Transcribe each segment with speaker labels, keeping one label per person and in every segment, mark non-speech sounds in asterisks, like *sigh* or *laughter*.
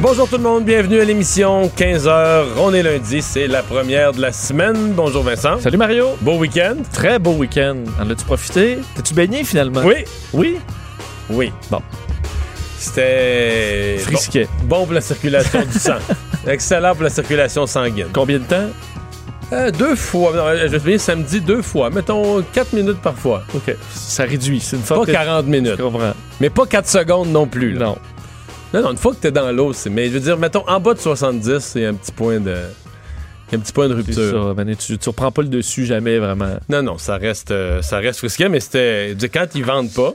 Speaker 1: Bonjour tout le monde, bienvenue à l'émission 15h. On est lundi, c'est la première de la semaine. Bonjour Vincent.
Speaker 2: Salut Mario.
Speaker 1: Beau week-end.
Speaker 2: Très beau week-end. En as-tu profité? T'es-tu baigné finalement?
Speaker 1: Oui,
Speaker 2: Oui?
Speaker 1: oui.
Speaker 2: Bon.
Speaker 1: C'était
Speaker 2: Frisquet.
Speaker 1: bon, bon pour la circulation du sang. *laughs* Excellent pour la circulation sanguine.
Speaker 2: Combien de temps?
Speaker 1: Euh, deux fois, non, je me souviens samedi deux fois, mettons 4 minutes parfois.
Speaker 2: OK. Ça réduit. C'est une
Speaker 1: Pas
Speaker 2: forte...
Speaker 1: 40 minutes,
Speaker 2: Je comprends.
Speaker 1: mais pas 4 secondes non plus. là.
Speaker 2: Non.
Speaker 1: Non, non, une fois que t'es dans l'eau, c'est. Mais je veux dire, mettons, en bas de 70, c'est un petit point de. Un petit point de rupture.
Speaker 2: ça, tu, tu reprends pas le dessus jamais, vraiment.
Speaker 1: Non, non, ça reste, euh, ça reste frisquet, mais c'était. Quand ils vendent pas,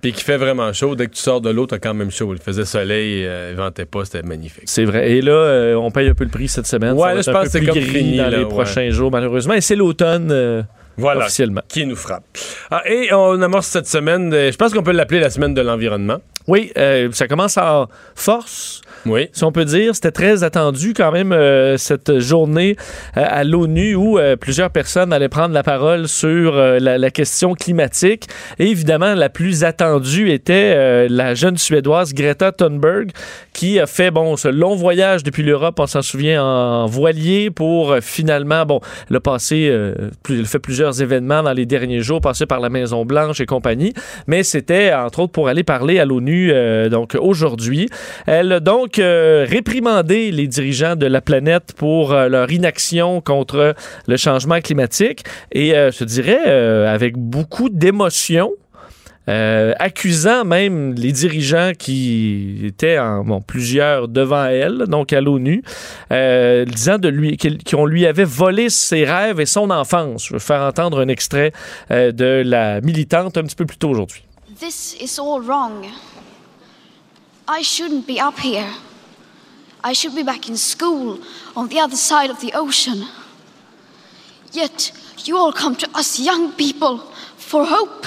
Speaker 1: puis qu'il fait vraiment chaud, dès que tu sors de l'eau, t'as quand même chaud. Il faisait soleil, euh, il ventait pas, c'était magnifique.
Speaker 2: C'est vrai. Et là, euh, on paye un peu le prix cette semaine.
Speaker 1: Ouais,
Speaker 2: Ça
Speaker 1: là, je pense que c'est comme
Speaker 2: gris
Speaker 1: fini,
Speaker 2: dans
Speaker 1: là,
Speaker 2: les
Speaker 1: ouais.
Speaker 2: prochains jours, malheureusement. Et c'est l'automne euh,
Speaker 1: Voilà.
Speaker 2: officiellement.
Speaker 1: Qui nous frappe. Ah, et on amorce cette semaine, euh, je pense qu'on peut l'appeler la semaine de l'environnement.
Speaker 2: Oui, euh, ça commence en force.
Speaker 1: Oui.
Speaker 2: si on peut dire. C'était très attendu quand même euh, cette journée euh, à l'ONU où plusieurs personnes allaient prendre la parole sur la, la question climatique. Et évidemment, la plus attendue était la jeune Suédoise Greta Thunberg qui a fait bon ce long voyage depuis l'Europe, on s'en souvient, en voilier pour euh, finalement, bon, elle a passé, euh, plus, elle fait plusieurs événements dans les derniers jours, passé par la Maison Blanche et compagnie, mais c'était entre autres pour aller parler à l'ONU euh, donc aujourd'hui. Elle a donc euh, réprimandé les dirigeants de la planète pour euh, leur inaction contre le changement climatique et euh, je dirais avec beaucoup d'émotion. Euh, accusant même les dirigeants qui étaient en bon, plusieurs devant elle, donc à l'ONU, euh, disant de lui qu'on lui avait volé ses rêves et son enfance. Je vais faire entendre un extrait euh, de la militante un petit peu plus tôt aujourd'hui.
Speaker 3: This is all wrong. I shouldn't be up here. I should be back in school on the other side of the ocean. Yet you all come to us young people for hope.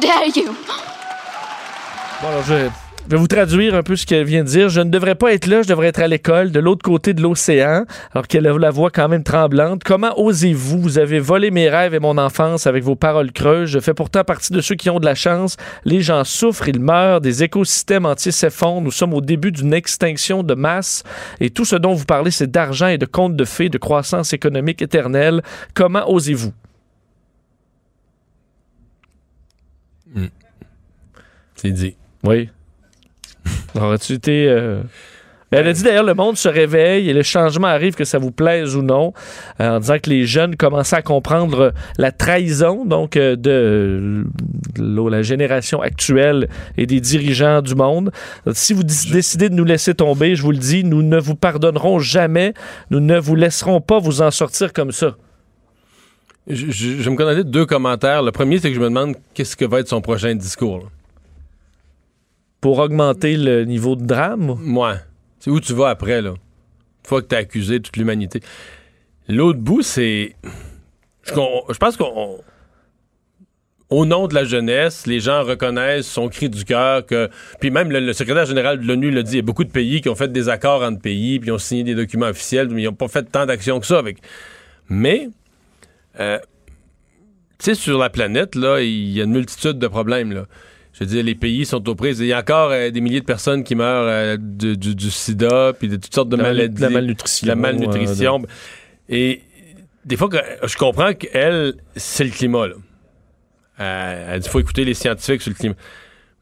Speaker 3: Dare you!
Speaker 2: Alors je, je vais vous traduire un peu ce qu'elle vient de dire. Je ne devrais pas être là, je devrais être à l'école, de l'autre côté de l'océan, alors qu'elle a la voix quand même tremblante. Comment osez-vous? Vous avez volé mes rêves et mon enfance avec vos paroles creuses. Je fais pourtant partie de ceux qui ont de la chance. Les gens souffrent, ils meurent, des écosystèmes entiers s'effondrent. Nous sommes au début d'une extinction de masse. Et tout ce dont vous parlez, c'est d'argent et de contes de fées, de croissance économique éternelle. Comment osez-vous?
Speaker 1: C'est dit.
Speaker 2: Oui. *laughs* Aurais-tu été. euh, Elle a dit d'ailleurs le monde se réveille et le changement arrive, que ça vous plaise ou non, euh, en disant que les jeunes commençaient à comprendre euh, la trahison donc de, la génération actuelle et des dirigeants du monde. Si vous décidez de nous laisser tomber, je vous le dis, nous ne vous pardonnerons jamais, nous ne vous laisserons pas vous en sortir comme ça.
Speaker 1: Je, je- je me connais deux commentaires. Le premier, c'est que je me demande qu'est-ce que va être son prochain discours. là.
Speaker 2: Pour augmenter le niveau de drame?
Speaker 1: Moi, c'est où tu vas après, là? Une fois que t'as accusé toute l'humanité. L'autre bout, c'est. Je, je pense qu'on. Au nom de la jeunesse, les gens reconnaissent son cri du cœur que. Puis même le, le secrétaire général de l'ONU l'a dit, il y a beaucoup de pays qui ont fait des accords entre pays, puis ont signé des documents officiels, mais ils n'ont pas fait tant d'actions que ça avec. Mais. Euh, tu sais, sur la planète, là, il y a une multitude de problèmes, là. Je veux dire, les pays sont aux prises. Il y a encore euh, des milliers de personnes qui meurent euh, du, du- du sida, puis de toutes sortes de
Speaker 2: La mal-
Speaker 1: maladies.
Speaker 2: la malnutrition,
Speaker 1: La malnutrition. Et des fois, que- je comprends qu'elle, c'est le climat, là. Elle dit faut écouter les scientifiques sur le climat.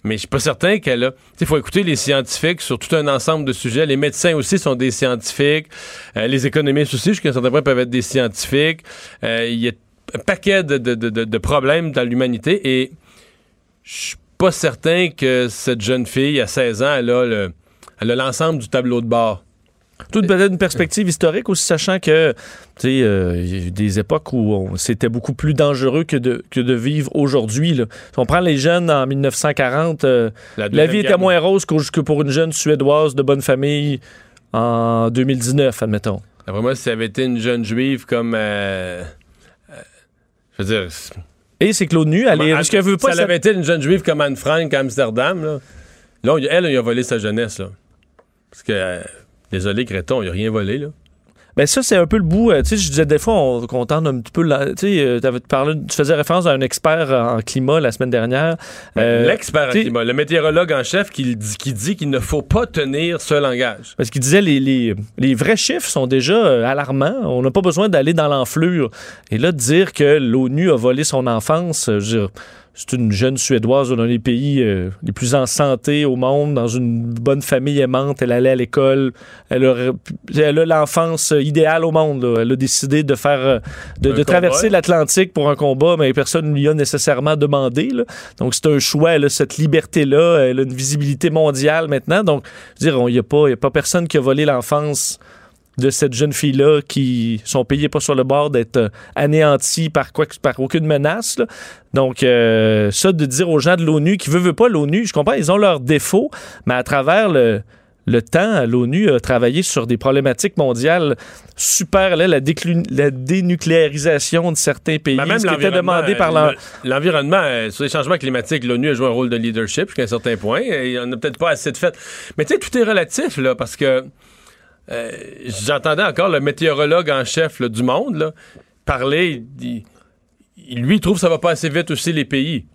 Speaker 1: Mais je suis pas certain qu'elle a. Il faut écouter les scientifiques sur tout un ensemble de sujets. Les médecins aussi sont des scientifiques. Euh, les économistes aussi, jusqu'à un certain point, peuvent être des scientifiques. Euh, il y a un paquet de, de- de- de problèmes dans l'humanité et je suis pas certain que cette jeune fille, à 16 ans, elle a le- l'ensemble du tableau de bord.
Speaker 2: Toute peut-être une perspective historique aussi, sachant que tu sais, euh, il y a eu des époques où c'était beaucoup plus dangereux que de, que de vivre aujourd'hui. Si on prend les jeunes en 1940, euh,
Speaker 1: La,
Speaker 2: vie était moins rose qu'au- que pour une jeune Suédoise de bonne famille en 2019, admettons.
Speaker 1: D'après moi, si ça avait été une jeune juive comme. euh, euh, je veux dire.
Speaker 2: Et c'est que l'ONU, elle est. Qu'elle veut pas.
Speaker 1: si elle
Speaker 2: ça-
Speaker 1: avait été une jeune juive comme Anne Frank à Amsterdam, là, là on- elle, il a volé sa jeunesse. Là. Parce que. Désolé, Créton, il a rien volé. Là.
Speaker 2: Ben ça, c'est un peu le bout. euh, tu sais, je disais des fois, on, qu'on tente un petit peu. la- Tu sais, euh, parlé- tu faisais référence à un expert en climat la semaine dernière. Euh,
Speaker 1: L'expert en climat, le météorologue en chef qui, dit- qui dit qu'il ne faut pas tenir ce langage.
Speaker 2: Parce qu'il disait les, les, les vrais chiffres sont déjà alarmants. On n'a pas besoin d'aller dans l'enflure. Et là, de dire que l'ONU a volé son enfance, je veux dire, c'est une jeune Suédoise dans les pays euh, les plus en santé au monde, dans une bonne famille aimante. Elle allait à l'école. Elle a, l'enfance euh, idéale au monde. là. Elle a décidé de faire, euh, de, traverser l'Atlantique pour un combat, mais personne ne lui a nécessairement demandé. là. Donc, c'est un choix. Elle a cette liberté-là. Elle a une visibilité mondiale maintenant. Donc, je veux dire, il n'y a, pas- y a pas personne qui a volé l'enfance de cette jeune fille-là qui son pays n'est pas sur le bord d'être euh, anéanti par, quoi, par aucune menace. là. Donc, euh, ça, de dire aux gens de l'ONU qui veut, veut pas l'ONU, je comprends, ils ont leurs défauts, mais à travers le, le temps, l'ONU a travaillé sur des problématiques mondiales super, là, la, déclu- la dénucléarisation de certains pays,
Speaker 1: Ben, même
Speaker 2: ce qui était
Speaker 1: l'environnement,
Speaker 2: demandé par l'en-
Speaker 1: le- L'environnement, euh, sur les changements climatiques, l'ONU a joué un rôle de leadership jusqu'à un certain point. Et il n'y en a peut-être pas assez de fait. Mais tu sais, tout est relatif, là, parce que euh, j'entendais encore le météorologue en chef du monde parler. il- lui, il trouve que ça va pas assez vite aussi, les pays.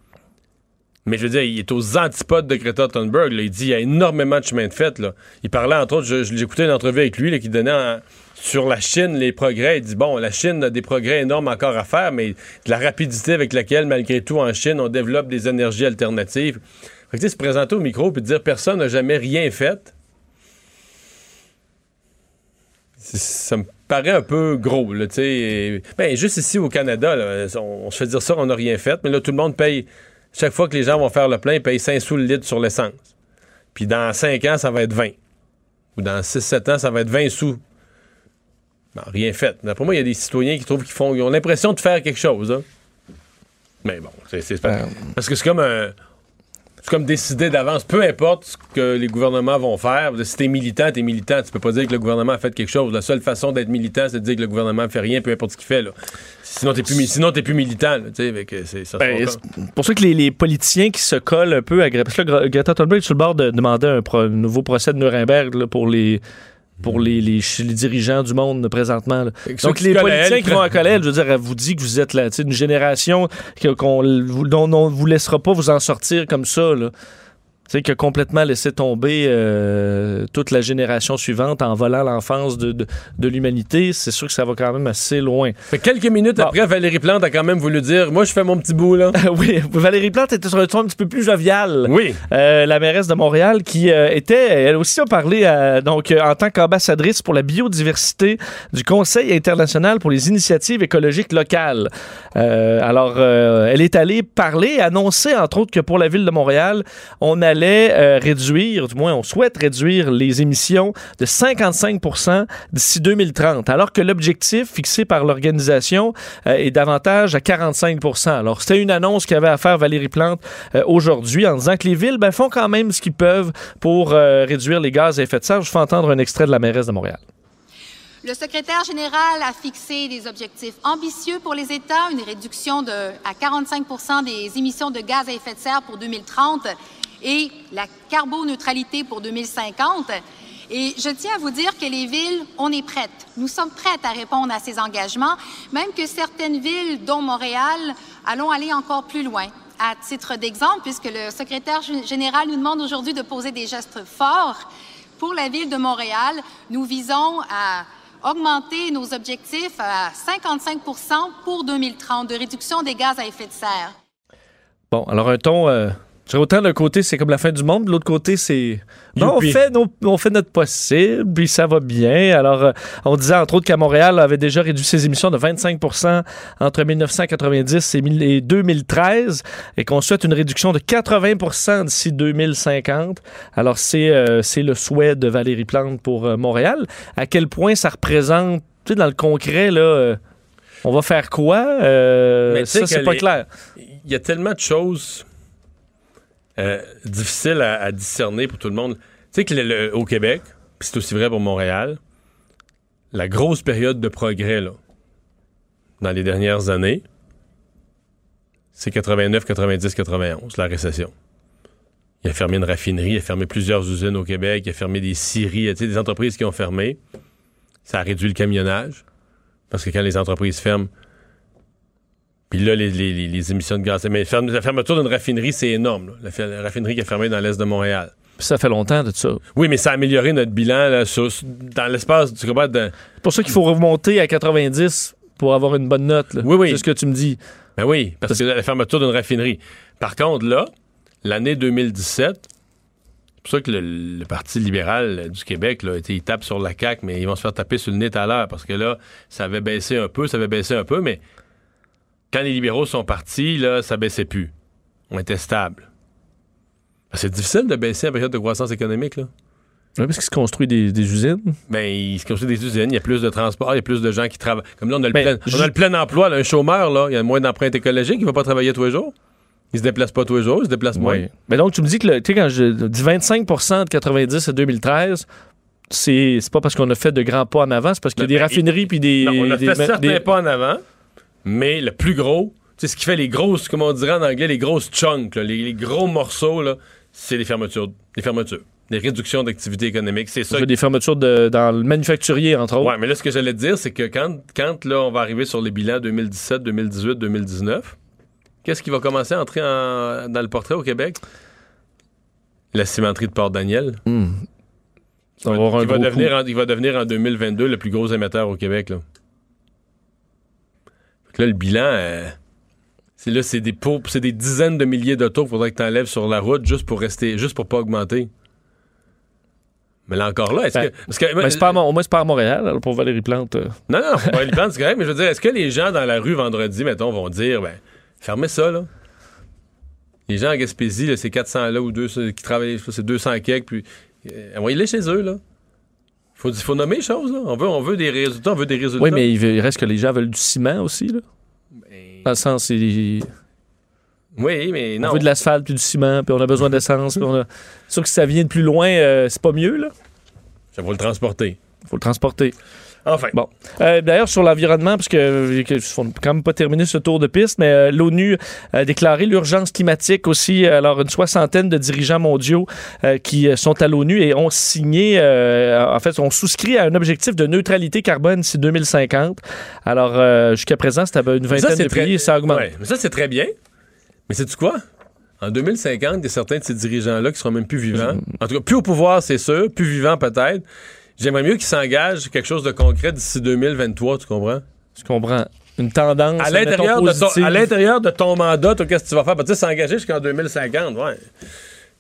Speaker 1: Mais je veux dire, il est aux antipodes de Greta Thunberg. Il dit qu'il y a énormément de chemin de fait. Il parlait, entre autres, je- je- une entrevue avec lui qui donnait sur la Chine les progrès. Il dit, bon, la Chine a des progrès énormes encore à faire, mais de la rapidité avec laquelle, malgré tout, en Chine, on développe des énergies alternatives. Fait que, se présenter au micro et dire personne n'a jamais rien fait, c'est- ça me paraît un peu gros, là. Et- Ben, juste ici au Canada, là, on, on se fait dire ça, on n'a rien fait, mais là, tout le monde paye, chaque fois que les gens vont faire le plein, ils payent 5 sous le litre sur l'essence. Puis dans 5 ans, ça va être 20. Ou dans 6-7 ans, ça va être 20 sous. Rien fait. Pour moi, il y a des citoyens qui trouvent qu'ils font, ils ont l'impression de faire quelque chose, hein. Mais bon, c'est c'est pas-
Speaker 2: Ben,
Speaker 1: parce que c'est comme un. C'est comme décider d'avance. Peu importe ce que les gouvernements vont faire. Si t'es militant, t'es militant. Tu peux pas dire que le gouvernement a fait quelque chose. La seule façon d'être militant, c'est de dire que le gouvernement fait rien, peu importe ce qu'il fait. Là. Sinon, t'es plus, sinon, plus militant. là, c'est ça.
Speaker 2: Ben, pour ça que les, les politiciens qui se collent un peu à Greta, Thunberg est sur le bord de demander un, pro- un nouveau procès de Nuremberg là, pour les pour les, les, les dirigeants du monde présentement. là. Donc les politiciens
Speaker 1: elle
Speaker 2: qui vont à Colette, je veux dire, elle vous dit que vous êtes là, une génération que- qu'on vous- dont on ne vous laissera pas vous en sortir comme ça. Là. Sais, qui a complètement laissé tomber euh, toute la génération suivante en volant l'enfance de, de, de l'humanité. C'est sûr que ça va quand même assez loin.
Speaker 1: Fait que quelques minutes
Speaker 2: Bon.
Speaker 1: après, Valérie Plante a quand même voulu dire Moi, je fais mon petit bout, là. *laughs*
Speaker 2: oui, Valérie Plante était sur un ton un petit peu plus jovial.
Speaker 1: Oui.
Speaker 2: Euh, la mairesse de Montréal qui euh, était, elle aussi a parlé euh, donc en tant qu'ambassadrice pour la biodiversité du Conseil international pour les initiatives écologiques locales. Alors, elle est allée parler, annoncer entre autres que pour la ville de Montréal, on allait euh, réduire, du moins on souhaite réduire les émissions de 55 d'ici 2030, alors que l'objectif fixé par l'organisation euh, est davantage à 45% Alors, c'était une annonce qu'avait à faire Valérie Plante euh, aujourd'hui en disant que les villes ben, font quand même ce qu'ils peuvent pour réduire les gaz à effet de serre. Je fais entendre un extrait de la mairesse de Montréal.
Speaker 4: Le secrétaire général a fixé des objectifs ambitieux pour les États, une réduction à 45 des émissions de gaz à effet de serre pour 2030 et la carboneutralité pour 2050. Et je tiens à vous dire que les villes, on est prêtes. Nous sommes prêtes à répondre à ces engagements, même que certaines villes, dont Montréal, allons aller encore plus loin. À titre d'exemple, puisque le secrétaire général nous demande aujourd'hui de poser des gestes forts, pour la ville de Montréal, nous visons à augmenter nos objectifs à 55% pour 2030 de réduction des gaz à effet de serre.
Speaker 2: Bon, alors un ton euh, autant d'un côté, c'est comme la fin du monde, de l'autre côté, c'est. Non, on
Speaker 1: Youpi.
Speaker 2: fait, nos- on fait notre possible, puis ça va bien. Alors, euh, on disait entre autres qu'à Montréal avait déjà réduit ses émissions de 25% entre 1990 et mille- et 2013 et qu'on souhaite une réduction de 80% d'ici 2050. Alors, c'est euh, c'est le souhait de Valérie Plante pour euh, Montréal. À quel point ça représente, tu sais, dans le concret, là, euh, on va faire quoi?
Speaker 1: Mais
Speaker 2: ça, c'est pas
Speaker 1: les-
Speaker 2: clair.
Speaker 1: Il y a tellement de choses euh, difficiles à, discerner pour tout le monde. Tu sais que le- le- Québec, c'est aussi vrai pour Montréal, la grosse période de progrès là, dans les dernières années, c'est 89, 90, 91, la récession. Il a fermé une raffinerie, il a fermé plusieurs usines au Québec, il a fermé des scieries, des entreprises qui ont fermé. Ça a réduit le camionnage. Parce que quand les entreprises ferment, puis là, les, les- les- les émissions de gaz. Mais la fermeture d'une raffinerie, c'est énorme. là. La, raffinerie qui a fermé dans l'est de Montréal.
Speaker 2: Ça fait longtemps de ça.
Speaker 1: Oui, mais ça a amélioré notre bilan là, sur- dans l'espace, tu comprends, de-
Speaker 2: C'est pour ça qu'il faut remonter à 90 pour avoir une bonne note. là.
Speaker 1: Oui, oui.
Speaker 2: C'est ce que tu me dis.
Speaker 1: Ben oui, parce que la fermeture d'une raffinerie. Par contre, là, l'année 2017, c'est pour ça que le, le Parti libéral euh, du Québec, là, il tape sur la CAQ, mais ils vont se faire taper sur le nez tout à l'heure, parce que là, ça avait baissé un peu, ça avait baissé un peu, mais quand les libéraux sont partis, là, ça baissait plus. On était stable. Ben, C'est difficile de baisser en période de croissance économique, là.
Speaker 2: Oui, parce qu'il se construit des, des usines.
Speaker 1: Ben, il se construit des usines, il y a plus de transport, il y a plus de gens qui travaillent. Comme là, on a le,
Speaker 2: Ben,
Speaker 1: plein, on a le plein emploi, là, un chômeur, là, il y a moins d'empreintes écologiques, il va pas travailler tous les jours. Il se déplace pas tous les jours, il se déplace moins.
Speaker 2: Oui. Mais donc, tu me dis que, tu sais, quand je dis 25% de 90 à 2013, c'est pas parce qu'on a fait de grands pas en avant, c'est parce qu'il y a
Speaker 1: Ben,
Speaker 2: des raffineries puis des.
Speaker 1: Non, on a
Speaker 2: des-
Speaker 1: fait certains
Speaker 2: des-
Speaker 1: pas en avant, mais le plus gros, tu sais, ce qui fait les grosses, comme on dirait en anglais, les grosses chunks, là, les, les gros morceaux, là, c'est les fermetures. Les fermetures. Les réductions d'activité économique. C'est ça.
Speaker 2: Il des fermetures de- dans le manufacturier, entre autres.
Speaker 1: Ouais, mais là, ce que j'allais te dire, c'est que quand, quand là, on va arriver sur les bilans 2017, 2018, 2019, qu'est-ce qui va commencer à entrer en- dans le portrait au Québec? La cimenterie de Port-Daniel. Qui
Speaker 2: On va
Speaker 1: devenir en, il va devenir en 2022 le plus gros émetteur au Québec. Là, là le bilan, euh, c'est là, c'est des, pour- c'est des dizaines de milliers d'autos qu'il faudrait que tu enlèves sur la route juste pour rester, juste pour pas augmenter. Mais là encore là, est-ce
Speaker 2: Ben,
Speaker 1: que. Parce que
Speaker 2: Mais c'est pas à au moins, c'est pas à Montréal, alors, pour Valérie Plante. euh.
Speaker 1: non, non, les plantes, c'est correct, mais je veux dire, est-ce que les gens dans la rue vendredi, mettons, vont dire, ben, fermez ça, là? Les gens en Gaspésie, là, c'est 400 là ou 200 qui travaillent, je sais pas, c'est 200 quelques, puis euh, envoyez-les chez eux, là. Faut, faut nommer les choses, là. On veut, on veut des résultats, on veut des résultats.
Speaker 2: Oui, mais il veut- il reste que les gens veulent du ciment aussi, là.
Speaker 1: Ben,
Speaker 2: Dans le sens, il-
Speaker 1: oui, mais
Speaker 2: on
Speaker 1: non.
Speaker 2: veut de l'asphalte puis du ciment, puis on a besoin d'essence. on a... C'est sûr que si ça vient de plus loin, euh, c'est pas mieux, là.
Speaker 1: Ça va le transporter.
Speaker 2: faut le transporter.
Speaker 1: Enfin.
Speaker 2: Bon. Euh, D'ailleurs, sur l'environnement, parce que euh, que- faut quand même pas terminer ce tour de piste, mais euh, l'ONU a déclaré l'urgence climatique aussi. Alors, une soixantaine de dirigeants mondiaux euh, qui euh, sont à l'ONU et ont signé, euh, en fait, ont souscrit à un objectif de neutralité carbone d'ici 2050. Alors, euh, jusqu'à présent, c'était une vingtaine
Speaker 1: c'est
Speaker 2: de
Speaker 1: très-
Speaker 2: pays et ça augmente.
Speaker 1: Ouais, mais ça, c'est très bien. Mais sais-tu quoi? En 2050, il y a certains de ces dirigeants-là qui seront même plus vivants. En tout cas, plus au pouvoir, c'est sûr, plus vivants peut-être. J'aimerais mieux qu'ils s'engagent quelque chose de concret d'ici 2023, tu comprends?
Speaker 2: Je comprends. Une tendance
Speaker 1: À l'intérieur, de ton,
Speaker 2: positive.
Speaker 1: à l'intérieur de ton mandat, qu'est-ce que tu vas faire? Ben, tu sais, s'engager jusqu'en 2050, ouais. Tu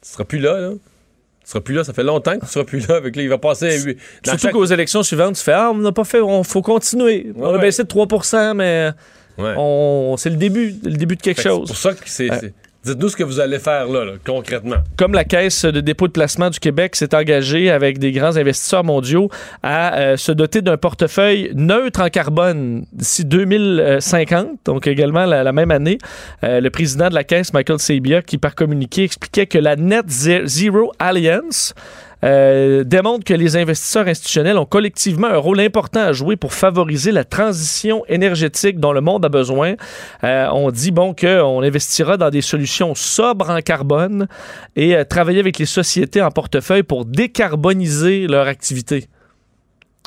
Speaker 1: seras plus là, là. Tu seras plus là. Ça fait longtemps que tu seras plus là. Avec là, il va passer à
Speaker 2: Surtout
Speaker 1: chaque-
Speaker 2: qu'aux élections suivantes, tu fais Ah, on n'a pas fait, on faut continuer. on a
Speaker 1: Ouais, ouais.
Speaker 2: baissé de 3 mais
Speaker 1: Ouais.
Speaker 2: on, c'est le début, le début de quelque
Speaker 1: Fait que C'est
Speaker 2: chose.
Speaker 1: pour ça que c'est.
Speaker 2: Ouais.
Speaker 1: Dites-nous ce que vous allez faire là, là, concrètement.
Speaker 2: Comme la Caisse de dépôt de placement du Québec s'est engagée avec des grands investisseurs mondiaux à euh, se doter d'un portefeuille neutre en carbone d'ici 2050, donc également la, même année, euh, le président de la Caisse, Michael Sabia, qui par communiqué expliquait que la Net Ze- Zero Alliance euh, démontre que les investisseurs institutionnels ont collectivement un rôle important à jouer pour favoriser la transition énergétique dont le monde a besoin. Euh, on dit bon qu'on investira dans des solutions sobres en carbone et euh, travailler avec les sociétés en portefeuille pour décarboniser leur activité.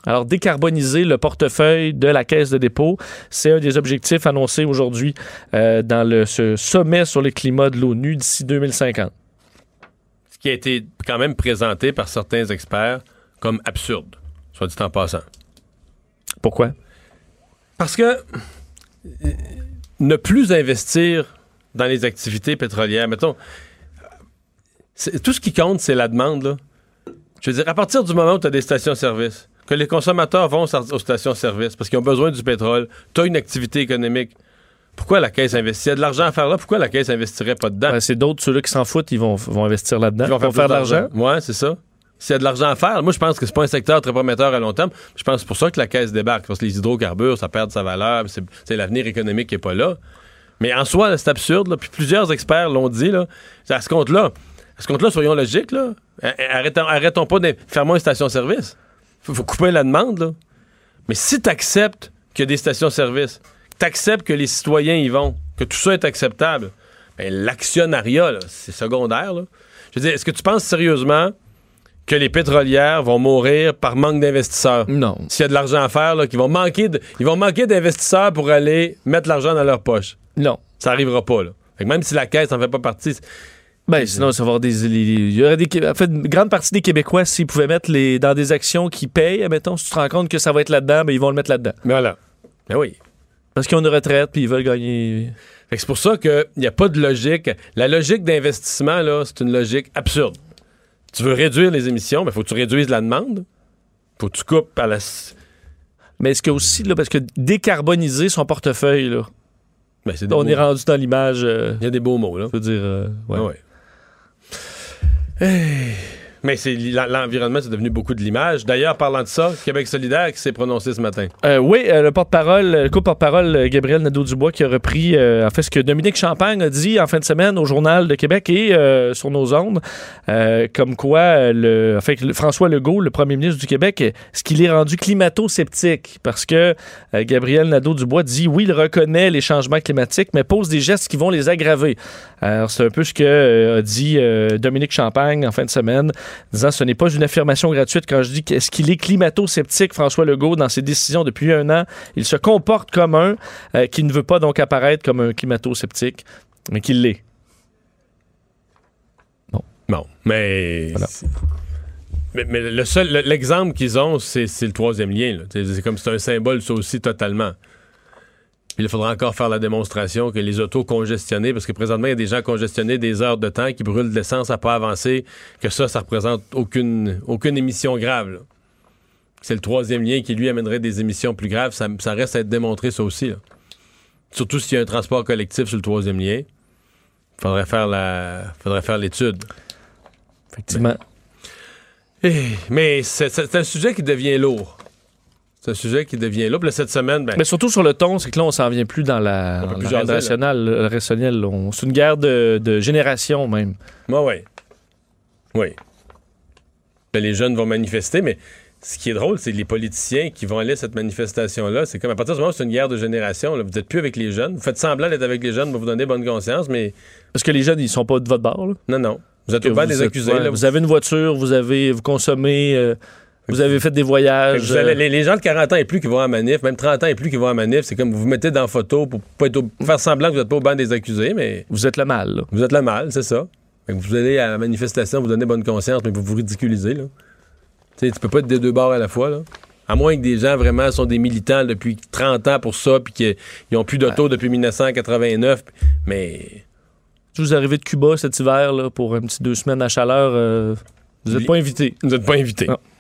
Speaker 2: Alors, décarboniser le portefeuille de la Caisse de dépôt, c'est un des objectifs annoncés aujourd'hui euh, dans le, ce sommet sur le climat de l'ONU d'ici 2050.
Speaker 1: Qui a été quand même présenté par certains experts comme absurde, soit dit en passant.
Speaker 2: Pourquoi?
Speaker 1: Parce que euh, ne plus investir dans les activités pétrolières, mettons, tout ce qui compte, c'est la demande. Là. Je veux dire, à partir du moment où tu as des stations-service, que les consommateurs vont aux aux stations-service parce qu'ils ont besoin du pétrole, tu as une activité économique, pourquoi la Caisse investit? Il y a de l'argent à faire là, pourquoi la Caisse investirait pas dedans?
Speaker 2: Ben, c'est d'autres, ceux-là qui s'en foutent, ils vont, vont investir là-dedans.
Speaker 1: Ils
Speaker 2: vont faire de l'argent.
Speaker 1: Ouais, c'est ça. S'il y a de l'argent à faire, moi, je pense que c'est pas un secteur très prometteur à long terme. Je pense que c'est pour ça que la caisse débarque. Parce que les hydrocarbures, ça perd de sa valeur. C'est, l'avenir économique qui est pas là. Mais en soi, c'est absurde. là. Puis plusieurs experts l'ont dit. Là. À ce compte-là, à ce compte-là, soyons logiques. Là. Arrêtons, arrêtons pas de faire moins une station-service. Faut, faut couper la demande. Là. Mais si tu acceptes qu'il y a des stations-service, que tu acceptes que les citoyens y vont, que tout ça est acceptable, ben, l'actionnariat, c'est secondaire. Là. Je veux dire, est-ce que tu penses sérieusement que les pétrolières vont mourir par manque d'investisseurs?
Speaker 2: Non.
Speaker 1: S'il y a de l'argent à faire, là, qu'ils vont manquer de- ils vont manquer d'investisseurs pour aller mettre l'argent dans leur poche.
Speaker 2: Non.
Speaker 1: Ça arrivera pas. Là. Fait que même si la caisse n'en fait pas partie,
Speaker 2: Ben, sinon, ça va avoir des. Il y aurait des. Qué- En fait, une grande partie des Québécois, s'ils pouvaient mettre les, dans des actions qui payent, mettons, si tu te rends compte que ça va être là-dedans, ben, ils vont le mettre là-dedans.
Speaker 1: mais voilà. Ben oui.
Speaker 2: Parce qu'ils ont une retraite, puis ils veulent gagner.
Speaker 1: C'est pour ça qu'il n'y a pas de logique. La logique d'investissement, là, c'est une logique absurde. Tu veux réduire les émissions, mais faut que tu réduises la demande. Faut que tu coupes à la.
Speaker 2: Mais est-ce que aussi, là, parce que décarboniser son portefeuille, là,
Speaker 1: Ben,
Speaker 2: on
Speaker 1: beaux-
Speaker 2: est rendu dans l'image. euh,
Speaker 1: Il y a des beaux mots, là.
Speaker 2: je veux dire. euh, ouais.
Speaker 1: Ouais, ouais. Hey. Mais c'est l'en- l'environnement, c'est devenu beaucoup de l'image. D'ailleurs, parlant de ça, Québec solidaire qui s'est prononcé ce matin.
Speaker 2: Euh, oui, euh, le porte-parole, le co-porte-parole euh, Gabriel Nadeau-Dubois qui a repris en fait ce que Dominique Champagne a dit en fin de semaine au Journal de Québec et sur nos ondes, comme quoi le, en fait, François Legault, le premier ministre du Québec, ce qu'il est rendu climato-sceptique parce que Gabriel Nadeau-Dubois dit oui, il reconnaît les changements climatiques, mais pose des gestes qui vont les aggraver. Alors, c'est un peu ce que a dit Dominique Champagne en fin de semaine, disant ce n'est pas une affirmation gratuite quand je dis qu'est-ce qu'il est climato-sceptique, François Legault, dans ses décisions depuis un an? Il se comporte comme un euh, qui ne veut pas donc apparaître comme un climato-sceptique, mais qu'il l'est.
Speaker 1: Bon, mais.
Speaker 2: Voilà.
Speaker 1: c'est- Mais, mais le seul, le- l'exemple qu'ils ont, c'est c'est le troisième lien. c'est comme c'est un symbole, ça aussi, totalement. Puis il faudra encore faire la démonstration que les autos congestionnées, parce que présentement, il y a des gens congestionnés des heures de temps qui brûlent de l'essence à pas avancer, que ça, ça représente aucune, aucune émission grave. là. C'est le troisième lien qui, lui, amènerait des émissions plus graves. Ça, ça reste à être démontré, ça aussi. là. Surtout s'il y a un transport collectif sur le troisième lien. Faudrait faire la, faudrait faire l'étude.
Speaker 2: Effectivement.
Speaker 1: Eh, Mais c'est c'est un sujet qui devient lourd. C'est un sujet qui devient lourd. Puis là, cette semaine, ben,
Speaker 2: Mais surtout sur le ton, c'est que là, on s'en vient plus dans la,
Speaker 1: On peut plus là.
Speaker 2: rationnelle, là. On- C'est une guerre de, de génération même.
Speaker 1: ouais, ouais. Oui. Ben, les jeunes vont manifester, mais ce qui est drôle, c'est les politiciens qui vont aller à cette manifestation-là. C'est comme à partir du moment où c'est une guerre de génération, là, vous n'êtes plus avec les jeunes. Vous faites semblant d'être avec les jeunes pour vous donner bonne conscience, mais
Speaker 2: Parce que les jeunes, ils sont pas de votre bord. là.
Speaker 1: non, non. Vous êtes au bas des accusés.
Speaker 2: ouais,
Speaker 1: là.
Speaker 2: vous avez une voiture, vous avez vous consommez, euh, vous avez fait des voyages.
Speaker 1: vous allez-
Speaker 2: euh,
Speaker 1: les, les gens de 40 ans et plus qui vont à manif, même 30 ans et plus qui vont à manif, c'est comme vous vous mettez dans la photo pour pas être au- faire semblant que vous n'êtes pas au banc des accusés, mais
Speaker 2: vous êtes le mal. là.
Speaker 1: vous êtes le mal, c'est ça. Fait que vous allez à la manifestation, vous donnez bonne conscience, mais vous vous ridiculisez. Là. Tu sais, tu peux pas être des deux bords à la fois. Là. À moins que des gens vraiment sont des militants depuis 30 ans pour ça, puis qu'ils n'ont plus d'auto depuis 1989. Mais
Speaker 2: Si vous arrivez de Cuba cet hiver là, pour un petit deux semaines à chaleur, euh, vous n'êtes pas invité.
Speaker 1: vous n'êtes pas invités.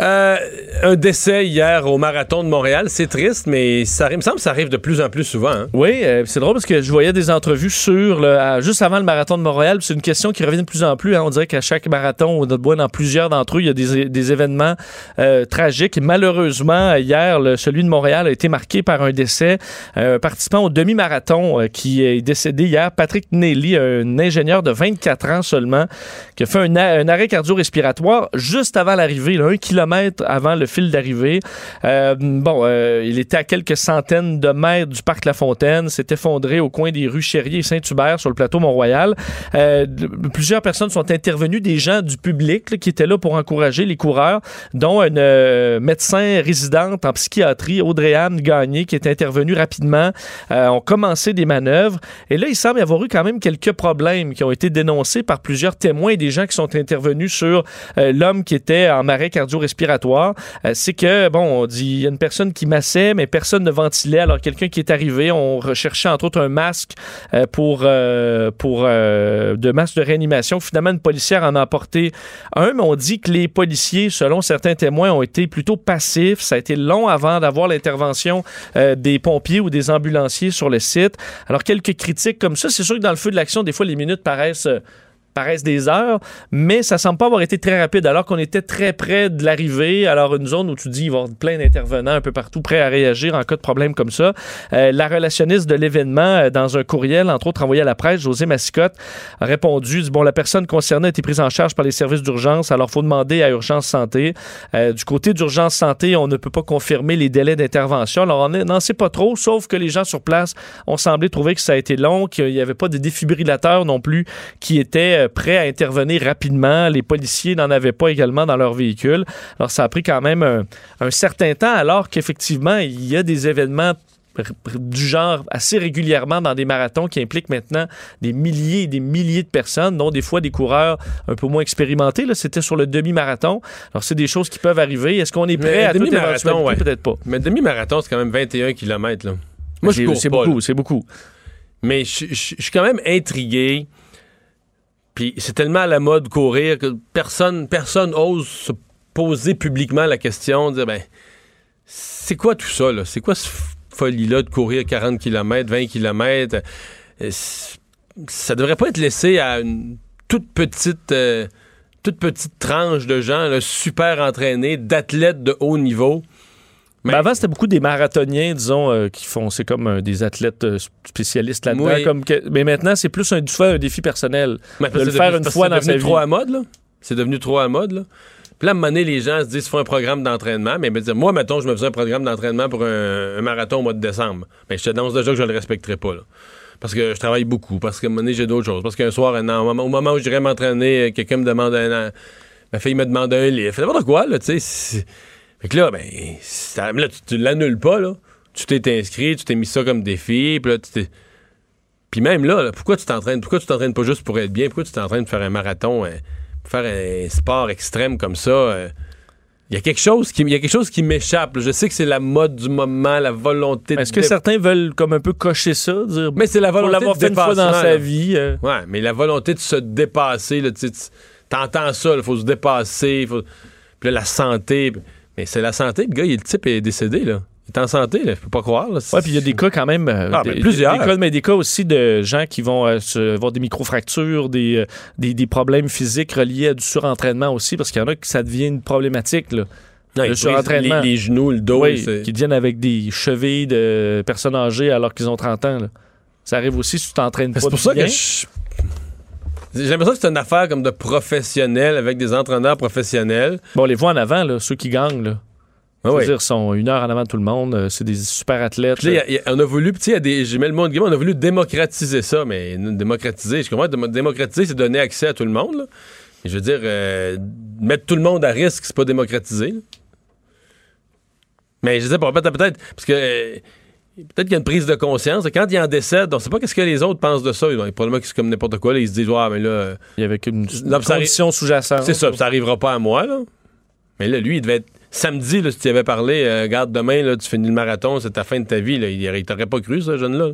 Speaker 1: Euh, un décès hier au marathon de Montréal, c'est triste, mais ça, arrive- me semble que ça arrive de plus en plus souvent. hein.
Speaker 2: Oui, euh, c'est drôle parce que je voyais des entrevues sur le- juste avant le marathon de Montréal. C'est une question qui revient de plus en plus. hein. On dirait qu'à chaque marathon, on dans plusieurs d'entre eux, il y a des, événements euh, tragiques. Malheureusement, hier, celui de Montréal a été marqué par un décès. Un participant au demi-marathon qui est décédé hier, Patrick Nelly, un ingénieur de 24 ans seulement, qui a fait un, un arrêt cardio-respiratoire juste avant l'arrivée, un kilomètre avant le fil d'arrivée. Euh, bon, euh, il était à quelques centaines de mètres du parc La Fontaine, s'est effondré au coin des rues Chérier et Saint-Hubert sur le plateau Mont-Royal. Euh, plusieurs personnes sont intervenues, des gens du public qui étaient là pour encourager les coureurs, dont une médecin résidente en psychiatrie, Audrey-Anne Gagné, qui est intervenue rapidement, ont commencé des manœuvres. Et là, il semble y avoir eu quand même quelques problèmes qui ont été dénoncés par plusieurs témoins et des gens qui sont intervenus sur l'homme qui était en arrêt cardio-respiratoire Euh, c'est que, bon, on dit, il y a une personne qui massait, mais personne ne ventilait. Alors, quelqu'un qui est arrivé, on recherchait entre autres un masque euh, pour, euh, pour de masque de réanimation. Finalement, une policière en a apporté un, mais on dit que les policiers, selon certains témoins, ont été plutôt passifs. Ça a été long avant d'avoir l'intervention des pompiers ou des ambulanciers sur le site. Alors, quelques critiques comme ça. C'est sûr que dans le feu de l'action, des fois, les minutes paraissent paraissent des heures, mais ça semble pas avoir été très rapide alors qu'on était très près de l'arrivée. Alors une zone où tu dis il va y avoir plein d'intervenants un peu partout prêts à réagir en cas de problème comme ça. Euh, la relationniste de l'événement, euh, dans un courriel, entre autres envoyé à la presse, José Massicotte, a répondu bon la personne concernée a été prise en charge par les services d'urgence, alors faut demander à Urgence Santé. Euh, du côté d'Urgence Santé, on ne peut pas confirmer les délais d'intervention. Alors on n'en sait pas trop, sauf que les gens sur place ont semblé trouver que ça a été long, qu'il n'y avait pas de défibrillateur non plus qui était euh, prêts à intervenir rapidement. Les policiers n'en avaient pas également dans leur véhicule. Alors, ça a pris quand même un, certain temps, alors qu'effectivement, il y a des événements du genre assez régulièrement dans des marathons qui impliquent maintenant des milliers et des milliers de personnes, dont des fois des coureurs un peu moins expérimentés. Là, c'était sur le demi-marathon. Alors, c'est des choses qui peuvent arriver. Est-ce qu'on est prêt à demi-marathon? Peut-être pas.
Speaker 1: Mais demi-marathon, c'est quand même 21 km. Là.
Speaker 2: Moi, je C'est beaucoup, c'est beaucoup.
Speaker 1: Mais je suis quand même intrigué puis c'est tellement à la mode courir que personne, personne ose se poser publiquement la question, ben, c'est quoi tout ça, là? C'est quoi cette folie-là de courir 40 km, 20 km? Ça devrait pas être laissé à une toute petite, euh, toute petite tranche de gens super entraînés, d'athlètes de haut niveau.
Speaker 2: Mais avant, c'était beaucoup des marathoniens, disons, euh, qui font, c'est comme euh, des athlètes euh, spécialistes là-dedans. Mais maintenant, c'est plus un, un défi personnel. de le faire une fois dans sa vie. C'est
Speaker 1: devenu trop à mode, là. C'est devenu trop à mode, là. Puis là, à un moment donné, les gens se disent, ils font un programme d'entraînement. Mais moi, mettons, je me faisais un programme d'entraînement pour un, marathon au mois de décembre. Mais je te annonce déjà que je le respecterai pas, là. Parce que je travaille beaucoup, parce qu'à un moment donné, j'ai d'autres choses. Parce qu'un soir, au moment où j'irais m'entraîner, quelqu'un me demande un... Ma fille me demande un livre. Fait n'importe quoi, là, tu sais fait que là, ben, là, tu, l'annules pas, là. Tu t'es inscrit, tu t'es mis ça comme défi, puis là, tu t'es. Puis même là, pourquoi tu t'entraînes? Pourquoi tu t'entraînes pas juste pour être bien? Pourquoi tu t'entraînes de faire un marathon, euh, faire un sport extrême comme ça? Euh? Il y a quelque chose qui, y a quelque chose qui m'échappe. Je sais que c'est la mode du moment, la volonté.
Speaker 2: Est-ce que certains veulent comme un peu cocher ça, dire
Speaker 1: Mais c'est la volonté
Speaker 2: l'avoir fait une fois dans sa vie.
Speaker 1: Euh? Ouais, mais la volonté de se dépasser, là, tu t'entends ça, il faut se dépasser, faut... puis là, la santé. C'est la santé. Le gars, il, le type est décédé, là. Il est en santé, là. Je peux pas croire.
Speaker 2: Ouais, puis il y a des cas quand même. Euh,
Speaker 1: ah, ben, plusieurs.
Speaker 2: Des cas, mais des cas aussi de gens qui vont euh, avoir des microfractures, des, euh, des, des, problèmes physiques reliés à du surentraînement aussi, parce qu'il y en a qui ça devient une problématique, là.
Speaker 1: le surentraînement. Les, genoux, le dos.
Speaker 2: Oui, qui deviennent avec des chevilles de personnes âgées alors qu'ils ont 30 ans. Là. Ça arrive aussi si tu t'entraînes pas.
Speaker 1: C'est pour ça que je j'ai l'impression que c'est une affaire comme de professionnels avec des entraîneurs professionnels.
Speaker 2: Bon, on les voit en avant, là, ceux qui gagnent. Là. Ah oui. dire, sont une heure en avant de tout le monde. Euh, c'est des super athlètes.
Speaker 1: on a voulu, tu sais, j'ai mis le monde on a voulu démocratiser ça, mais démocratiser, je comprends, démocratiser, c'est donner accès à tout le monde. Là. je veux dire, euh, mettre tout le monde à risque, c'est pas démocratiser. Mais je sais pas, peut-être, parce que euh, peut-être qu'il y a une prise de conscience. Quand il en décède, on ne sait pas qu'est-ce que les autres pensent de ça. Ils ont probablement que c'est comme n'importe quoi. ils se disent, ouais, mais là.
Speaker 2: Il y avait une, condition sous-jacente.
Speaker 1: C'est ça, ça n'arrivera pas à moi. Là. Mais là, lui, il devait être. Samedi, là, si tu avais parlé, euh, regarde, demain, là, tu finis le marathon, c'est ta fin de ta vie. Là. Il, t'aurait pas cru, ce jeune-là.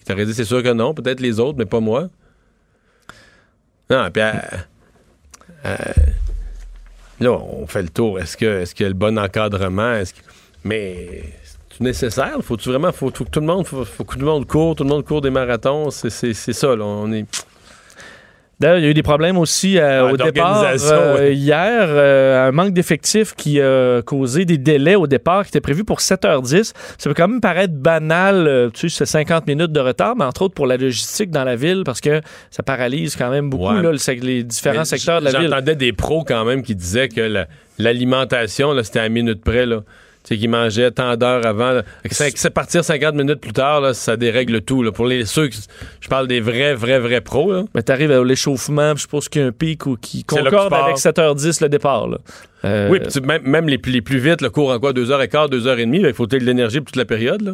Speaker 1: Il t'aurait dit, c'est sûr que non. Peut-être les autres, mais pas moi. Non, puis. Euh, euh, là, on fait le tour. Est-ce que est-ce qu'il y a le bon encadrement? Est-ce que... Mais nécessaire? Faut-tu vraiment, faut, que tout le monde, faut, que tout le monde court, tout le monde court des marathons. C'est ça, là. On est.
Speaker 2: D'ailleurs, il y a eu des problèmes aussi euh, au départ euh, hier. Euh, un manque d'effectifs qui a causé des délais au départ qui étaient prévus pour 7h10. Ça peut quand même paraître banal, tu sais, c'est 50 minutes de retard, mais entre autres pour la logistique dans la ville parce que ça paralyse quand même beaucoup les différents secteurs de la ville.
Speaker 1: J'entendais des pros quand même qui disaient que l'alimentation, c'était à minute près. Là sais, qui mangeait tant d'heures avant. C'est partir 50 minutes plus tard, là, ça dérègle tout. Là. Pour les ceux, je parle des vrais, vrais, vrais pros. Là.
Speaker 2: Mais t'arrives à l'échauffement, je suppose qu'il y a un pic ou qui concorde avec 7h10 le départ. Là.
Speaker 1: Euh, oui, même, même les, les, plus vite, le cours en quoi 2h15, 2h30, il faut de l'énergie pour toute la période. Là.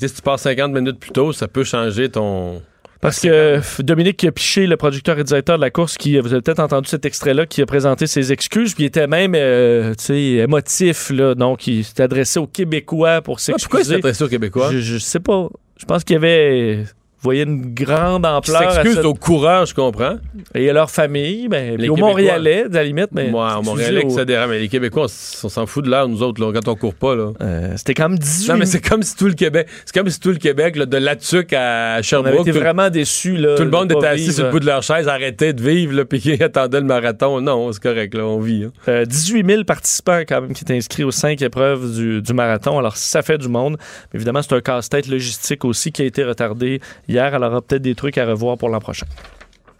Speaker 1: si tu pars 50 minutes plus tôt, ça peut changer ton
Speaker 2: Parce que Dominique Piché, le producteur et directeur de la course, qui vous avez peut-être entendu cet extrait-là, qui a présenté ses excuses, puis il était même, euh, tu sais, émotif, là, donc il s'est adressé aux Québécois pour
Speaker 1: Ah, pourquoi il s'est
Speaker 2: s'excuser.
Speaker 1: adressé aux Québécois?
Speaker 2: je, je sais pas. Je pense qu'il y avait, vous voyez, une grande ampleur à
Speaker 1: s'excuse
Speaker 2: cette-
Speaker 1: au coureur, je comprends.
Speaker 2: et à leur famille, ben,
Speaker 1: Les
Speaker 2: aux
Speaker 1: Québécois.
Speaker 2: Montréalais, de la limite, mais
Speaker 1: Moi,
Speaker 2: excusez,
Speaker 1: Montréalais,
Speaker 2: au-
Speaker 1: ça dérape. Mais les Québécois, on, on s'en fout de l'air, nous autres, là, quand on court pas. Là.
Speaker 2: euh, c'était quand même 18
Speaker 1: Non, mais c'est comme si tout le Québec, c'est comme si tout le Québec, là, de Latuc à
Speaker 2: On avait
Speaker 1: Sherbrooke,
Speaker 2: été
Speaker 1: tout,
Speaker 2: vraiment déçus. Là,
Speaker 1: tout le
Speaker 2: de
Speaker 1: monde était assis
Speaker 2: vivre,
Speaker 1: sur le bout de leur chaise, arrêtait de vivre, là, *laughs* puis qui attendait le marathon. Non, c'est correct, là, on vit. hein.
Speaker 2: Euh, 18 000 participants quand même qui étaient inscrits aux cinq épreuves du, du marathon. Alors, ça fait du monde. Mais évidemment, c'est un casse-tête logistique aussi qui a été retardé hier. Alors, peut-être des trucs à revoir pour l'an prochain.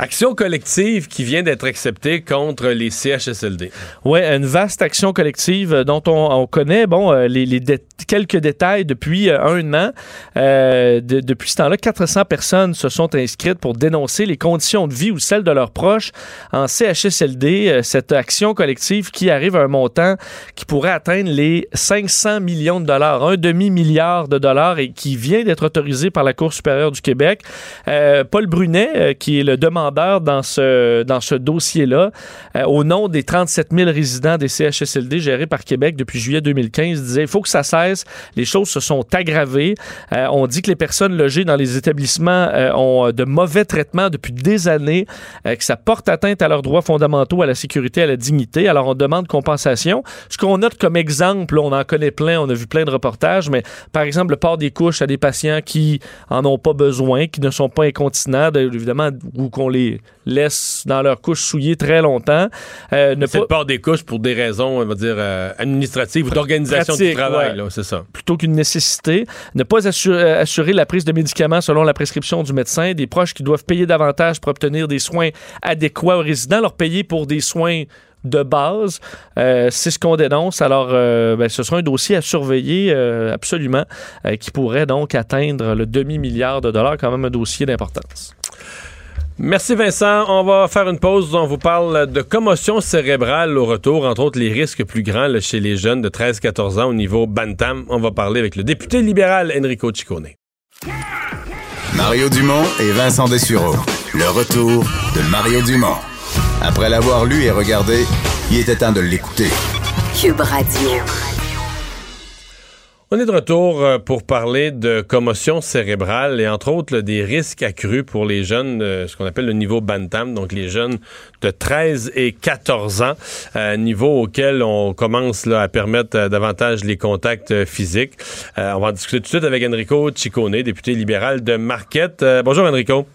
Speaker 1: Action collective qui vient d'être acceptée contre les CHSLD.
Speaker 2: Oui, une vaste action collective euh, dont on, on connaît bon, euh, les, quelques détails depuis euh, un an. Euh, de- depuis ce temps-là, 400 personnes se sont inscrites pour dénoncer les conditions de vie ou celles de leurs proches en CHSLD. Cette action collective qui arrive à un montant qui pourrait atteindre les 500 millions de dollars, un demi-milliard de dollars et qui vient d'être autorisé par la Cour supérieure du Québec. Paul Brunet, qui est le demandeur dans ce, dans ce dossier-là, euh, au nom des 37 000 résidents des CHSLD gérés par Québec depuis juillet 2015, disait il faut que ça cesse. Les choses se sont aggravées. Euh, on dit que les personnes logées dans les établissements euh, ont de mauvais traitements depuis des années, que ça porte atteinte à leurs droits fondamentaux, à la sécurité, à la dignité. Alors on demande compensation. Ce qu'on note comme exemple, on en connaît plein, on a vu plein de reportages, mais par exemple le port des couches à des patients qui en ont pas besoin, qui ne sont pas incontinents, de- évidemment, ou qu'on les laisse dans leurs couches souillées très longtemps. Euh, ne
Speaker 1: C'est
Speaker 2: pas-
Speaker 1: port des couches pour des raisons, on va dire, euh, administratives ou d'organisation du travail,
Speaker 2: ouais.
Speaker 1: là, c'est ça.
Speaker 2: plutôt qu'une nécessité. Ne pas assurer, euh, assurer la prise de médicaments selon la prescription du médecin. Des proches qui doivent payer davantage pour obtenir des soins adéquats aux résidents, leur payer pour des soins de base. Euh, c'est ce qu'on dénonce. Alors, euh, ben, ce sera un dossier à surveiller euh, absolument qui pourrait donc atteindre le demi-milliard de dollars, quand même un dossier d'importance.
Speaker 1: Merci Vincent. On va faire une pause. On vous parle de commotion cérébrale au retour, entre autres les risques plus grands là, chez les jeunes de 13-14 ans au niveau Bantam. On va parler avec le député libéral Enrico Ciccone.
Speaker 5: Mario Dumont et Vincent Dessureau. Le retour de Mario Dumont. Après l'avoir lu et regardé, il était temps de l'écouter.
Speaker 6: Cube Radio.
Speaker 1: On est de retour euh, pour parler de commotion cérébrale et entre autres là, des risques accrus pour les jeunes, euh, ce qu'on appelle le niveau Bantam, donc les jeunes de 13 et 14 ans, euh, niveau auquel on commence là, à permettre euh, davantage les contacts physiques. On va en discuter tout de suite avec Enrico Ciccone, député libéral de Marquette. Bonjour Enrico.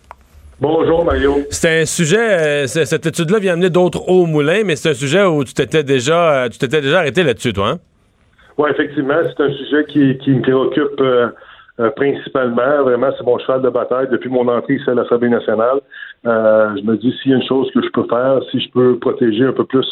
Speaker 7: Bonjour Mario.
Speaker 1: C'est un sujet, cette étude-là vient amener d'autres hauts moulins, mais c'est un sujet où tu t'étais déjà, tu t'étais déjà arrêté là-dessus, toi. Hein?
Speaker 7: Oui, effectivement, c'est un sujet qui, qui me préoccupe euh, euh, principalement. Vraiment, c'est mon cheval de bataille depuis mon entrée ici à l'Assemblée nationale. Euh, je me dis s'il y a une chose que je peux faire, si je peux protéger un peu plus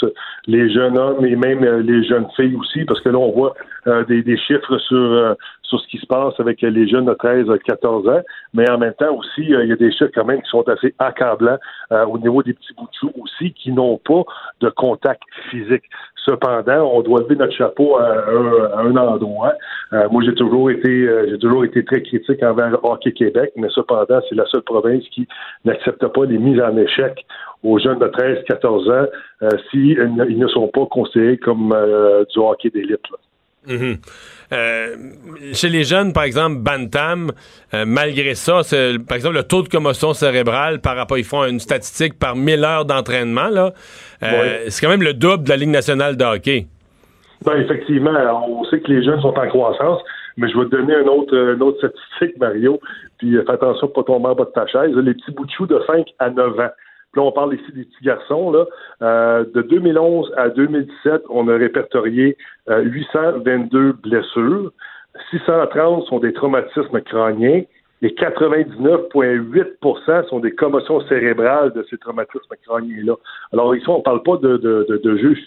Speaker 7: les jeunes hommes et même euh, les jeunes filles aussi, parce que là, on voit euh, des, des chiffres sur euh, sur ce qui se passe avec les jeunes de 13 à 14 ans, mais en même temps aussi, il y a des chiffres quand même qui sont assez accablants euh, au niveau des petits bouts de aussi qui n'ont pas de contact physique. Cependant, on doit lever notre chapeau à un, à un endroit. Euh, moi, j'ai toujours été, euh, j'ai toujours été très critique envers Hockey Québec, mais cependant, c'est la seule province qui n'accepte pas les mises en échec aux jeunes de 13-14 ans euh, s'ils ne, ils ne sont pas considérés comme euh, du hockey d'élite.
Speaker 1: Mhm. Euh, chez les jeunes, par exemple, Bantam, euh, malgré ça, par exemple, le taux de commotion cérébrale par rapport, ils font une statistique par 1000 heures d'entraînement, là, euh, c'est quand même le double de la Ligue nationale de hockey.
Speaker 7: Ben, effectivement, on sait que les jeunes sont en croissance, mais je vais te donner un autre, une autre statistique, Mario, puis fais attention pour pas tomber en bas de ta chaise. Les petits bouts de chou de 5 à 9 ans. Là, on parle ici des petits garçons. Là. Euh, de 2011 à 2017, on a répertorié euh, 822 blessures. 630 sont des traumatismes crâniens et 99,8% sont des commotions cérébrales de ces traumatismes crâniens-là. Alors ici, on ne parle pas de, de, de, de jeux.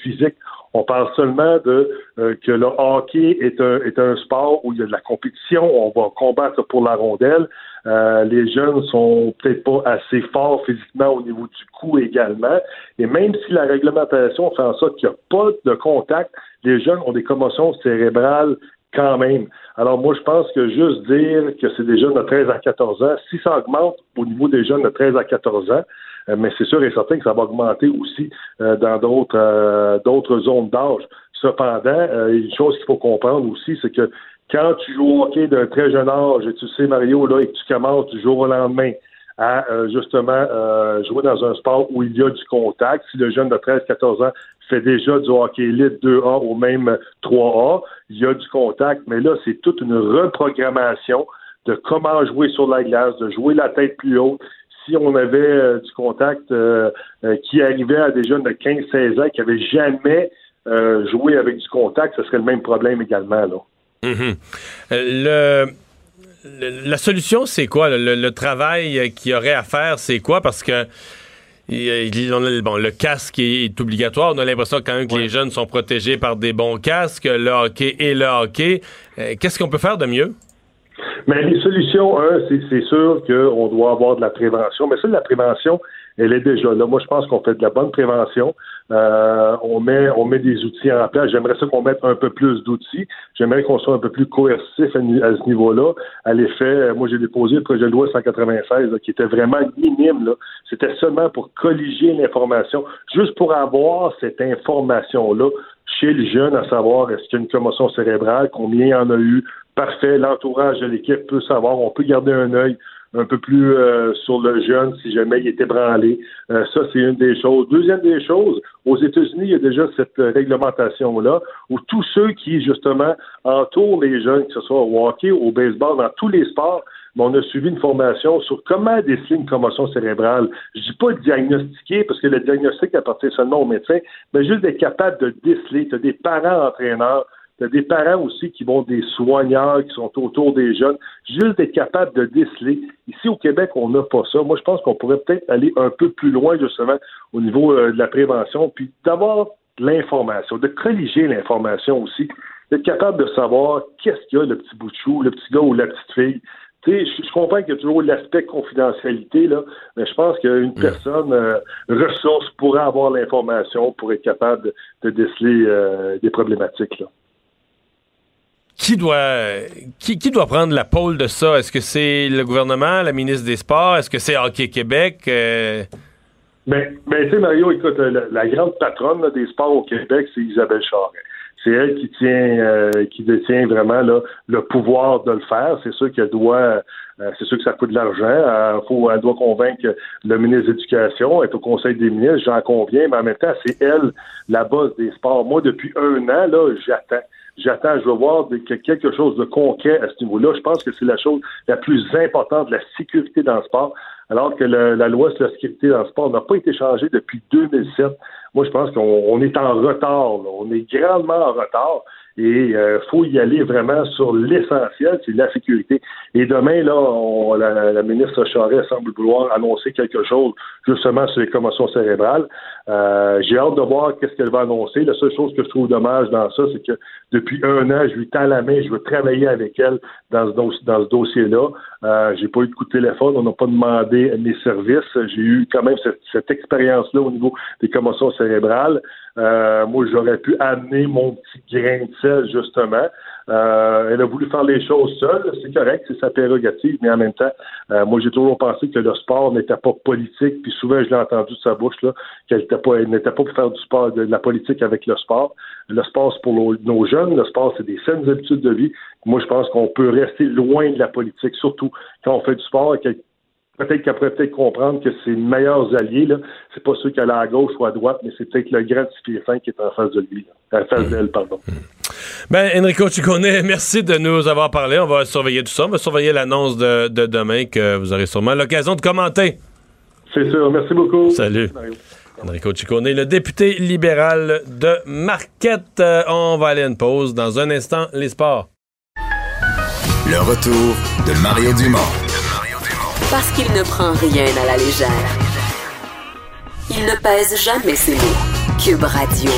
Speaker 7: On parle seulement de euh, que le hockey est un, est un sport où il y a de la compétition, on va combattre pour la rondelle. Euh, les jeunes sont peut-être pas assez forts physiquement au niveau du cou également. Et même si la réglementation fait en sorte qu'il n'y a pas de contact, les jeunes ont des commotions cérébrales quand même. Alors moi, je pense que juste dire que c'est des jeunes de 13 à 14 ans, si ça augmente au niveau des jeunes de 13 à 14 ans, euh, mais c'est sûr et certain que ça va augmenter aussi euh, dans d'autres d'autres zones d'âge. Cependant, une chose qu'il faut comprendre aussi, c'est que quand tu joues au hockey d'un très jeune âge, et tu sais, Mario, là, et que tu commences du jour au lendemain à justement jouer dans un sport où il y a du contact, si le jeune de 13-14 ans fait déjà du hockey élite 2A ou même 3A, il y a du contact, mais là, c'est toute une reprogrammation de comment jouer sur la glace, de jouer la tête plus haute, si on avait euh, du contact euh, euh, qui arrivait à des jeunes de 15-16 ans qui n'avaient jamais joué avec du contact, ce serait le même problème également. Là.
Speaker 1: Mm-hmm. le, la solution, c'est quoi? Le, travail qu'il y aurait à faire, c'est quoi? Parce que bon, le casque est obligatoire. On a l'impression quand même que les jeunes sont protégés par des bons casques, le hockey et le hockey. Qu'est-ce qu'on peut faire de mieux?
Speaker 7: Mais les solutions, un, c'est sûr qu'on doit avoir de la prévention, mais ça, la prévention, elle est déjà là. Moi, je pense qu'on fait de la bonne prévention. Euh, on met on met des outils en place. J'aimerais ça qu'on mette un peu plus d'outils. J'aimerais qu'on soit un peu plus coercitif à, ce niveau-là. À l'effet, moi j'ai déposé le projet de loi 196 qui était vraiment minime. C'était seulement pour colliger l'information, juste pour avoir cette information-là chez le jeune, à savoir est-ce qu'il y a une commotion cérébrale, combien il y en a eu, parfait. L'entourage de l'équipe peut savoir. On peut garder un œil un peu plus euh, sur le jeune si jamais il était branlé. Euh, ça, c'est une des choses. Deuxième des choses, aux États-Unis, il y a déjà cette réglementation-là où tous ceux qui, justement, entourent les jeunes, que ce soit au hockey, au baseball, dans tous les sports, on a suivi une formation sur comment déceler une commotion cérébrale. Je dis pas diagnostiquer, parce que le diagnostic appartient seulement au médecin, mais juste d'être capable de déceler. Tu as des parents entraîneurs T'as des parents aussi qui vont des soigneurs, qui sont autour des jeunes, juste d'être capable de déceler. Ici au Québec, on n'a pas ça. Moi, je pense qu'on pourrait peut-être aller un peu plus loin, justement, au niveau euh, de la prévention, puis d'avoir l'information, de colliger l'information aussi, d'être capable de savoir qu'est-ce qu'il y a le petit bout de chou, le petit gars ou la petite fille. Tu sais, je, comprends qu'il y a toujours l'aspect confidentialité, là, mais je pense qu'une mm. personne euh, ressource pourrait avoir l'information pour être capable de, déceler euh, des problématiques. Là
Speaker 1: qui doit, qui, doit prendre la pôle de ça? Est-ce que c'est le gouvernement, la ministre des Sports? Est-ce que c'est Hockey Québec?
Speaker 7: Euh... Ben, ben tu sais, Mario, écoute, la, grande patronne des sports au Québec, c'est Isabelle Charret. C'est elle qui tient, euh, qui détient vraiment le pouvoir de le faire. C'est sûr qu'elle doit, euh, c'est sûr que ça coûte de l'argent. Euh, elle doit convaincre le ministre de l'Éducation, être au Conseil des ministres, j'en conviens, mais en même temps, c'est elle la base des sports. Moi, depuis un an, j'attends j'attends, je veux voir quelque chose de concret à ce niveau-là. Je pense que c'est la chose la plus importante, la sécurité dans le sport, alors que la loi sur la sécurité dans le sport n'a pas été changée depuis 2007. Moi, je pense qu'on est en retard. On est grandement en retard. Et il euh, faut y aller vraiment sur l'essentiel, c'est la sécurité. Et demain, là, la, la, ministre Charest semble vouloir annoncer quelque chose justement sur les commotions cérébrales. Euh, j'ai hâte de voir qu'est-ce qu'elle va annoncer. La seule chose que je trouve dommage dans ça, c'est que depuis un an, je lui tends la main, je veux travailler avec elle dans ce dossier-là. Euh, j'ai pas eu de coup de téléphone, on n'a pas demandé mes services. J'ai eu quand même cette, cette expérience-là au niveau des commotions cérébrales. Euh, moi, j'aurais pu amener mon petit grain de sel, justement. Euh, elle a voulu faire les choses seule, c'est correct, c'est sa prérogative, mais en même temps, euh, moi j'ai toujours pensé que le sport n'était pas politique, puis souvent je l'ai entendu de sa bouche là, qu'elle n'était pas, n'était pas pour faire du sport, de, la politique avec le sport. Le sport c'est pour nos jeunes, le sport c'est des saines habitudes de vie. Moi je pense qu'on peut rester loin de la politique, surtout quand on fait du sport et peut-être qu'elle pourrait peut-être comprendre que ses meilleurs alliés, là, c'est pas ceux qui allaient à gauche ou à droite, mais c'est peut-être le grand fin qui est en face de lui, en face d'elle, pardon.
Speaker 1: Ben, Enrico connais, *laughs* merci de nous avoir parlé. On va surveiller tout ça. On va surveiller l'annonce de, demain que vous aurez sûrement l'occasion de commenter.
Speaker 7: C'est sûr. Merci beaucoup.
Speaker 1: Salut. Enrico Ciccone, le député libéral de Marquette. Euh, on va aller à une pause. Dans un instant, les sports.
Speaker 5: Le retour de Mario Dumont.
Speaker 6: Parce qu'il ne prend rien à la légère. Il ne pèse jamais ses mots. Cube Radio.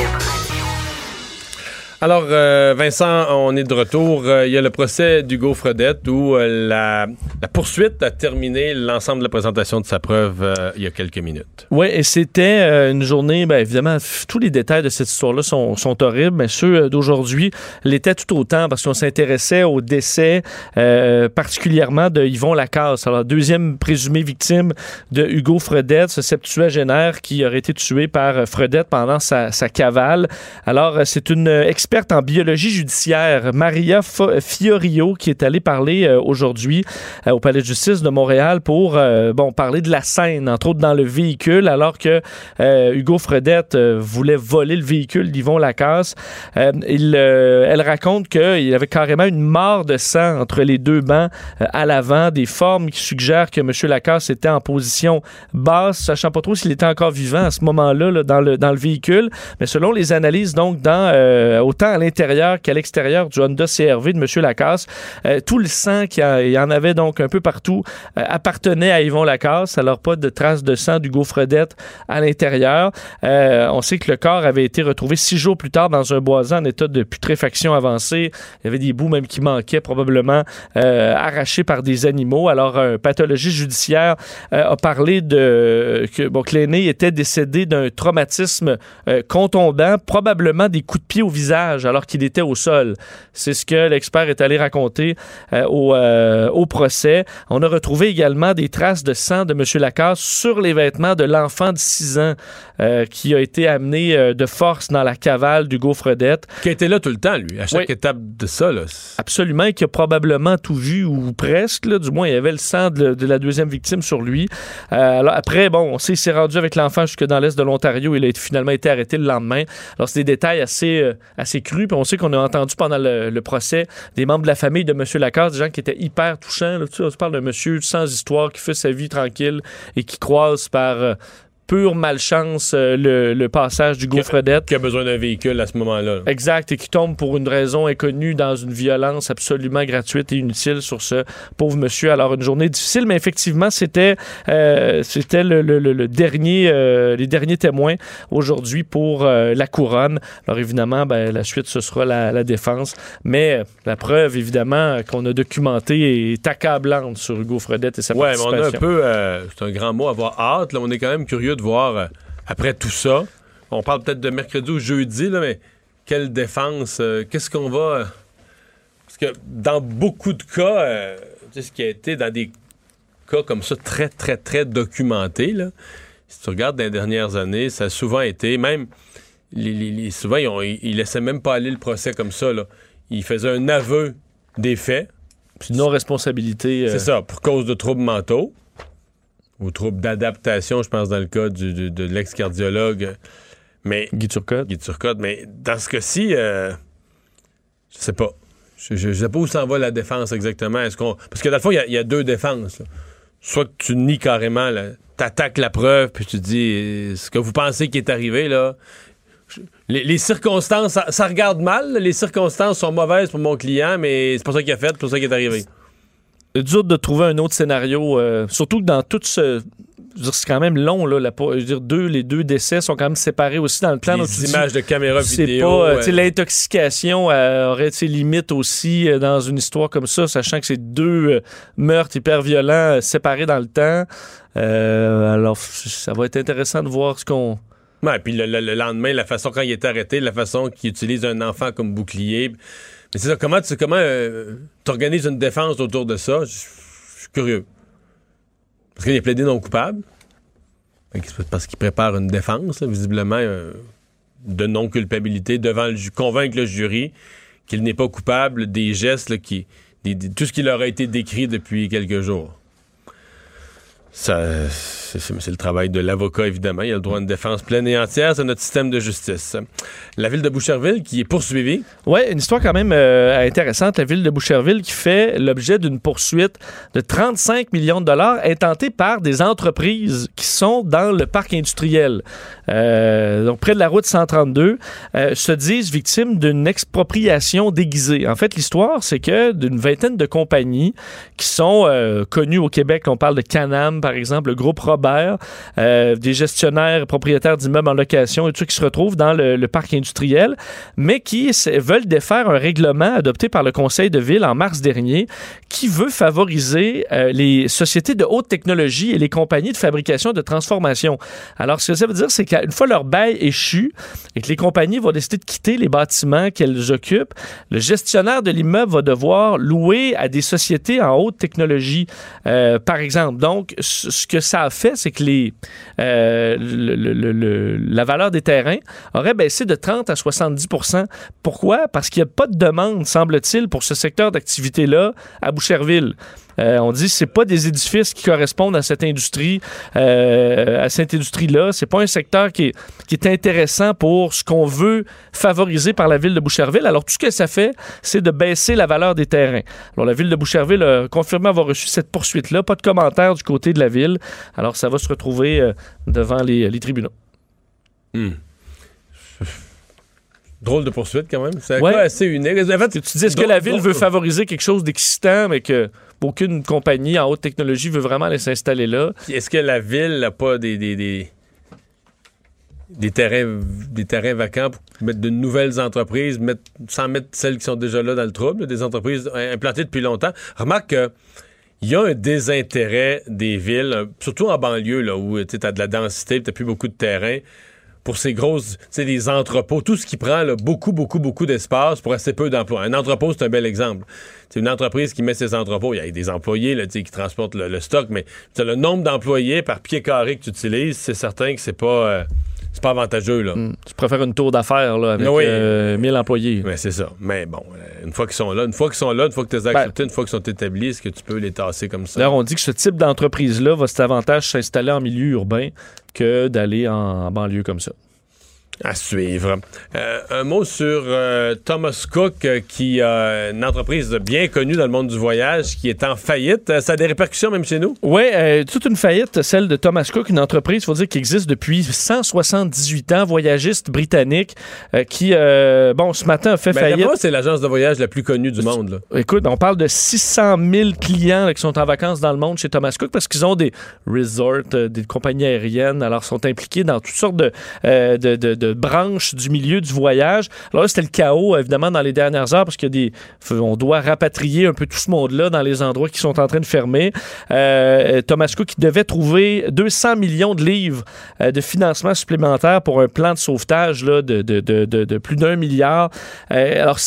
Speaker 1: Alors, euh, Vincent, on est de retour. Euh, il y a le procès d'Hugo Fredette où euh, la, poursuite a terminé l'ensemble de la présentation de sa preuve il y a quelques minutes.
Speaker 2: Oui, et c'était une journée, bien évidemment, tous les détails de cette histoire-là sont, sont horribles, mais ceux d'aujourd'hui l'étaient tout autant parce qu'on s'intéressait au décès particulièrement de Yvon Lacasse. Alors, deuxième présumé victime de Hugo Fredette, ce septuagénaire qui aurait été tué par Fredette pendant sa, sa cavale. Alors, c'est une euh, experte en biologie judiciaire, Maria Fiorio, qui est allée parler euh, aujourd'hui euh, au Palais de justice de Montréal pour euh, bon, parler de la scène, entre autres dans le véhicule, alors que Hugo Fredette voulait voler le véhicule d'Yvon Lacasse. Il, elle raconte qu'il y avait carrément une mare de sang entre les deux bancs à l'avant, des formes qui suggèrent que M. Lacasse était en position basse, sachant pas trop s'il était encore vivant à ce moment-là là, dans, le, dans le véhicule. Mais selon les analyses, donc, dans, euh, autant à l'intérieur qu'à l'extérieur du Honda CRV de M. Lacasse, euh, tout le sang qu'il y en avait donc un peu partout euh, appartenait à Yvon Lacasse. Alors, pas de traces de sang d'Hugo Fredette à l'intérieur. Euh, on sait que le corps avait été retrouvé six jours plus tard dans un boisé en état de putréfaction avancée. Il y avait des bouts même qui manquaient, probablement arrachés par des animaux. Alors, un pathologiste judiciaire a parlé de que, bon, que l'aîné était décédé d'un traumatisme contondant, probablement des coups de pied au visage alors qu'il était au sol. C'est ce que l'expert est allé raconter euh, au, euh, au procès. On a retrouvé également des traces de sang de M. Lacasse sur les vêtements de l'enfant de 6 ans euh, qui a été amené de force dans la cavale d'Hugo Fredette.
Speaker 1: Qui était là tout le temps, lui, à chaque
Speaker 2: Oui.
Speaker 1: étape de ça. Là.
Speaker 2: Absolument, et qui a probablement tout vu ou presque. là. du moins, il y avait le sang de, de la deuxième victime sur lui. Alors après, bon, on sait qu'il s'est rendu avec l'enfant jusque dans l'est de l'Ontario. Il a finalement été arrêté le lendemain. Alors, c'est des détails assez, euh, crus. Puis on sait qu'on a entendu pendant le, procès des membres de la famille de M. Lacasse, des gens qui étaient hyper touchants. Tu on d'un monsieur sans histoire qui fait sa vie tranquille et qui croise par euh, pure malchance euh, le, le passage du Fredette.
Speaker 1: Qui a besoin d'un véhicule à ce moment-là. là.
Speaker 2: Exact, et qui tombe pour une raison inconnue dans une violence absolument gratuite et inutile sur ce pauvre monsieur. Alors, une journée difficile, mais effectivement, c'était euh, c'était le, le- le- dernier, euh, les derniers témoins aujourd'hui pour euh, la couronne. Alors, évidemment, ben, la suite, ce sera la, la défense, mais euh, la preuve, évidemment, qu'on a documentée est accablante sur Hugo Fredette et sa
Speaker 1: Ouais, mais on a un peu, euh, c'est un grand mot, avoir hâte. Là, on est quand même curieux de voir, euh, après tout ça, on parle peut-être de mercredi ou jeudi, là, mais quelle défense, euh, qu'est-ce qu'on va... euh, parce que dans beaucoup de cas, euh, tu sais, ce qui a été dans des cas comme ça, très, très, très documentés, là, si tu regardes dans les dernières années, ça a souvent été, même, les, les- les- souvent, ils, ont- ils- ils laissaient même pas aller le procès comme ça. Là. Ils faisaient un aveu des faits.
Speaker 2: Puis non-responsabilité. euh,
Speaker 1: C'est ça, pour cause de troubles mentaux ou troubles d'adaptation, je pense, dans le cas du- du- de l'ex-cardiologue. Mais.
Speaker 2: Guy Turcotte.
Speaker 1: Guy Turcotte. Mais dans ce cas-ci, euh, je sais pas. Je, je sais pas où s'en va la défense exactement. Est-ce qu'on. Parce que dans le fond, il y a- il y, a deux défenses. là. Soit que tu nies carrément, là, t'attaques la preuve, puis tu dis euh, ce que vous pensez qui est arrivé, là. je- Les, les circonstances, ça, ça regarde mal. Les circonstances sont mauvaises pour mon client, mais c'est pas ça qu'il a fait, c'est pour ça qu'il est arrivé.
Speaker 2: C'est dur de trouver un autre scénario, euh, surtout que dans tout ce. C'est quand même long, là. la- je veux dire, deux, les deux décès sont quand même séparés aussi dans le plan. donc
Speaker 1: Les
Speaker 2: dis-
Speaker 1: images de caméra
Speaker 2: c'est
Speaker 1: vidéo.
Speaker 2: euh,
Speaker 1: ouais.
Speaker 2: L'intoxication euh, aurait ses limites aussi euh, dans une histoire comme ça, sachant que c'est deux euh, meurtres hyper violents euh, séparés dans le temps. Euh, alors, ça va être intéressant de voir ce qu'on.
Speaker 1: Ouais, puis le, le- le lendemain, la façon quand il est arrêté, la façon qu'il utilise un enfant comme bouclier. C'est ça, comment tu comment euh, organises une défense autour de ça? Je suis curieux. Parce qu'il est plaidé non coupable. Parce qu'il prépare une défense, visiblement, euh, de non-culpabilité devant le convaincre le jury qu'il n'est pas coupable des gestes qui. tout ce qui leur a été décrit depuis quelques jours. Ça, c'est, le travail de l'avocat, évidemment. Il a le droit à une défense pleine et entière. C'est notre système de justice. La ville de Boucherville qui est poursuivie.
Speaker 2: Oui, une histoire quand même euh, intéressante. La ville de Boucherville qui fait l'objet d'une poursuite de 35 millions de dollars intentée par des entreprises qui sont dans le parc industriel. Euh, donc, près de la route 132, euh, se disent victimes d'une expropriation déguisée. En fait, l'histoire, c'est que d'une vingtaine de compagnies qui sont connues au Québec, on parle de Canam, par exemple, le groupe Robert Euh, des gestionnaires propriétaires d'immeubles en location et tout qui se retrouvent dans le, parc industriel, mais qui veulent défaire un règlement adopté par le Conseil de ville en mars dernier qui veut favoriser euh, les sociétés de haute technologie et les compagnies de fabrication de transformation. Alors, ce que ça veut dire, c'est qu'une fois leur bail échu et que les compagnies vont décider de quitter les bâtiments qu'elles occupent, le gestionnaire de l'immeuble va devoir louer à des sociétés en haute technologie, euh, par exemple. Donc, ce que ça a fait, c'est que euh, la valeur des terrains aurait baissé de 30 à 70% Pourquoi? Parce qu'il n'y a pas de demande, semble-t-il, pour ce secteur d'activité-là à Boucherville. Euh, on dit que c'est pas des édifices qui correspondent à cette industrie, euh, à cette industrie-là. C'est pas un secteur qui est, qui est intéressant pour ce qu'on veut favoriser par la ville de Boucherville. Alors tout ce que ça fait, c'est de baisser la valeur des terrains. Alors la ville de Boucherville a confirmé avoir reçu cette poursuite-là. Pas de commentaire du côté de la ville. Alors ça va se retrouver euh, devant les, les tribunaux.
Speaker 1: Drôle de poursuite quand même. C'est
Speaker 2: Ouais.
Speaker 1: assez unique. En fait,
Speaker 2: Tu dis, est-ce que la ville veut favoriser quelque chose d'excitant, mais que aucune compagnie en haute technologie veut vraiment aller s'installer là?
Speaker 1: Est-ce que la ville n'a pas des, des, des, des terrains, des terrains vacants pour mettre de nouvelles entreprises, mettre, sans mettre celles qui sont déjà là dans le trouble, des entreprises implantées depuis longtemps? Remarque que il y a un désintérêt des villes, surtout en banlieue, là, où tu as de la densité, tu n'as plus beaucoup de terrain, pour ces grosses, sais, les entrepôts, tout ce qui prend beaucoup, beaucoup, beaucoup d'espace pour assez peu d'emplois. Un entrepôt, c'est un bel exemple. C'est une entreprise qui met ses entrepôts, il y a des employés qui transportent le, stock, mais le nombre d'employés par pied carré que tu utilises, c'est certain que c'est pas, euh, c'est pas avantageux. Là.
Speaker 2: Hmm. Tu préfères une tour d'affaires là, avec
Speaker 1: Oui.
Speaker 2: euh, 1000 employés.
Speaker 1: Ouais, c'est ça. Mais bon, euh, une fois qu'ils sont là, une fois qu'ils sont là, une fois que tu les as
Speaker 2: Ben-
Speaker 1: acceptés, une fois qu'ils sont établis, est-ce que tu peux les tasser comme ça?
Speaker 2: D'ailleurs, on dit que ce type d'entreprise-là va cet avantage s'installer en milieu urbain que d'aller en, en banlieue comme ça.
Speaker 1: À suivre. Euh, un mot sur euh, Thomas Cook, euh, qui a une entreprise bien connue dans le monde du voyage, qui est en faillite. Ça a des répercussions même chez nous?
Speaker 2: Oui, toute une faillite, celle de Thomas Cook, une entreprise, il faut dire, qui existe depuis 178 ans, voyagiste britannique, qui, bon, ce matin a fait
Speaker 1: Ben,
Speaker 2: faillite.
Speaker 1: c'est l'agence de voyage la plus connue du monde. Là.
Speaker 2: Écoute, on parle de 600 000 clients là, qui sont en vacances dans le monde chez Thomas Cook parce qu'ils ont des resorts, des compagnies aériennes, alors sont impliqués dans toutes sortes de, de, de- de branches du milieu du voyage. Alors là, c'était le chaos, évidemment, dans les dernières heures parce qu'il y a des, on doit rapatrier un peu tout ce monde-là dans les endroits qui sont en train de fermer. Euh, Thomas Cook qui devait trouver 200 millions de livres euh, de financement supplémentaire pour un plan de sauvetage de, plus d'un milliard. Euh, alors,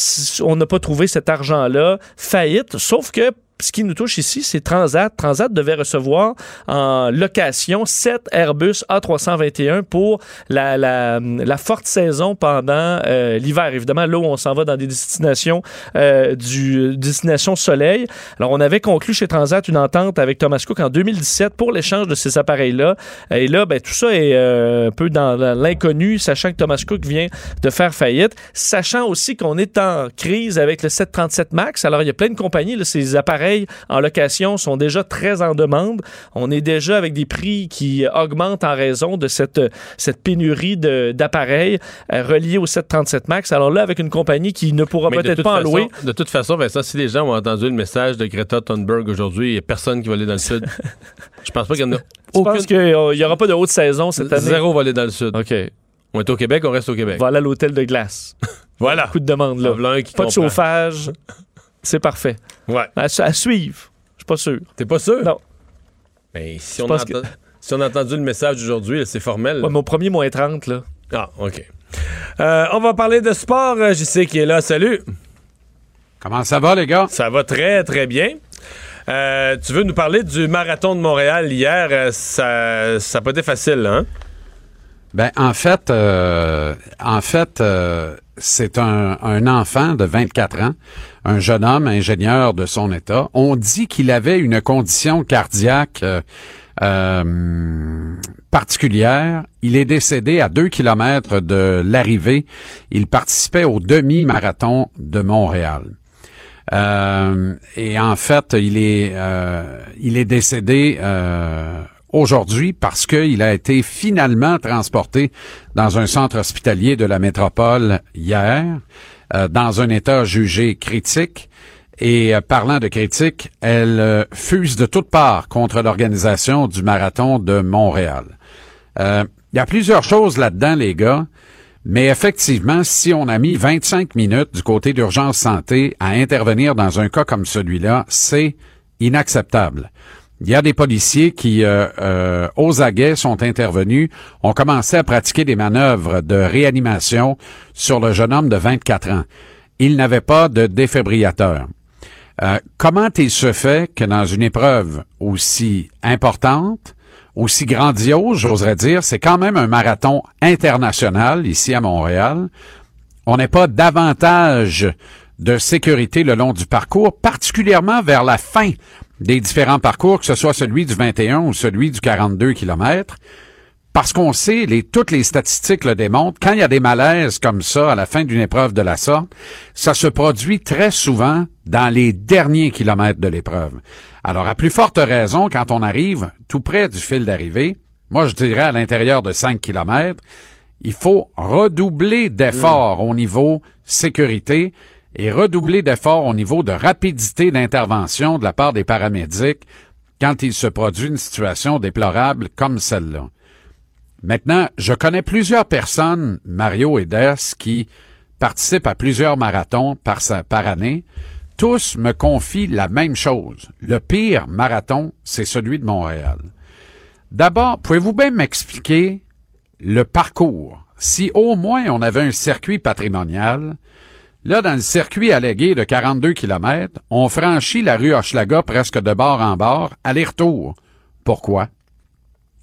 Speaker 2: on n'a pas trouvé cet argent-là. Faillite, sauf que ce qui nous touche ici, c'est Transat. Transat devait recevoir en location 7 Airbus A321 pour la, forte saison pendant euh, l'hiver. Évidemment, là où on s'en va dans des destinations euh, du destination soleil. Alors, on avait conclu chez Transat une entente avec Thomas Cook en 2017 pour l'échange de ces appareils-là. Et là, ben, tout ça est euh, un peu dans l'inconnu, sachant que Thomas Cook vient de faire faillite, sachant aussi qu'on est en crise avec le 737 MAX. Alors, il y a plein de compagnies, là, ces appareils en location sont déjà très en demande. On est déjà avec des prix qui augmentent en raison de cette, cette pénurie d'appareils euh, reliés au 737 MAX. Alors là, avec une compagnie qui ne pourra peut-être pas en louer,
Speaker 1: De toute façon, Vincent, si les gens ont entendu le message de Greta Thunberg aujourd'hui, il n'y a personne qui va aller dans le sud. *laughs* Je pense pas qu'il y en a
Speaker 2: je pense
Speaker 1: aucune.
Speaker 2: qu'il n'y aura pas de haute saison cette année?
Speaker 1: Zéro va aller dans le sud.
Speaker 2: OK.
Speaker 1: On est au Québec, on reste au Québec.
Speaker 2: On va aller à l'hôtel de glace.
Speaker 1: Voilà.
Speaker 2: Beaucoup de demandes là.
Speaker 1: Voilà
Speaker 2: Pas de chauffage. C'est parfait.
Speaker 1: Ouais.
Speaker 2: À, su- à suivre. Je suis pas sûr.
Speaker 1: T'es pas sûr?
Speaker 2: Non.
Speaker 1: Mais si on, entend- si on a entendu le message d'aujourd'hui, c'est formel.
Speaker 2: Ouais, mon premier moins 30, là.
Speaker 1: Ah, OK. Euh, on va parler de sport. Euh, Je sais qui est là. Salut.
Speaker 8: Comment ça va, les gars?
Speaker 1: Ça va très, très bien. Euh, tu veux nous parler du marathon de Montréal hier? Ça n'a pas été facile, hein?
Speaker 8: Ben, en fait, euh, en fait, euh, c'est un, un enfant de 24 ans, un jeune homme ingénieur de son état. On dit qu'il avait une condition cardiaque euh, euh, particulière. Il est décédé à deux kilomètres de l'arrivée. Il participait au demi-marathon de Montréal. Euh, et en fait, il est, euh, il est décédé euh, aujourd'hui parce qu'il a été finalement transporté dans un centre hospitalier de la métropole hier, euh, dans un état jugé critique. Et euh, parlant de critiques, elle euh, fuse de toutes parts contre l'organisation du marathon de Montréal. Euh, Il y a plusieurs choses là-dedans, les gars. Mais effectivement, si on a mis 25 minutes du côté d'urgence santé à intervenir dans un cas comme celui-là, c'est inacceptable. Il y a des policiers qui, euh, euh, aux aguets, sont intervenus, ont commencé à pratiquer des manœuvres de réanimation sur le jeune homme de 24 ans. Il n'avait pas de défibrillateur. Euh, comment il se fait que dans une épreuve aussi importante, aussi grandiose, j'oserais dire, c'est quand même un marathon international ici à Montréal, on n'ait pas davantage de sécurité le long du parcours, particulièrement vers la fin des différents parcours, que ce soit celui du 21 ou celui du 42 km, parce qu'on sait, les, toutes les statistiques le démontrent, quand il y a des malaises comme ça à la fin d'une épreuve de la sorte, ça se produit très souvent dans les derniers kilomètres de l'épreuve. Alors, à plus forte raison, quand on arrive tout près du fil d'arrivée, moi je dirais à l'intérieur de 5 kilomètres, il faut redoubler d'efforts au niveau sécurité et redoubler d'efforts au niveau de rapidité d'intervention de la part des paramédics quand il se produit une situation déplorable comme celle-là. Maintenant, je connais plusieurs personnes, Mario et Des, qui participent à plusieurs marathons par, par année. Tous me confient la même chose. Le pire marathon, c'est celui de Montréal. D'abord, pouvez-vous bien m'expliquer le parcours? Si au moins on avait un circuit patrimonial, là, dans le circuit allégué de 42 km, on franchit la rue Hochelaga presque de bord en bord, aller-retour. Pourquoi?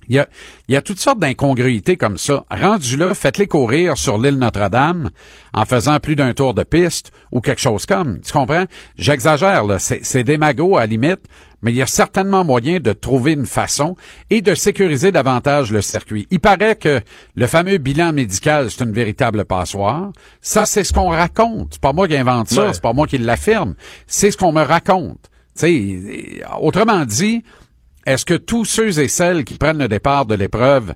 Speaker 8: Il y, a, il y a toutes sortes d'incongruités comme ça. Rendu là, faites-les courir sur l'île Notre-Dame en faisant plus d'un tour de piste ou quelque chose comme. Tu comprends? J'exagère, là. C'est, c'est démago à la limite, mais il y a certainement moyen de trouver une façon et de sécuriser davantage le circuit. Il paraît que le fameux bilan médical, c'est une véritable passoire. Ça, c'est ce qu'on raconte. C'est pas moi qui invente ça,
Speaker 1: Ouais.
Speaker 8: c'est pas moi qui l'affirme. C'est ce qu'on me raconte. Tu sais, autrement dit, est-ce que tous ceux et celles qui prennent le départ de l'épreuve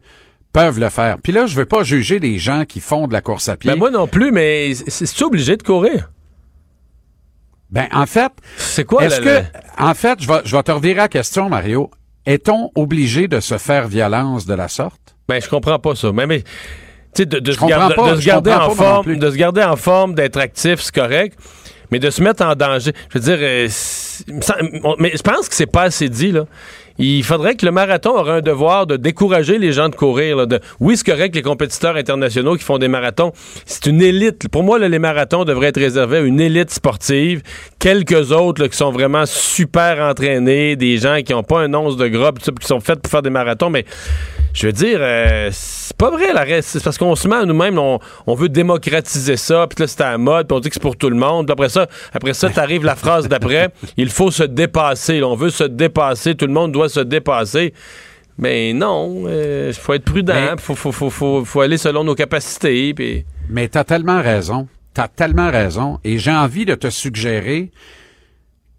Speaker 8: peuvent le faire? Puis là, je veux pas juger les gens qui font de la course à pied.
Speaker 1: Ben moi non plus, mais c'est obligé de courir?
Speaker 8: Ben, en fait,
Speaker 1: C'est quoi
Speaker 8: est-ce en fait, je vais, je vais te revirer la question, Mario. Est-on obligé de se faire violence de la sorte?
Speaker 1: Ben, je comprends pas ça. Mais, mais tu sais, de, de
Speaker 8: Je
Speaker 1: se
Speaker 8: comprends
Speaker 1: garder,
Speaker 8: pas,
Speaker 1: de se garder en forme, de se garder en forme, d'être actif, c'est correct. Mais de se mettre en danger, je veux dire, euh, mais je pense que c'est pas assez dit là. Il faudrait que le marathon aurait un devoir de décourager les gens de courir. de, oui, c'est correct les compétiteurs internationaux qui font des marathons, c'est une élite. Pour moi, les marathons devraient être réservés à une élite sportive. Quelques autres qui sont vraiment super entraînés, des gens qui n'ont pas un once de gras, qui sont faits pour faire des marathons. Mais je veux dire, euh, c'est pas vrai la reste. C'est parce qu'on se met à nous-mêmes, on, on veut démocratiser ça, puis là c'est à la mode, puis on dit que c'est pour tout le monde. Puis après ça, après ça, t'arrives la phrase d'après, *laughs* il faut se dépasser. là. on veut se dépasser, tout le monde doit se dépasser. Mais non, il faut être prudent,
Speaker 8: Mais-
Speaker 1: faut, faut, faut, faut, faut aller selon nos capacités. Puis...
Speaker 8: Mais t'as tellement raison. T'as tellement raison. Et j'ai envie de te suggérer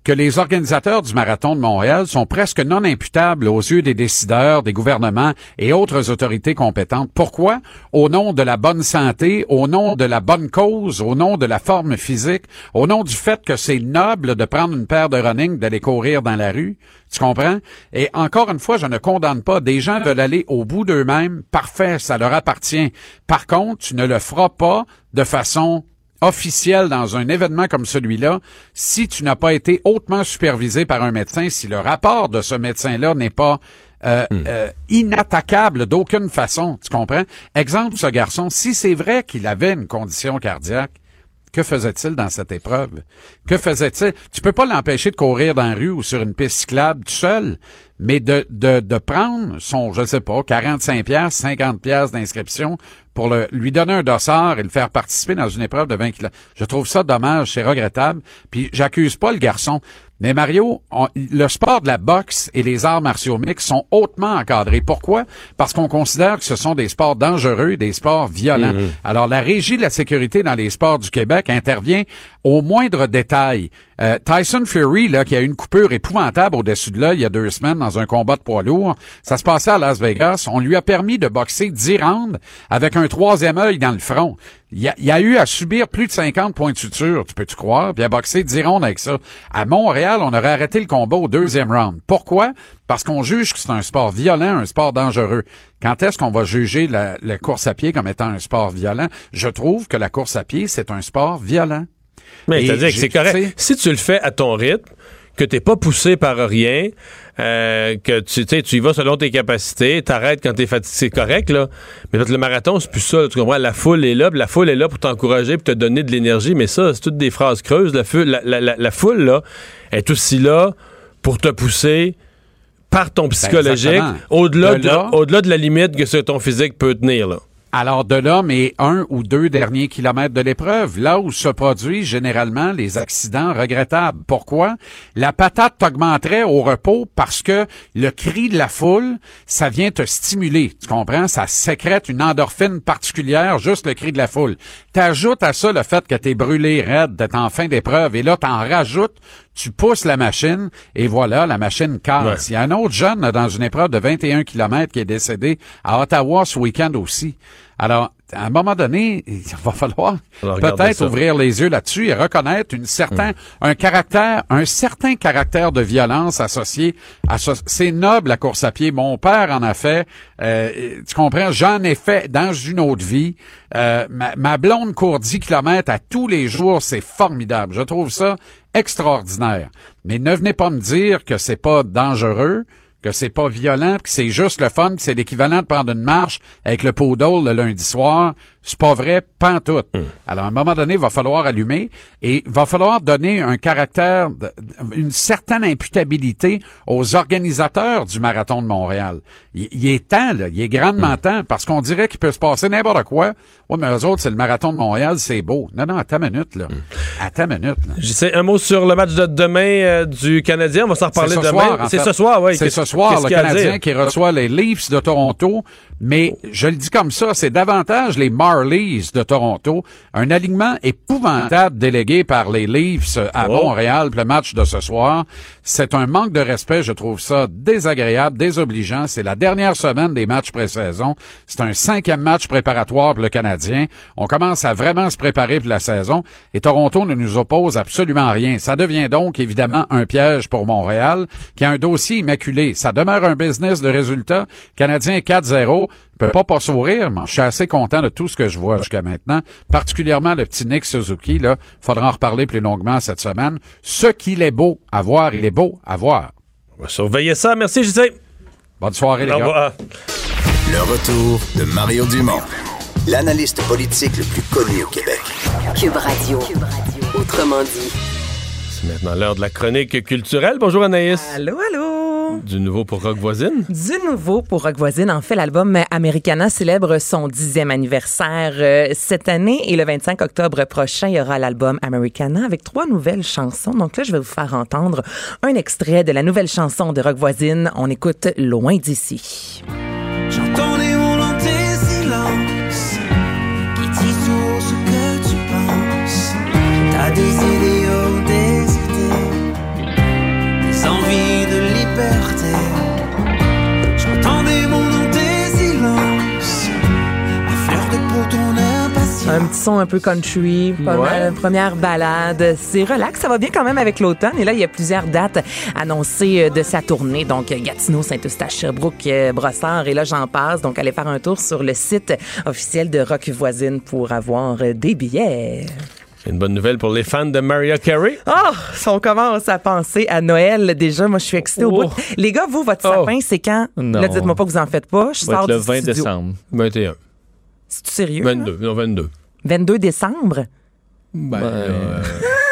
Speaker 8: que les organisateurs du marathon de Montréal sont presque non imputables aux yeux des décideurs, des gouvernements et autres autorités compétentes. Pourquoi? Au nom de la bonne santé, au nom de la bonne cause, au nom de la forme physique, au nom du fait que c'est noble de prendre une paire de running, d'aller courir dans la rue. Tu comprends? Et encore une fois, je ne condamne pas. Des gens veulent aller au bout d'eux-mêmes. Parfait, ça leur appartient. Par contre, tu ne le feras pas de façon officiel dans un événement comme celui-là, si tu n'as pas été hautement supervisé par un médecin, si le rapport de ce médecin-là n'est pas euh, euh, inattaquable d'aucune façon, tu comprends? Exemple, ce garçon, si c'est vrai qu'il avait une condition cardiaque, que faisait-il dans cette épreuve? Que faisait-il? Tu peux pas l'empêcher de courir dans la rue ou sur une piste cyclable tout seul, mais de, de, de prendre son, je sais pas, 45 pièces, 50 pièces d'inscription pour le, lui donner un dossard et le faire participer dans une épreuve de 20 km. Je trouve ça dommage, c'est regrettable. Puis j'accuse pas le garçon. Mais Mario, on- le sport de la boxe et les arts martiaux mixtes sont hautement encadrés. Pourquoi? Parce qu'on considère que ce sont des sports dangereux des sports violents. Alors, la Régie de la sécurité dans les sports du Québec intervient au moindre détail. Euh, Tyson Fury, là, qui a eu une coupure épouvantable au-dessus de l'œil il y a deux semaines dans un combat de poids lourd, ça se passait à Las Vegas. On lui a permis de boxer 10 rounds avec un un troisième œil dans le front. Il a, il a eu à subir plus de 50 points de suture, tu peux-tu croire, puis à boxer 10 rondes avec ça. À Montréal, on aurait arrêté le combat au deuxième round. Pourquoi? Parce qu'on juge que c'est un sport violent, un sport dangereux. Quand est-ce qu'on va juger la, la course à pied comme étant un sport violent? Je trouve que la course à pied, c'est un sport violent.
Speaker 1: Mais c'est-à-dire que c'est correct. Si tu le fais à ton rythme, que t'es pas poussé par rien, euh, que tu, tu sais, tu y vas selon tes capacités, t'arrêtes quand t'es fatigué, c'est correct, là. Mais le marathon, c'est plus ça, là, tu comprends? La foule est là, la foule est là pour t'encourager, pour te donner de l'énergie, mais ça, c'est toutes des phrases creuses. La, foule- la, la- la- la foule, là, est aussi là pour te pousser par ton psychologique,
Speaker 8: Ben, exactement.
Speaker 1: au-delà
Speaker 8: De
Speaker 1: de, la limite que ton physique peut tenir, là.
Speaker 8: Alors, de là, mais un ou deux derniers kilomètres de l'épreuve, là où se produisent généralement les accidents regrettables. Pourquoi? La patate t'augmenterait au repos parce que le cri de la foule, ça vient te stimuler. Tu comprends? Ça sécrète une endorphine particulière, juste le cri de la foule. T'ajoutes à ça le fait que t'es brûlé raide, d'être en fin d'épreuve, et là, t'en rajoutes, tu pousses la machine, et voilà, la machine casse. Il y a un autre jeune dans une épreuve de 21 km qui est décédé à Ottawa ce week-end aussi. Alors, à un moment donné, il va falloir peut-être ouvrir les yeux là-dessus et reconnaître une certain, un caractère, un certain caractère de violence associé à ça. C'est noble la course à pied. Mon père en a fait. Euh, tu comprends? J'en ai fait dans une autre vie. Euh, ma, ma blonde court 10 kilomètres à tous les jours. C'est formidable. Je trouve ça extraordinaire. Mais ne venez pas me dire que c'est pas dangereux que c'est pas violent, que c'est juste le fun, que c'est l'équivalent de prendre une marche avec le poodle le lundi soir. C'est pas vrai, pantoute. Alors, à un moment donné, il va falloir allumer et il va falloir donner un caractère, une certaine imputabilité aux organisateurs du Marathon de Montréal. Il, il est temps, là, il est grandement temps, parce qu'on dirait qu'il peut se passer n'importe quoi. Ouais, mais eux autres, c'est le Marathon de Montréal, c'est beau. Non, non, à ta minute, là. À ta minute, là.
Speaker 1: Un mot sur le match de demain euh, du Canadien. On va s'en reparler demain. C'est ce soir, oui.
Speaker 8: C'est ce soir, le Canadien qui reçoit les Leafs de Toronto. Mais je le dis comme ça, c'est davantage les Marlies de Toronto. Un alignement épouvantable délégué par les Leafs à
Speaker 1: Oh.
Speaker 8: Montréal pour le match de ce soir. C'est un manque de respect. Je trouve ça désagréable, désobligeant. C'est la dernière semaine des matchs pré-saison. C'est un cinquième match préparatoire pour le Canadien. On commence à vraiment se préparer pour la saison et Toronto ne nous oppose absolument rien. Ça devient donc évidemment un piège pour Montréal qui a un dossier immaculé. Ça demeure un business de résultats. Canadien 4-0 peut pas pas sourire, mais je suis assez content de tout ce que je vois jusqu'à maintenant, particulièrement le petit Nick Suzuki, là. Faudra en reparler plus longuement cette semaine. Ce qu'il est beau à voir, il est beau à voir.
Speaker 1: On va surveiller ça. Merci, JC.
Speaker 8: Bonne soirée, les
Speaker 1: Au
Speaker 8: gars.
Speaker 1: revoir.
Speaker 5: Le retour de Mario Dumont, l'analyste politique le plus connu au Québec.
Speaker 6: Cube Radio. Autrement dit.
Speaker 1: C'est maintenant l'heure de la chronique culturelle. Bonjour Anaïs.
Speaker 9: Allô, allô!
Speaker 1: Du nouveau pour Rock Voisine?
Speaker 9: Du nouveau pour Rock Voisine. En fait, l'album Americana célèbre son dixième anniversaire euh, cette année et le 25 octobre prochain, il y aura l'album Americana avec trois nouvelles chansons. Donc là, je vais vous faire entendre un extrait de la nouvelle chanson de Rock Voisine. On écoute Loin d'ici. Un petit son un peu country, pas
Speaker 1: Ouais.
Speaker 9: mal, première balade. C'est relax, ça va bien quand même avec l'automne. Et là, il y a plusieurs dates annoncées euh, de sa tournée. Donc, Gatineau, Saint-Eustache, Sherbrooke, euh, Brossard, et là, j'en passe. Donc, allez faire un tour sur le site officiel de Rock Voisine pour avoir euh, des billets.
Speaker 1: Une bonne nouvelle pour les fans de Mariah Carey.
Speaker 9: Oh, on commence à penser à Noël déjà. Moi, je suis excitée au
Speaker 2: Oh.
Speaker 9: bout. Les gars, vous, votre
Speaker 1: Oh.
Speaker 9: sapin, c'est quand?
Speaker 2: Non.
Speaker 9: Là, dites-moi pas que vous en faites pas. Je sors
Speaker 2: le
Speaker 9: du
Speaker 2: 20
Speaker 9: studio.
Speaker 2: décembre.
Speaker 1: 21.
Speaker 9: C'est sérieux? là?
Speaker 1: 22. Non, 22.
Speaker 9: 22 décembre?
Speaker 1: Ben, euh,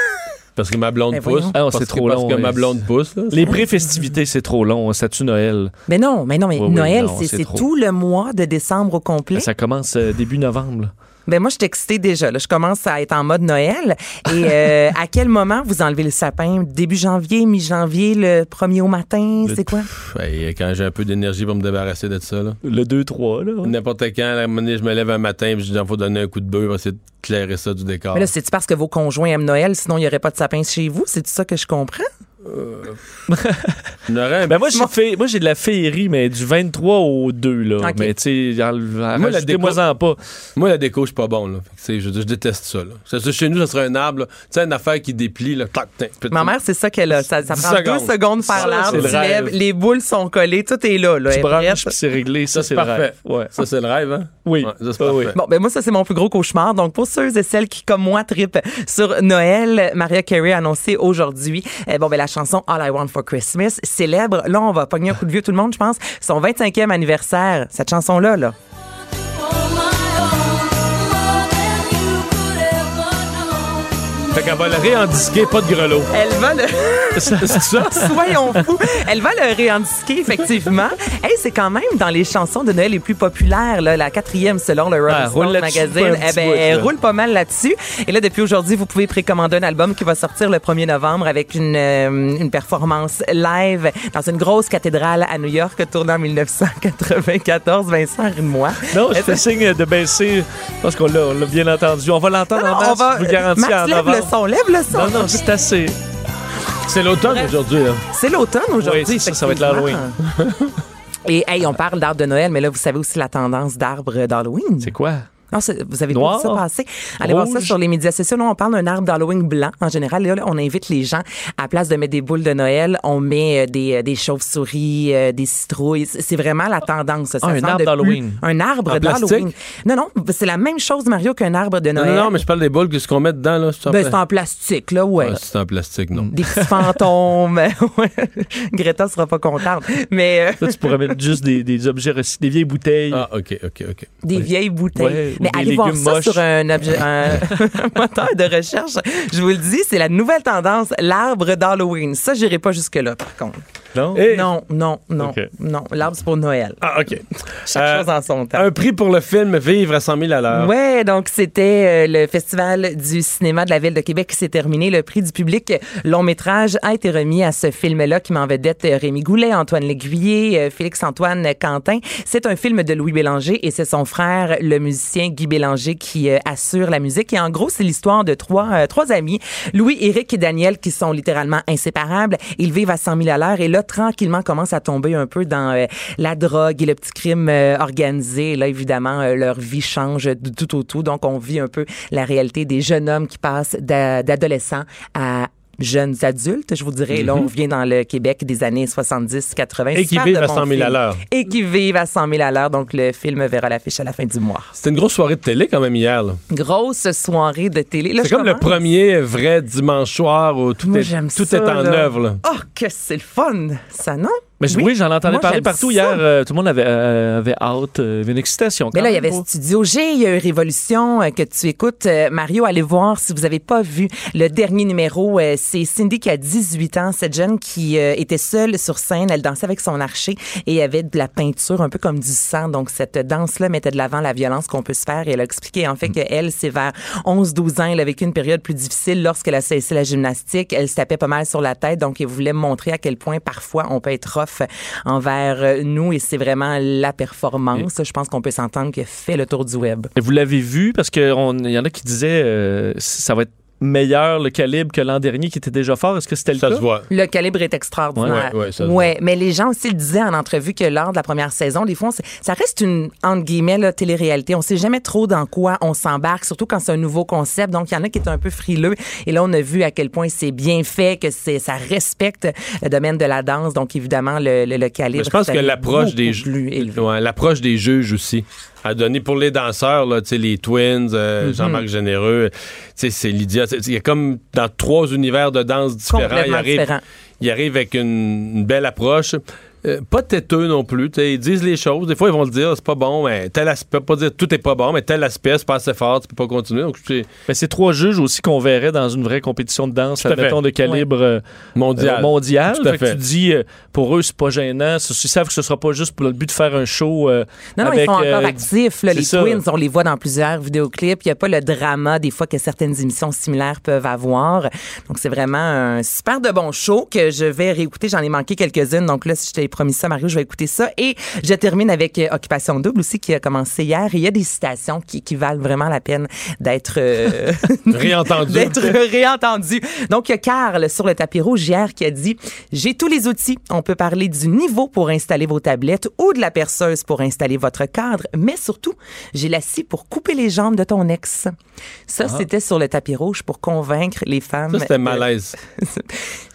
Speaker 1: *laughs* parce que ma blonde
Speaker 9: Ben
Speaker 1: pousse.
Speaker 2: Ah c'est
Speaker 1: que-
Speaker 2: trop
Speaker 1: Parce
Speaker 2: long,
Speaker 1: que ma blonde pousse. là.
Speaker 2: Les pré-festivités, c'est trop long. Ça tue Noël.
Speaker 9: Mais non, mais non, mais
Speaker 2: Oui,
Speaker 9: Noël, c'est tout le mois de décembre au complet.
Speaker 2: Ça commence euh, début novembre. là.
Speaker 9: Ben moi, je suis excitée déjà. Là. Je commence à être en mode Noël. Et euh, *laughs* à quel moment vous enlevez le sapin? Début janvier, mi-janvier, le premier au matin? C'est quoi?
Speaker 1: Ben, quand j'ai un peu d'énergie pour me débarrasser de ça. là.
Speaker 2: Le 2-3, là.
Speaker 1: N'importe quand, à un moment donné, je me lève un matin et je dis il faut donner un coup de bœuf, pour essayer de clairer ça du décor.
Speaker 9: Mais là, c'est-tu parce que vos conjoints aiment Noël, sinon il n'y aurait pas de sapin chez vous? C'est ça que je comprends? *laughs*
Speaker 1: Un
Speaker 2: Ben moi, j'ai fait- moi, j'ai de la féerie, mais du 23 au 2, là. Mais tu sais,
Speaker 1: Moi, la
Speaker 2: rajoutez-moi-en pas.
Speaker 1: Moi, la déco, je suis pas bon. Là. Fait que, je, je déteste ça. Là. Ça, ça, chez nous, ça serait un arbre. Tu sais, une affaire qui déplie. Là, tac,
Speaker 9: Ma mère, c'est ça qu'elle a. Ça, ça
Speaker 1: 10
Speaker 9: prend deux
Speaker 1: secondes.
Speaker 9: secondes de faire
Speaker 2: Ça,
Speaker 9: l'arbre, tu lèves, les boules sont collées, tout est là. là
Speaker 2: Tu branches, c'est réglé. Ça, c'est le
Speaker 1: parfait.
Speaker 2: rêve. Ouais.
Speaker 1: Ça, c'est le rêve, hein?
Speaker 2: Oui.
Speaker 1: Ouais, ça, c'est
Speaker 2: Ah oui.
Speaker 1: parfait.
Speaker 9: Bon, ben moi, ça, c'est mon plus gros cauchemar. Donc, pour ceux et celles qui, comme moi, tripent sur Noël, Maria Carey a annoncé aujourd'hui, euh, bon, ben, la chanson All I Want for Christmas célèbre, là, on va pogner un coup de vieux tout le monde, je pense, son 25e anniversaire. Cette chanson-là, là.
Speaker 1: Fait qu'elle va le réendisquer, pas de grelot.
Speaker 9: Elle va le... *laughs*
Speaker 1: c'est ça? *laughs*
Speaker 9: Soyons fous. Elle va le réindiquer, effectivement. Hey, c'est quand même dans les chansons de Noël les plus populaires, là, la quatrième selon le
Speaker 2: Ah,
Speaker 9: Rolling
Speaker 2: roule
Speaker 9: Stone Magazine. Eh ben,
Speaker 2: bout,
Speaker 9: elle
Speaker 2: là.
Speaker 9: roule pas mal là-dessus. Et là, depuis aujourd'hui, vous pouvez précommander un album qui va sortir le 1er novembre avec une, euh, une performance live dans une grosse cathédrale à New York, tournée en 1994. Vincent, ris-moi.
Speaker 2: Non, je fais signe de baisser. Pense qu'on l'a, bien entendu. On va l'entendre en masse, je vous garantis en novembre.
Speaker 9: Son, lève le son.
Speaker 2: Non, non, c'est assez.
Speaker 1: C'est l'automne aujourd'hui. Là.
Speaker 9: C'est l'automne aujourd'hui.
Speaker 2: Oui, ça, ça va être l'Halloween.
Speaker 9: Et hey, on parle d'arbres de Noël, mais là, vous savez aussi la tendance d'arbres d'Halloween.
Speaker 2: C'est quoi?
Speaker 9: Non, vous avez
Speaker 2: Noir,
Speaker 9: vu ça passer. Allez voir ça sur les médias sociaux. Nous, on parle d'un arbre d'Halloween blanc. En général, là, on invite les gens, à la place de mettre des boules de Noël, on met euh, des, euh, des chauves-souris, euh, des citrouilles. C'est vraiment la tendance. Ça
Speaker 2: Ah, un arbre d'Halloween.
Speaker 9: Un arbre d'Halloween. Non, non, c'est la même chose, Mario, qu'un arbre de
Speaker 1: Non,
Speaker 9: Noël.
Speaker 1: non, non, mais je parle des boules, que ce qu'on met dedans, là. C'est en
Speaker 9: Ben,
Speaker 1: pla-
Speaker 9: c'est en plastique, là, ouais.
Speaker 1: Ouais, c'est en plastique, non.
Speaker 9: Des petits fantômes. *laughs* Ouais. Greta sera pas contente. Mais euh,
Speaker 2: Là, tu pourrais mettre juste des, des objets recyclés, des vieilles bouteilles.
Speaker 1: Ah, OK, OK, OK.
Speaker 9: Des vieilles bouteilles.
Speaker 2: Ouais,
Speaker 9: Mais
Speaker 2: des
Speaker 9: allez voir ça
Speaker 2: moches.
Speaker 9: sur un, objet, *laughs* un moteur de recherche. Je vous le dis, c'est la nouvelle tendance, l'arbre d'Halloween. Ça, j'irai pas jusque-là, par contre.
Speaker 2: Non?
Speaker 1: Et-
Speaker 9: Non, non, non. L'arbre, c'est pour Noël.
Speaker 1: Ah, OK.
Speaker 9: Chaque
Speaker 1: Euh,
Speaker 9: chose en son temps.
Speaker 1: Un prix pour le film Vivre à 100 000 à l'heure.
Speaker 9: Ouais, donc c'était euh, le festival du cinéma de la ville de Québec qui s'est terminé. Le prix du public long métrage a été remis à ce film-là qui m'en vedette euh, Rémi Goulet, Antoine Léguier, euh, Félix-Antoine Quentin. C'est un film de Louis Bélanger et c'est son frère, le musicien Guy Bélanger, qui euh, assure la musique. Et en gros, c'est l'histoire de trois, euh, trois amis, Louis, Éric et Daniel, qui sont littéralement inséparables. Ils vivent à 100 000 à l'heure et là, tranquillement, commencent à tomber un peu dans euh, la drogue et le petit crime euh, organisé. Là, évidemment, euh, leur vie change du tout au tout. Donc, on vit un peu la réalité des jeunes hommes qui passent d'a- d'adolescents à jeunes adultes, je vous dirais. Là, on revient dans le Québec des années 70, 80.
Speaker 1: Mhm. Et qui vivent à
Speaker 9: bons
Speaker 1: 100 000 à l'heure.
Speaker 9: Et qui vivent à 100 000 à l'heure. Donc, le film verra l'affiche à la fin du mois.
Speaker 1: C'était une grosse soirée de télé quand même hier. là.
Speaker 9: Grosse soirée de télé.
Speaker 1: C'est comme le premier vrai dimanche soir où tout,
Speaker 9: Moi,
Speaker 1: est,
Speaker 9: j'aime
Speaker 1: tout
Speaker 9: ça,
Speaker 1: est en
Speaker 9: là.
Speaker 1: œuvre. là.
Speaker 9: Oh, que c'est le fun, ça, non?
Speaker 2: Mais oui, j'en entendais
Speaker 9: Moi,
Speaker 2: parler partout
Speaker 9: ça.
Speaker 2: hier. euh, tout le monde avait, euh, avait hâte, euh, avait une excitation.
Speaker 9: Mais là, il y avait Studio G, il y a eu Révolution euh, que tu écoutes. Euh, Mario, allez voir si vous n'avez pas vu le dernier numéro. euh, c'est Cindy qui a 18 ans, cette jeune qui euh, était seule sur scène. Elle dansait avec son archer et avait de la peinture, un peu comme du sang. Donc, cette danse-là mettait de l'avant la violence qu'on peut se faire. Et elle a expliqué en fait
Speaker 2: Mm.
Speaker 9: qu'elle, c'est vers 11-12 ans, elle a vécu une période plus difficile lorsqu'elle a cessé la gymnastique. Elle se tapait pas mal sur la tête. Donc, elle voulait montrer à quel point parfois on peut être envers euh, nous et c'est vraiment la performance. Je pense qu'on peut s'entendre qui a fait le tour du web.
Speaker 2: Vous l'avez vu parce qu'il y en a qui disaient euh, ça va être meilleur le calibre que l'an dernier qui était déjà fort. Est-ce que c'était le
Speaker 1: Ça
Speaker 2: cas?
Speaker 1: se voit.
Speaker 9: Le calibre est extraordinaire.
Speaker 1: Ouais, ouais, ça se
Speaker 9: Ouais, mais les gens aussi le disaient en entrevue que lors de la première saison, des fois, on ça reste une, entre guillemets, là, télé-réalité. On sait jamais trop dans quoi on s'embarque, surtout quand c'est un nouveau concept. Donc, il y en a qui est un peu frileux. Et là, on a vu à quel point c'est bien fait, que c'est, ça respecte le domaine de la danse. Donc, évidemment, le, le, le calibre.
Speaker 1: Mais je pense que l'approche des. Ouais, l'approche des juges aussi a donné pour les danseurs là, tu sais, les Twins, euh,
Speaker 9: Mhm.
Speaker 1: Jean-Marc Généreux, tu sais, c'est Lydia. Il y a comme dans trois univers de danse différents. Il arrive, il arrive avec une, une belle approche. Euh, pas têteux non plus. Ils disent les choses. Des fois, ils vont le dire, c'est pas bon, mais tel aspect, pas dire tout est pas bon, mais tel aspect, c'est pas assez fort, tu peux pas continuer. Donc, c'est
Speaker 2: Mais c'est trois juges aussi qu'on verrait dans une vraie compétition de danse, admettons, de calibre euh,
Speaker 1: mondial.
Speaker 2: euh, mondial.
Speaker 1: Tout à
Speaker 2: Fait que
Speaker 1: fait.
Speaker 2: tu dis, euh, pour eux, c'est pas gênant. Ils savent que ce sera pas juste pour le but de faire un show. euh,
Speaker 9: Non, non,
Speaker 2: avec,
Speaker 9: ils sont encore
Speaker 2: euh,
Speaker 9: actifs. Là, les
Speaker 2: ça.
Speaker 9: Twins, on les voit dans plusieurs vidéoclips. Il n'y a pas le drama des fois que certaines émissions similaires peuvent avoir. Donc, c'est vraiment un super de bon show que je vais réécouter. J'en ai manqué quelques-unes. Donc là, si je t'ai promis ça, Mario, je vais écouter ça. Et je termine avec euh, Occupation Double aussi, qui a commencé hier. Il y a des citations qui, qui valent vraiment la peine d'être euh, *laughs*
Speaker 1: Réentendu.
Speaker 9: d'être réentendues. Donc, il y a Carl sur le tapis rouge hier qui a dit J'ai tous les outils. On peut parler du niveau pour installer vos tablettes ou de la perceuse pour installer votre cadre, mais surtout, j'ai la scie pour couper les jambes de ton ex. Ça, c'était sur le tapis rouge pour convaincre les femmes.
Speaker 1: Ça, c'était
Speaker 9: de-
Speaker 1: malaise. *laughs*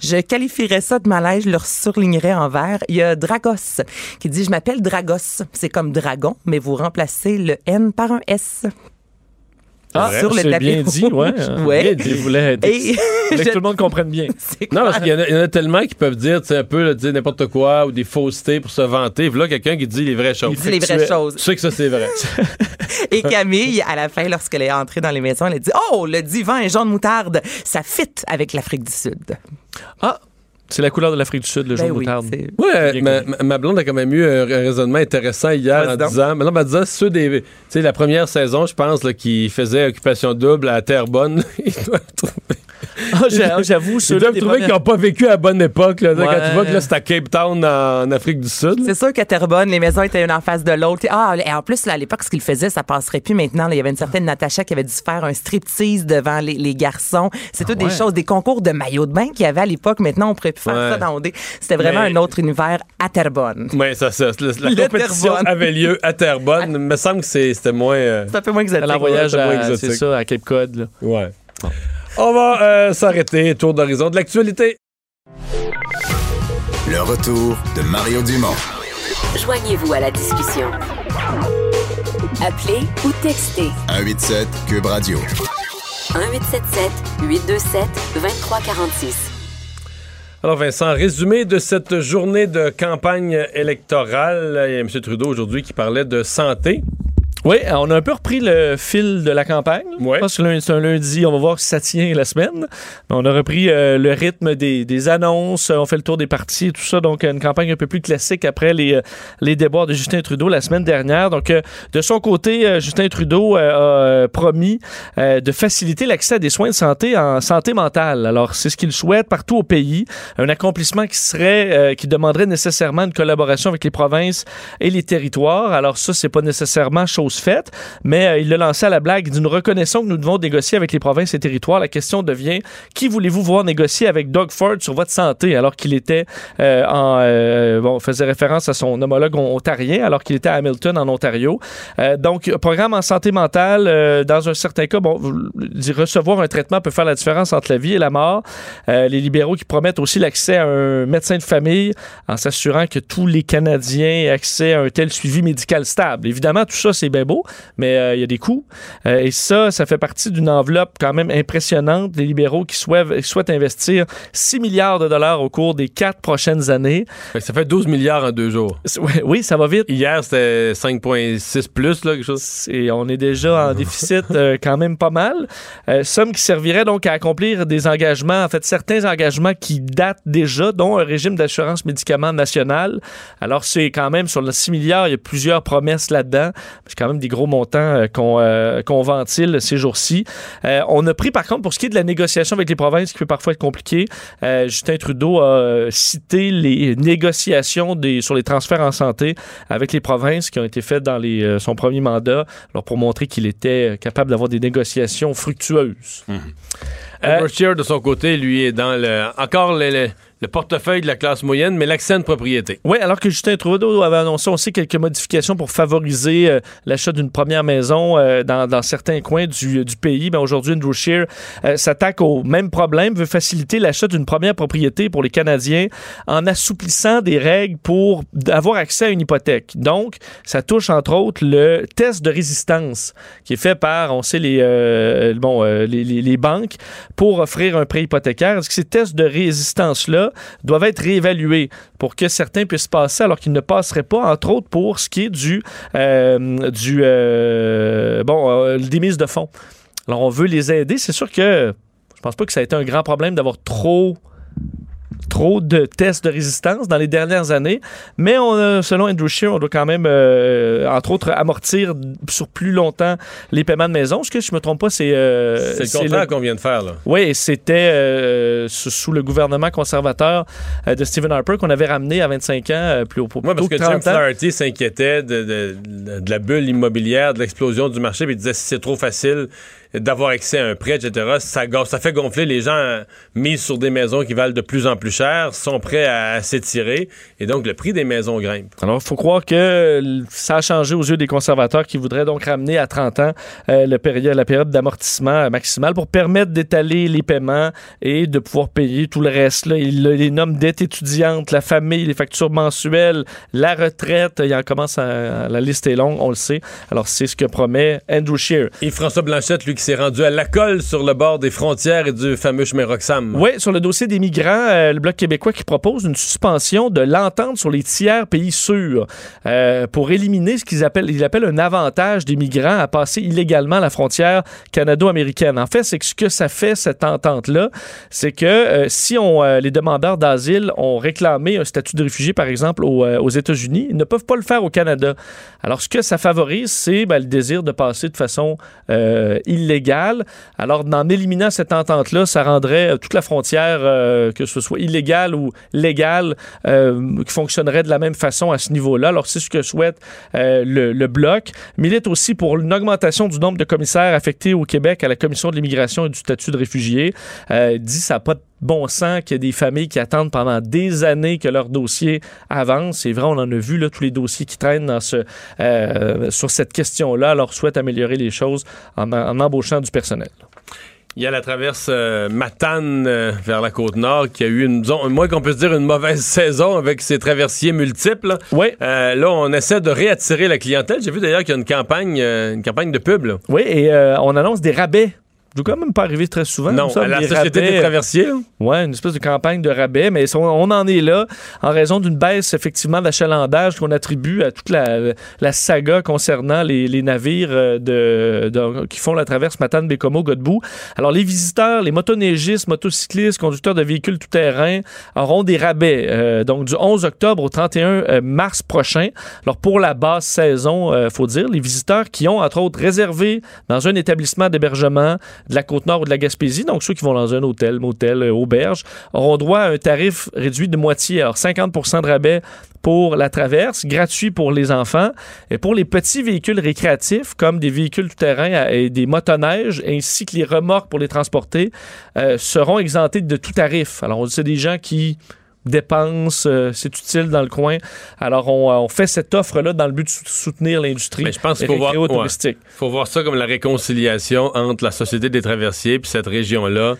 Speaker 9: je qualifierais ça de malaise, je le surlignerais en vert. Il y a Dragos qui dit Je m'appelle Dragos. C'est comme dragon, mais vous remplacez le N par un S.
Speaker 2: Ah,
Speaker 9: sur le
Speaker 2: c'est
Speaker 9: tapis
Speaker 2: bien dit, ouais.
Speaker 9: rouge. *laughs* Ouais.
Speaker 2: Bien dit. Il voulait,
Speaker 9: Et
Speaker 2: il voulait *laughs* que tout le monde comprenne bien. *laughs*
Speaker 1: Non, parce qu'il y, en a- il y en a tellement qui peuvent dire, tu sais, un peu, dire n'importe quoi ou des faussetés pour se vanter. Puis là, quelqu'un qui dit les vraies choses.
Speaker 9: Il dit les vraies choses.
Speaker 1: Tu sais que ça, c'est vrai.
Speaker 9: Et Camille, à la fin, lorsqu'elle est entrée dans les maisons, elle a dit Oh, le divan est jaune moutarde. Ça fit avec l'Afrique du Sud.
Speaker 2: Ah, c'est la couleur de l'Afrique du Sud, le
Speaker 9: Ben
Speaker 2: jaune
Speaker 9: oui,
Speaker 2: moutarde.
Speaker 1: Ouais, ma, blonde a quand même eu un, raisonnement intéressant hier en disant, mais non, elle disait, ceux des, tu sais, la première saison, je pense, qui faisait occupation double à Terrebonne, *laughs* ils doivent trouver,
Speaker 2: Ah, j'a- J'avoue, ceux-là des
Speaker 1: trouver qu'ils n'ont pas vécu à la bonne époque, là, quand tu vois que là, c'est à Cape Town, en, en Afrique du Sud.
Speaker 9: C'est sûr qu'à Terrebonne, les maisons étaient une en face de l'autre. Ah, et en plus, là, à l'époque, ce qu'ils faisaient, ça passerait plus maintenant. Il y avait une certaine Natacha qui avait dû se faire un striptease devant les, les garçons. C'est toutes
Speaker 2: ouais.
Speaker 9: des choses, des concours de maillots de bain qu'il y avait à l'époque. Maintenant, on pourrait plus faire
Speaker 1: Ouais.
Speaker 9: ça dans OD. C'était vraiment
Speaker 1: Mais-
Speaker 9: un autre univers à Terrebonne.
Speaker 1: Oui, ça, ça, la, compétition
Speaker 9: Terrebonne.
Speaker 1: avait lieu à Terrebonne. *laughs* Il me semble que c'était moins. euh,
Speaker 9: C'est un peu moins exotique.
Speaker 1: C'est moins
Speaker 2: à,
Speaker 1: exotique.
Speaker 2: c'est ça, à Cape Cod. là.
Speaker 1: ouais. On va euh, s'arrêter. Tour d'horizon de l'actualité.
Speaker 5: Le retour de Mario Dumont.
Speaker 6: Joignez-vous à la discussion. Appelez ou textez
Speaker 5: 187 Cube Radio.
Speaker 6: 1877 827 2346.
Speaker 1: Alors, Vincent, résumé de cette journée de campagne électorale. Il y a M. Trudeau aujourd'hui qui parlait de santé.
Speaker 2: Oui, on a un peu repris le fil de la campagne.
Speaker 1: Ouais.
Speaker 2: Je pense que c'est un lundi, on va voir si ça tient la semaine. Mais on a repris euh, le rythme des, des annonces, on fait le tour des partis et tout ça. Donc, une campagne un peu plus classique après les, euh, les déboires de Justin Trudeau la semaine dernière. Donc, euh, de son côté, euh, Justin Trudeau euh, a euh, promis euh, de faciliter l'accès à des soins de santé en santé mentale. Alors, c'est ce qu'il souhaite partout au pays. Un accomplissement qui serait, euh, qui demanderait nécessairement une collaboration avec les provinces et les territoires. Alors, ça, c'est pas nécessairement chose faite, mais euh, il l'a lancé à la blague. d'une reconnaissance que nous devons négocier avec les provinces et territoires. La question devient qui voulez-vous voir négocier avec Doug Ford sur votre santé alors qu'il était euh, en euh, bon, faisait référence à son homologue ontarien alors qu'il était à Hamilton en Ontario. Donc programme en santé mentale dans un certain cas bon recevoir un traitement peut faire la différence entre la vie et la mort. Les libéraux qui promettent aussi l'accès à un médecin de famille en s'assurant que tous les Canadiens aient accès à un tel suivi médical stable. Évidemment tout ça c'est bien beau mais euh, il y a des coûts Euh, et ça ça fait partie d'une enveloppe quand même impressionnante des libéraux qui souhaitent, souhaitent investir 6 milliards de dollars au cours des quatre prochaines années.
Speaker 1: Ça fait 12 milliards en deux jours.
Speaker 2: Oui, ça va vite.
Speaker 1: Hier, c'était 5,6 plus, là, quelque chose.
Speaker 2: Et on est déjà en *laughs* déficit euh, quand même pas mal. Euh, somme qui servirait donc à accomplir des engagements, en fait certains engagements qui datent déjà, dont un régime d'assurance médicaments national. Alors c'est quand même sur le 6 milliards, il y a plusieurs promesses là-dedans. C'est quand même des gros montants euh, qu'on euh, qu'on ventile ces jours-ci. Euh, on a pris par contre pour ce qui est de la négociation avec les provinces, qui peut parfois être compliqué, Justin Trudeau a cité les négociations des, sur les transferts en santé avec les provinces qui ont été faites dans les, son premier mandat, alors pour montrer qu'il était capable d'avoir des négociations fructueuses.
Speaker 1: Scheer, de son côté, lui, est dans le, encore le, le- le portefeuille de la classe moyenne, mais l'accès à une propriété.
Speaker 2: Oui, alors que Justin Trudeau avait annoncé aussi quelques modifications pour favoriser euh, l'achat d'une première maison euh, dans, certains coins du, pays. Ben, Aujourd'hui, Andrew Scheer euh, s'attaque au même problème, veut faciliter l'achat d'une première propriété pour les Canadiens en assouplissant des règles pour avoir accès à une hypothèque. Donc, ça touche entre autres le test de résistance qui est fait par, on sait, les, bon, les banques pour offrir un prêt hypothécaire. Est-ce que ces tests de résistance-là doivent être réévalués pour que certains puissent passer alors qu'ils ne passeraient pas, entre autres pour ce qui est du, euh, du euh, bon, euh, des de fonds. Alors, on veut les aider. C'est sûr que je pense pas que ça a été un grand problème d'avoir trop trop de tests de résistance dans les dernières années. Mais on a, selon Andrew Scheer, on doit quand même, euh, entre autres, amortir sur plus longtemps les paiements de maison. Ce que je me trompe pas, c'est... euh,
Speaker 1: C'est le contrat qu'on vient de faire, là.
Speaker 2: oui, c'était euh, sous le gouvernement conservateur euh, de Stephen Harper qu'on avait ramené à 25 ans, euh, plus au
Speaker 1: Oui, parce
Speaker 2: plutôt
Speaker 1: que
Speaker 2: que
Speaker 1: Jim
Speaker 2: 30 ans.
Speaker 1: Flaherty s'inquiétait de, de- de- de la bulle immobilière, de l'explosion du marché, puis il disait si c'est trop facile d'avoir accès à un prêt, etc., ça, ça fait gonfler les gens euh, mis sur des maisons qui valent de plus en plus cher, sont prêts à, à s'étirer, et donc le prix des maisons grimpe.
Speaker 2: Alors, il faut croire que ça a changé aux yeux des conservateurs qui voudraient donc ramener à 30 ans euh, le péri- la période d'amortissement euh, maximale pour permettre d'étaler les paiements et de pouvoir payer tout le reste. Là. Il les nomme dette étudiante, la famille, les factures mensuelles, la retraite. Il en commence à, la liste est longue, on le sait. Alors, c'est ce que promet Andrew Scheer.
Speaker 1: Et François Blanchette, lui, qui s'est rendu à la colle sur le bord des frontières et du fameux chemin.
Speaker 2: Oui, sur le dossier des migrants, euh, le Bloc québécois qui propose une suspension de l'entente sur les tiers pays sûrs euh, pour éliminer ce qu'ils appellent, un avantage des migrants à passer illégalement la frontière canado-américaine. En fait, c'est ce que ça fait, cette entente-là, c'est que euh, si on, les demandeurs d'asile ont réclamé un statut de réfugié, par exemple, aux, aux États-Unis, ils ne peuvent pas le faire au Canada. Alors, ce que ça favorise, c'est ben, le désir de passer de façon euh, illégale. Alors, en éliminant cette entente-là, ça rendrait euh, toute la frontière, euh, que ce soit illégale ou légale, euh, qui fonctionnerait de la même façon à ce niveau-là. Alors, c'est ce que souhaite euh, le, le Bloc. Milite aussi pour une augmentation du nombre de commissaires affectés au Québec à la Commission de l'immigration et du statut de réfugié. Euh, dit ça n'a pas de bon sens qu'il y a des familles qui attendent pendant des années que leur dossier avance. C'est vrai, on en a vu là, tous les dossiers qui traînent dans ce, euh, sur cette question-là. Alors, souhaite améliorer les choses en, en embauchant du personnel.
Speaker 1: Il y a la traverse euh, Matane euh, vers la côte nord qui a eu, une, disons, moins qu'on puisse dire, une mauvaise *laughs* saison avec ses traversiers multiples.
Speaker 2: Oui.
Speaker 1: Euh, là, on essaie de réattirer la clientèle. J'ai vu d'ailleurs qu'il y a une campagne, une campagne de pub. là.
Speaker 2: Oui, et on annonce des rabais. Je quand même pas arriver très souvent.
Speaker 1: Non,
Speaker 2: ça,
Speaker 1: à la Société
Speaker 2: rabais.
Speaker 1: des traversiers.
Speaker 2: Ouais, une espèce de campagne de rabais, mais on, on en est là en raison d'une baisse effectivement d'achalandage qu'on attribue à toute la, la saga concernant les, les navires euh, de, de- qui font la traverse Matane, Bécomo, Godbout. Alors les visiteurs, les motoneigistes, motocyclistes, conducteurs de véhicules tout-terrain auront des rabais euh, donc du 11 octobre au 31 euh, mars prochain. Alors pour la basse saison, euh, faut dire, les visiteurs qui ont entre autres réservé dans un établissement d'hébergement de la Côte-Nord ou de la Gaspésie, donc ceux qui vont dans un hôtel, motel, euh, auberge, auront droit à un tarif réduit de moitié. Alors 50% de rabais pour la traverse, gratuit pour les enfants. Et pour les petits véhicules récréatifs, comme des véhicules tout-terrain et des motoneiges, ainsi que les remorques pour les transporter, euh, seront exemptés de tout tarif. Alors, c'est des gens qui dépensent, euh, c'est utile dans le coin. Alors, on, on fait cette offre-là dans le but de sou- soutenir l'industrie
Speaker 1: Mais je pense qu'il faut voir, ouais. faut voir ça comme la réconciliation entre la Société des traversiers puis cette région-là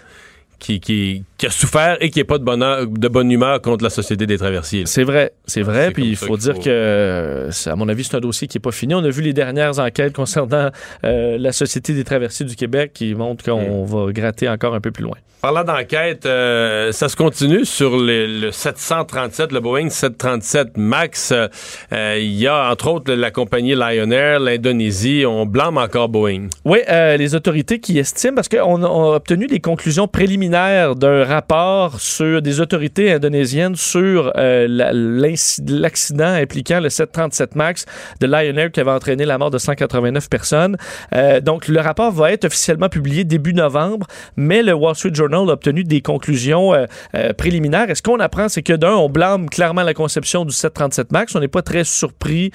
Speaker 1: qui, qui, qui a souffert et qui n'est pas de, bonheur, de bonne humeur contre la Société des traversiers.
Speaker 2: C'est vrai, c'est vrai. Puis il faut dire
Speaker 1: faut-
Speaker 2: que, à mon avis, c'est un dossier qui n'est pas fini. On a vu les dernières enquêtes concernant euh, la Société des traversiers du Québec qui montrent qu'on
Speaker 1: Hmm.
Speaker 2: va gratter encore un peu plus loin.
Speaker 1: Parlant d'enquête, euh, ça se continue sur le, le 737, le Boeing 737 MAX. Euh, Il y a entre autres la compagnie Lion Air, l'Indonésie. On blâme encore Boeing.
Speaker 2: Oui, les autorités qui estiment, parce qu'on a, on a obtenu des conclusions préliminaires d'un rapport sur des autorités indonésiennes sur euh, l'accident impliquant le 737 MAX de Lion Air qui avait entraîné la mort de 189 personnes. Euh, donc, le rapport va être officiellement publié début novembre, mais le Wall Street Journal a obtenu des conclusions euh, préliminaires. Et ce qu'on apprend, c'est que d'un, on blâme clairement la conception du 737 MAX. On n'est pas très surpris.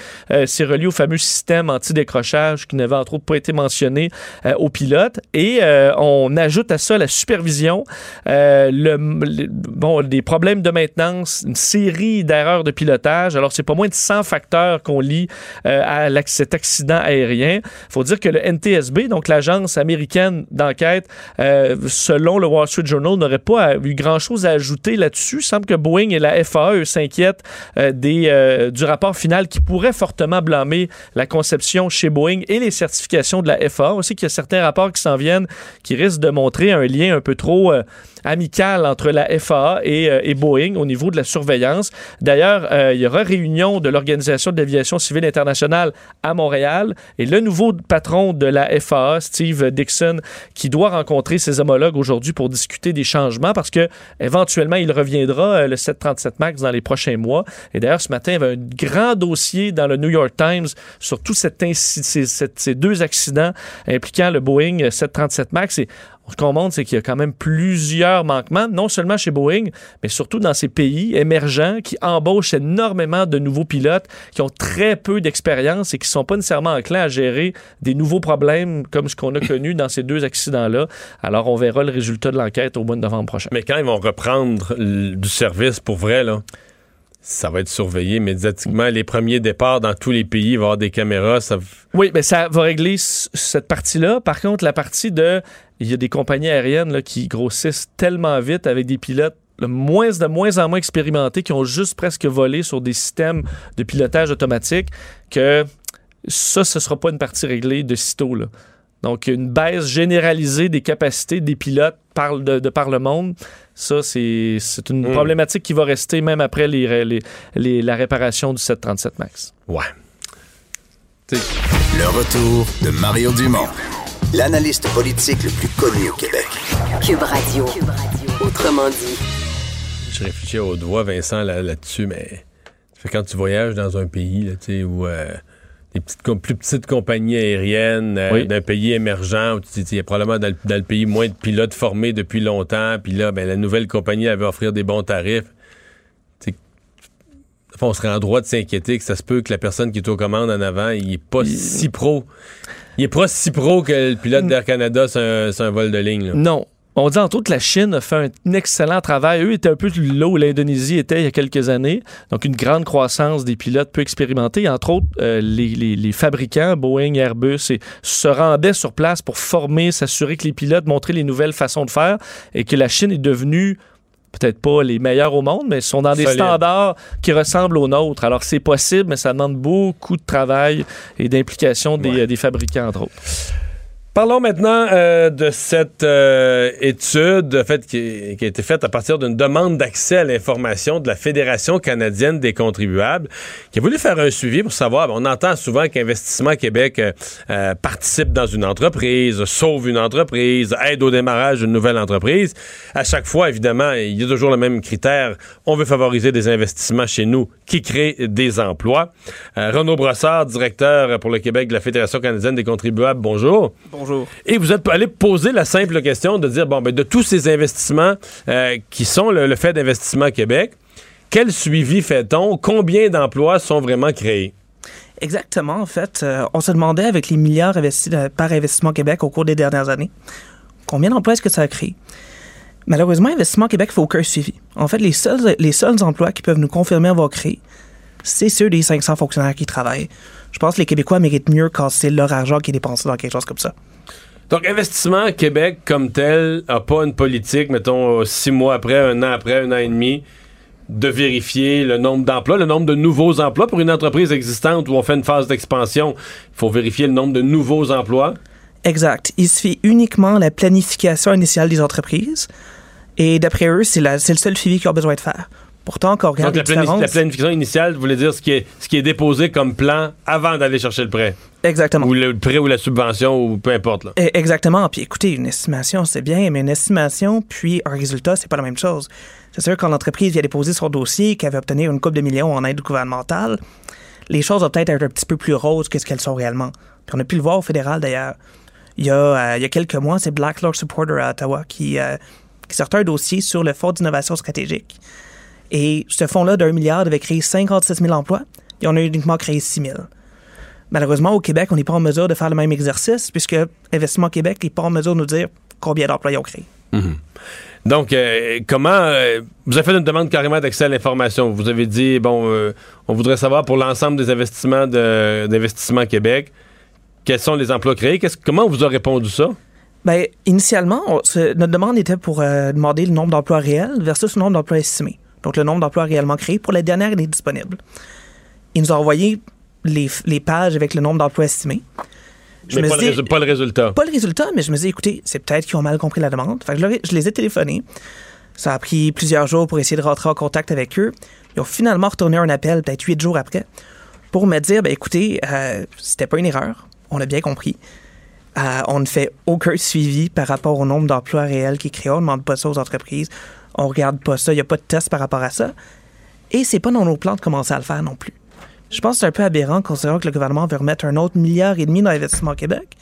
Speaker 2: C'est relié au fameux système anti-décrochage qui n'avait entre autres pas été mentionné aux pilotes. Et on ajoute à ça la supervision, euh, bon, des problèmes de maintenance, une série d'erreurs de pilotage. Alors, c'est pas moins de 100 facteurs qu'on lit euh, à cet accident aérien. Il faut dire que le NTSB, donc l'agence américaine d'enquête, euh, selon le Wall Street Journal, n'aurait pas eu grand-chose à ajouter là-dessus. Il semble que Boeing et la FAA eux, s'inquiètent des, du rapport final qui pourrait fortement blâmer la conception chez Boeing et les certifications de la FAA. On sait qu'il y a certains rapports qui s'en viennent qui risquent de montrer un lien un peu trop plutôt euh, amicale entre la FAA et, euh, et Boeing au niveau de la surveillance. D'ailleurs, euh, il y aura réunion de l'Organisation de l'aviation civile internationale à Montréal et le nouveau patron de la FAA, Steve Dixon, qui doit rencontrer ses homologues aujourd'hui pour discuter des changements parce que éventuellement il reviendra le 737 Max dans les prochains mois. Et d'ailleurs, ce matin, il y avait un grand dossier dans le New York Times sur tous ces deux accidents impliquant le Boeing 737 Max. Et ce qu'on montre, c'est qu'il y a quand même plusieurs manquements, non seulement chez Boeing, mais surtout dans ces pays émergents qui embauchent énormément de nouveaux pilotes qui ont très peu d'expérience et qui ne sont pas nécessairement enclins à gérer des nouveaux problèmes comme ce qu'on a connu dans ces deux accidents-là. Alors, on verra le résultat de l'enquête au mois de novembre prochain.
Speaker 1: Mais quand ils vont reprendre du service pour vrai, là, ça va être surveillé médiatiquement. Les premiers départs dans tous les pays, il va y avoir des caméras. Ça...
Speaker 2: Oui, mais ça va régler cette partie-là. Par contre, la partie de. Il y a des compagnies aériennes là, qui grossissent tellement vite avec des pilotes de moins en moins expérimentés qui ont juste presque volé sur des systèmes de pilotage automatique que ça, ce ne sera pas une partie réglée de sitôt. Là. Donc, une baisse généralisée des capacités des pilotes de par le monde, ça, c'est c'est une
Speaker 1: Mm.
Speaker 2: problématique qui va rester même après les, les- les- la réparation du 737 MAX.
Speaker 1: Ouais.
Speaker 5: Le retour de Mario Dumont, l'analyste politique le plus connu au Québec.
Speaker 6: Cube Radio. Autrement dit.
Speaker 1: Je réfléchis au doigt, Vincent, là- là-dessus, mais ça fait quand tu voyages dans un pays là, tu sais, où euh, des petites, plus petites compagnies aériennes euh,
Speaker 2: Oui. d'un
Speaker 1: pays émergent, où tu dis, il y a probablement dans le, dans le pays moins de pilotes formés depuis longtemps, puis là, ben, la nouvelle compagnie elle veut offrir des bons tarifs. On serait en droit de s'inquiéter que ça se peut que la personne qui est aux commandes en avant, il est pas si pro. Il est pas si pro que le pilote d'Air Canada, c'est un, vol de ligne. là.
Speaker 2: Non. On dit entre autres que la Chine a fait un excellent travail. Eux étaient un peu là où l'Indonésie était il y a quelques années. Donc, une grande croissance des pilotes peu expérimentés. Entre autres, euh, les, les- les fabricants, Boeing, Airbus, et, se rendaient sur place pour former, s'assurer que les pilotes montraient les nouvelles façons de faire et que la Chine est devenue peut-être pas les meilleurs au monde, mais sont dans des standards qui ressemblent aux nôtres. Alors, c'est possible, mais ça demande beaucoup de travail et d'implication des, des fabricants, entre autres.
Speaker 1: Parlons maintenant euh, de cette euh, étude fait, qui, qui a été faite à partir d'une demande d'accès à l'information de la Fédération canadienne des contribuables, qui a voulu faire un suivi pour savoir, ben, on entend souvent qu'Investissement Québec euh, euh, participe dans une entreprise, sauve une entreprise, aide au démarrage d'une nouvelle entreprise. À chaque fois, évidemment, il y a toujours le même critère, on veut favoriser des investissements chez nous qui créent des emplois. Euh, Renaud Brossard, directeur pour le Québec de la Fédération canadienne des contribuables, bonjour.
Speaker 10: Bonjour.
Speaker 1: Et vous êtes allé poser la simple question de dire, bon, ben, de tous ces investissements euh, qui sont le, le fait d'Investissement Québec, quel suivi fait-on? Combien d'emplois sont vraiment créés?
Speaker 10: Exactement, en fait. euh, on se demandait avec les milliards investis euh, par Investissement Québec au cours des dernières années, combien d'emplois est-ce que ça a créé? Malheureusement, Investissement Québec fait aucun suivi. En fait, les seuls, les seuls emplois qui peuvent nous confirmer avoir créé, c'est ceux des 500 fonctionnaires qui travaillent. Je pense que les Québécois méritent mieux quand c'est leur argent qui est dépensé dans quelque chose comme ça.
Speaker 1: Donc, Investissement Québec, comme tel, n'a pas une politique, mettons, six mois après, un an après, un an et demi, de vérifier le nombre d'emplois, le nombre de nouveaux emplois. Pour une entreprise existante où on fait une phase d'expansion, il faut vérifier le nombre de nouveaux emplois.
Speaker 10: Exact. Il suffit uniquement la planification initiale des entreprises. Et d'après eux, c'est le seul suivi qu'ils ont besoin de faire. Pourtant, quand on regarde
Speaker 1: Donc, la,
Speaker 10: les
Speaker 1: planif-
Speaker 10: différences-
Speaker 1: la planification initiale voulait dire ce qui, est, ce qui est déposé comme plan avant d'aller chercher le prêt.
Speaker 10: Exactement.
Speaker 1: Ou le prêt ou la subvention, ou peu importe. Là.
Speaker 10: Exactement. Puis écoutez, une estimation, c'est bien, mais une estimation puis un résultat, c'est pas la même chose. C'est sûr, quand l'entreprise vient déposer son dossier, qu'elle veut obtenir une coupe de millions en aide gouvernementale, les choses vont peut-être être un petit peu plus roses que ce qu'elles sont réellement. Puis on a pu le voir au fédéral d'ailleurs. Il y a, euh, il y a quelques mois, c'est Black Law Supporter à Ottawa qui, euh, qui sortait un dossier sur le Fonds d'innovation stratégique. Et ce fonds-là d'un milliard devait créer 56 000 emplois et on a uniquement créé 6 000. Malheureusement, au Québec, on n'est pas en mesure de faire le même exercice puisque Investissement Québec n'est pas en mesure de nous dire combien d'emplois ils ont créé.
Speaker 1: Donc, euh, comment. euh, vous avez fait une demande carrément d'accès à l'information. Vous avez dit, bon, euh, on voudrait savoir pour l'ensemble des investissements de- d'Investissement Québec, quels sont les emplois créés? Comment on vous a répondu ça?
Speaker 10: Ben, initialement, on- ce- notre demande était pour demander le nombre d'emplois réels versus le nombre d'emplois estimés. Donc, le nombre d'emplois réellement créés pour la dernière année disponible. Ils nous ont envoyé les, les pages avec le nombre d'emplois estimés. Je
Speaker 1: Mais
Speaker 10: me
Speaker 1: pas,
Speaker 10: suis
Speaker 1: le pas le résultat.
Speaker 10: Pas le résultat, mais je me dis, écoutez, c'est peut-être qu'ils ont mal compris la demande. Fait que je, les ai téléphonés. Ça a pris plusieurs jours pour essayer de rentrer en contact avec eux. Ils ont finalement retourné un appel, peut-être huit jours après, pour me dire, ben écoutez, euh, c'était pas une erreur. On a bien compris. Euh, on ne fait aucun suivi par rapport au nombre d'emplois réels qui est créé. On ne demande pas ça aux entreprises. On regarde pas ça. Il n'y a pas de test par rapport à ça. Et c'est pas dans nos plans de commencer à le faire non plus. Je pense que c'est un peu aberrant considérant que le gouvernement veut remettre un autre milliard et demi dans l'investissement au Québec.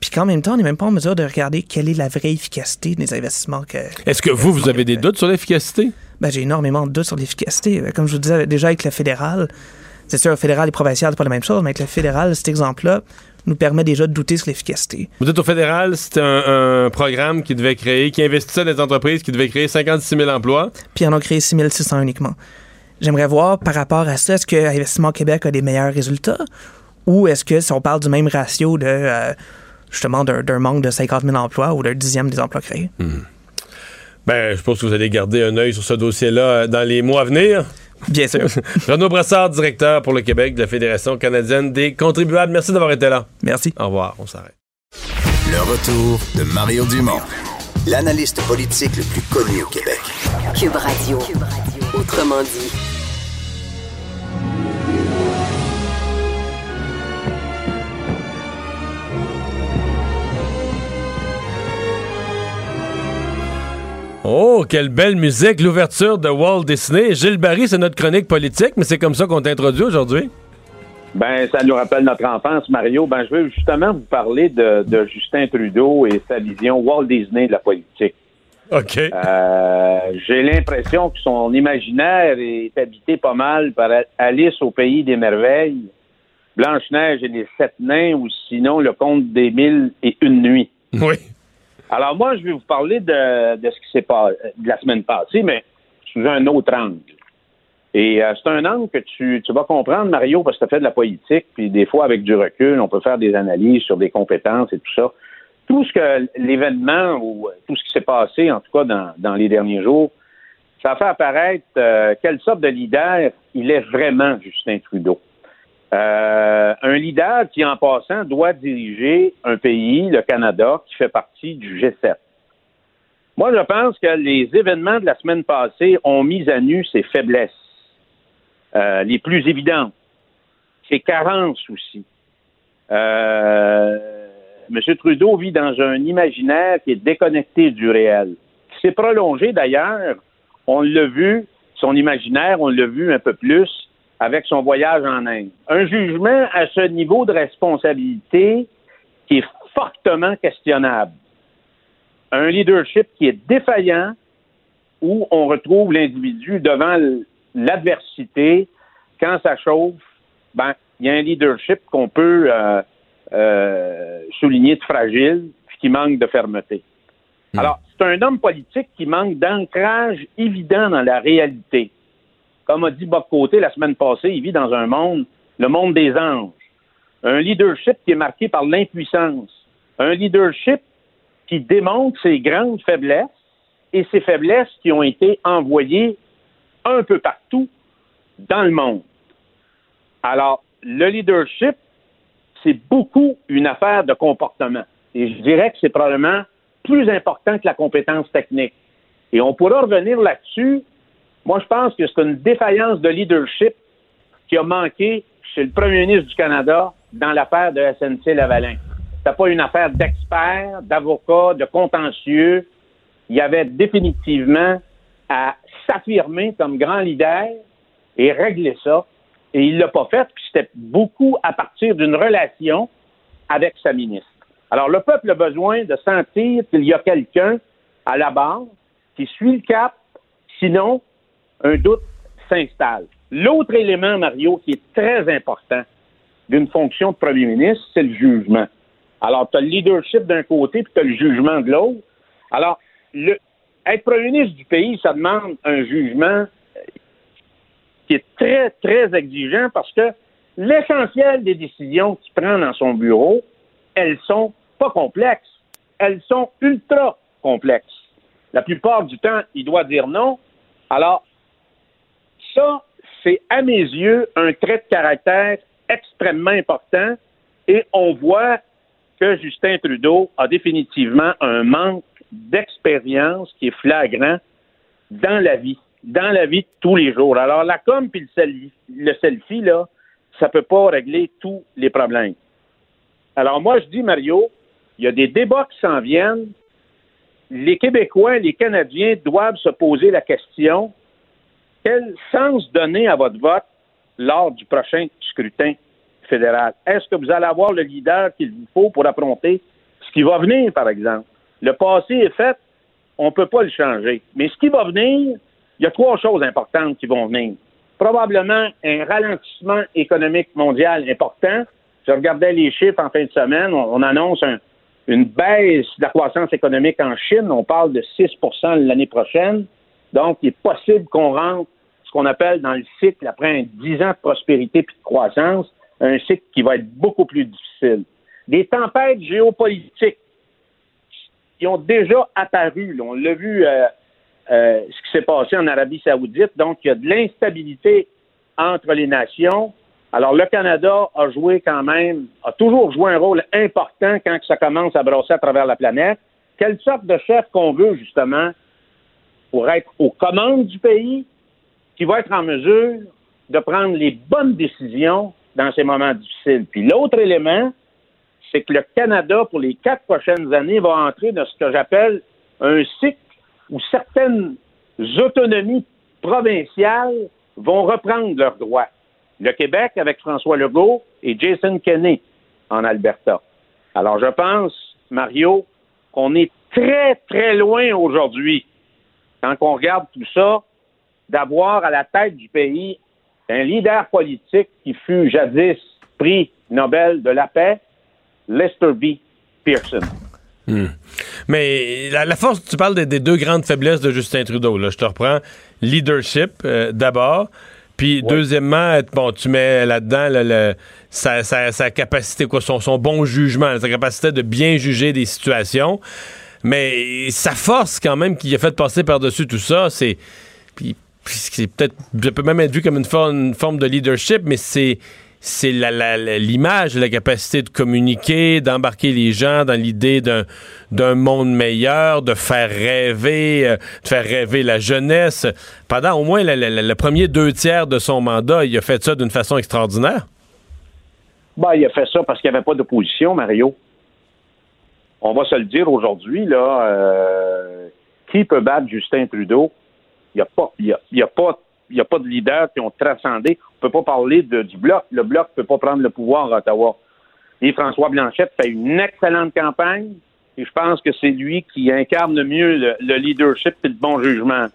Speaker 10: Puis qu'en même temps, on n'est même pas en mesure de regarder quelle est la vraie efficacité des investissements que.
Speaker 1: Est-ce que vous, vous avez des doutes sur l'efficacité?
Speaker 10: Ben, j'ai énormément de doutes sur l'efficacité. Comme je vous disais déjà avec le fédéral, c'est sûr, le fédéral et provincial, c'est pas la même chose, mais avec le fédéral, cet exemple-là nous permet déjà de douter sur l'efficacité.
Speaker 1: Vous dites au fédéral, c'était un, un programme qui devait créer, qui investissait dans les entreprises, qui devait créer 56 000 emplois.
Speaker 10: Puis ils en ont créé 6600 uniquement. J'aimerais voir par rapport à ça, est-ce que Investissement Québec a des meilleurs résultats? Ou est-ce que si on parle du même ratio de euh, justement d'un manque de 50 000 emplois ou d'un dixième des emplois créés?
Speaker 1: Ben, je pense que vous allez garder un œil sur ce dossier-là euh, dans les mois à venir.
Speaker 10: Bien sûr. *laughs*
Speaker 1: Renaud Brassard, directeur pour le Québec de la Fédération canadienne des contribuables. Merci d'avoir été là.
Speaker 10: Merci.
Speaker 1: Au revoir. On s'arrête.
Speaker 5: Le retour de Mario Dumont, l'analyste politique le plus connu au Québec.
Speaker 6: Cube Radio. Autrement dit.
Speaker 1: Oh, quelle belle musique, l'ouverture de Walt Disney. Gilles Barry, c'est notre chronique politique, mais c'est comme ça qu'on t'introduit aujourd'hui.
Speaker 11: Ben, ça nous rappelle notre enfance, Mario. Ben, je veux justement vous parler de, de Justin Trudeau et sa vision Walt Disney de la politique.
Speaker 1: OK.
Speaker 11: Euh, J'ai l'impression que son imaginaire est habité pas mal par Alice au pays des merveilles, Blanche-Neige et les sept nains, ou sinon le conte des mille et une nuits.
Speaker 1: Oui.
Speaker 11: Alors moi, je vais vous parler de, de ce qui s'est passé de la semaine passée, mais sous un autre angle. Et euh, c'est un angle que tu, tu vas comprendre, Mario, parce que tu fait de la politique, puis des fois, avec du recul, on peut faire des analyses sur des compétences et tout ça. Tout ce que l'événement ou tout ce qui s'est passé, en tout cas dans, dans les derniers jours, ça fait apparaître euh, quelle sorte de leader il est vraiment, Justin Trudeau. Euh, un leader qui, en passant, doit diriger un pays, le Canada, qui fait partie du G7. Moi, je pense que les événements de la semaine passée ont mis à nu ses faiblesses, euh, les plus évidentes, ses carences aussi. Euh, M. Trudeau vit dans un imaginaire qui est déconnecté du réel. Qui s'est prolongé d'ailleurs, on l'a vu, son imaginaire, on l'a vu un peu plus avec son voyage en Inde. Un jugement à ce niveau de responsabilité qui est fortement questionnable. Un leadership qui est défaillant où on retrouve l'individu devant l'adversité. Quand ça chauffe, ben, il y a un leadership qu'on peut euh, euh, souligner de fragile puis qui manque de fermeté. Alors, c'est un homme politique qui manque d'ancrage évident dans la réalité. Comme a dit Bob Côté la semaine passée, il vit dans un monde, le monde des anges. Un leadership qui est marqué par l'impuissance. Un leadership qui démontre ses grandes faiblesses et ses faiblesses qui ont été envoyées un peu partout dans le monde. Alors, le leadership, c'est beaucoup une affaire de comportement. Et je dirais que c'est probablement plus important que la compétence technique. Et on pourra revenir là-dessus. Moi, je pense que c'est une défaillance de leadership qui a manqué chez le premier ministre du Canada dans l'affaire de SNC Lavalin. C'était pas une affaire d'experts, d'avocats, de contentieux. Il y avait définitivement à s'affirmer comme grand leader et régler ça. Et il l'a pas fait, puis c'était beaucoup à partir d'une relation avec sa ministre. Alors, le peuple a besoin de sentir qu'il y a quelqu'un à la barre qui suit le cap, sinon, un doute s'installe. L'autre élément, Mario, qui est très important d'une fonction de premier ministre, c'est le jugement. Alors, tu as le leadership d'un côté, puis tu as le jugement de l'autre. Alors, le, être premier ministre du pays, ça demande un jugement qui est très, très exigeant parce que l'essentiel des décisions qu'il prend dans son bureau, elles sont pas complexes, elles sont ultra complexes. La plupart du temps, il doit dire non. Alors, ça, c'est à mes yeux un trait de caractère extrêmement important Et on voit que Justin Trudeau a définitivement un manque d'expérience qui est flagrant dans la vie, dans la vie de tous les jours. Alors, la com puis le selfie, là, ça peut pas régler tous les problèmes. Alors, moi, je dis, Mario, il y a des débats qui s'en viennent. Les Québécois, les Canadiens doivent se poser la question quel sens donner à votre vote lors du prochain scrutin fédéral? Est-ce que vous allez avoir le leader qu'il vous faut pour affronter ce qui va venir, par exemple? Le passé est fait, on ne peut pas le changer. Mais ce qui va venir, il y a trois choses importantes qui vont venir. Probablement un ralentissement économique mondial important. Je regardais les chiffres en fin de semaine. On, on annonce un- une baisse de la croissance économique en Chine. On parle de 6% l'année prochaine. Donc, il est possible qu'on rentre ce qu'on appelle dans le cycle, après un 10 ans de prospérité puis de croissance, un cycle qui va être beaucoup plus difficile. Des tempêtes géopolitiques qui ont déjà apparu. On l'a vu euh, euh, ce qui s'est passé en Arabie Saoudite. Donc, il y a de l'instabilité entre les nations. Alors, le Canada a joué quand même, a toujours joué un rôle important quand ça commence à brasser à travers la planète. Quelle sorte de chef qu'on veut, justement, pour être aux commandes du pays, qui va être en mesure de prendre les bonnes décisions dans ces moments difficiles. Puis l'autre élément, c'est que le Canada, pour les quatre prochaines années, va entrer dans ce que j'appelle un cycle où certaines autonomies provinciales vont reprendre leurs droits. Le Québec avec François Legault et Jason Kenney en Alberta. Alors je pense, Mario, qu'on est très, très loin aujourd'hui, quand on regarde tout ça, d'avoir à la tête du pays un leader politique qui fut jadis prix Nobel de la paix, Lester B. Pearson.
Speaker 1: Hmm. Mais la, la force, tu parles des, des deux grandes faiblesses de Justin Trudeau. Là. Je te reprends. Leadership, euh, d'abord. Puis, deuxièmement, être- bon, tu mets là-dedans le- sa, sa- sa capacité, quoi, son, son bon jugement, sa capacité de bien juger des situations. Mais sa force, quand même, qui a fait passer par-dessus tout ça, c'est. Puis c'est peut-être. Ça peut même être vu comme une, for- une forme de leadership, mais c'est. C'est l'image, la, capacité de communiquer, d'embarquer les gens dans l'idée d'un, monde meilleur, de faire rêver, euh, de faire rêver la jeunesse. Pendant au moins le premier deux tiers de son mandat, il a fait ça d'une façon extraordinaire.
Speaker 11: Ben, il a fait ça parce qu'il n'y avait pas d'opposition, Mario. On va se le dire aujourd'hui, là. euh, qui peut battre Justin Trudeau? Il n'y a pas, y a, a pas, de leaders qui ont transcendé. On ne peut pas parler du bloc. Le bloc ne peut pas prendre le pouvoir à Ottawa. Et François Blanchette fait une excellente campagne. Et je pense que c'est lui qui incarne le mieux le, le leadership et le bon jugement.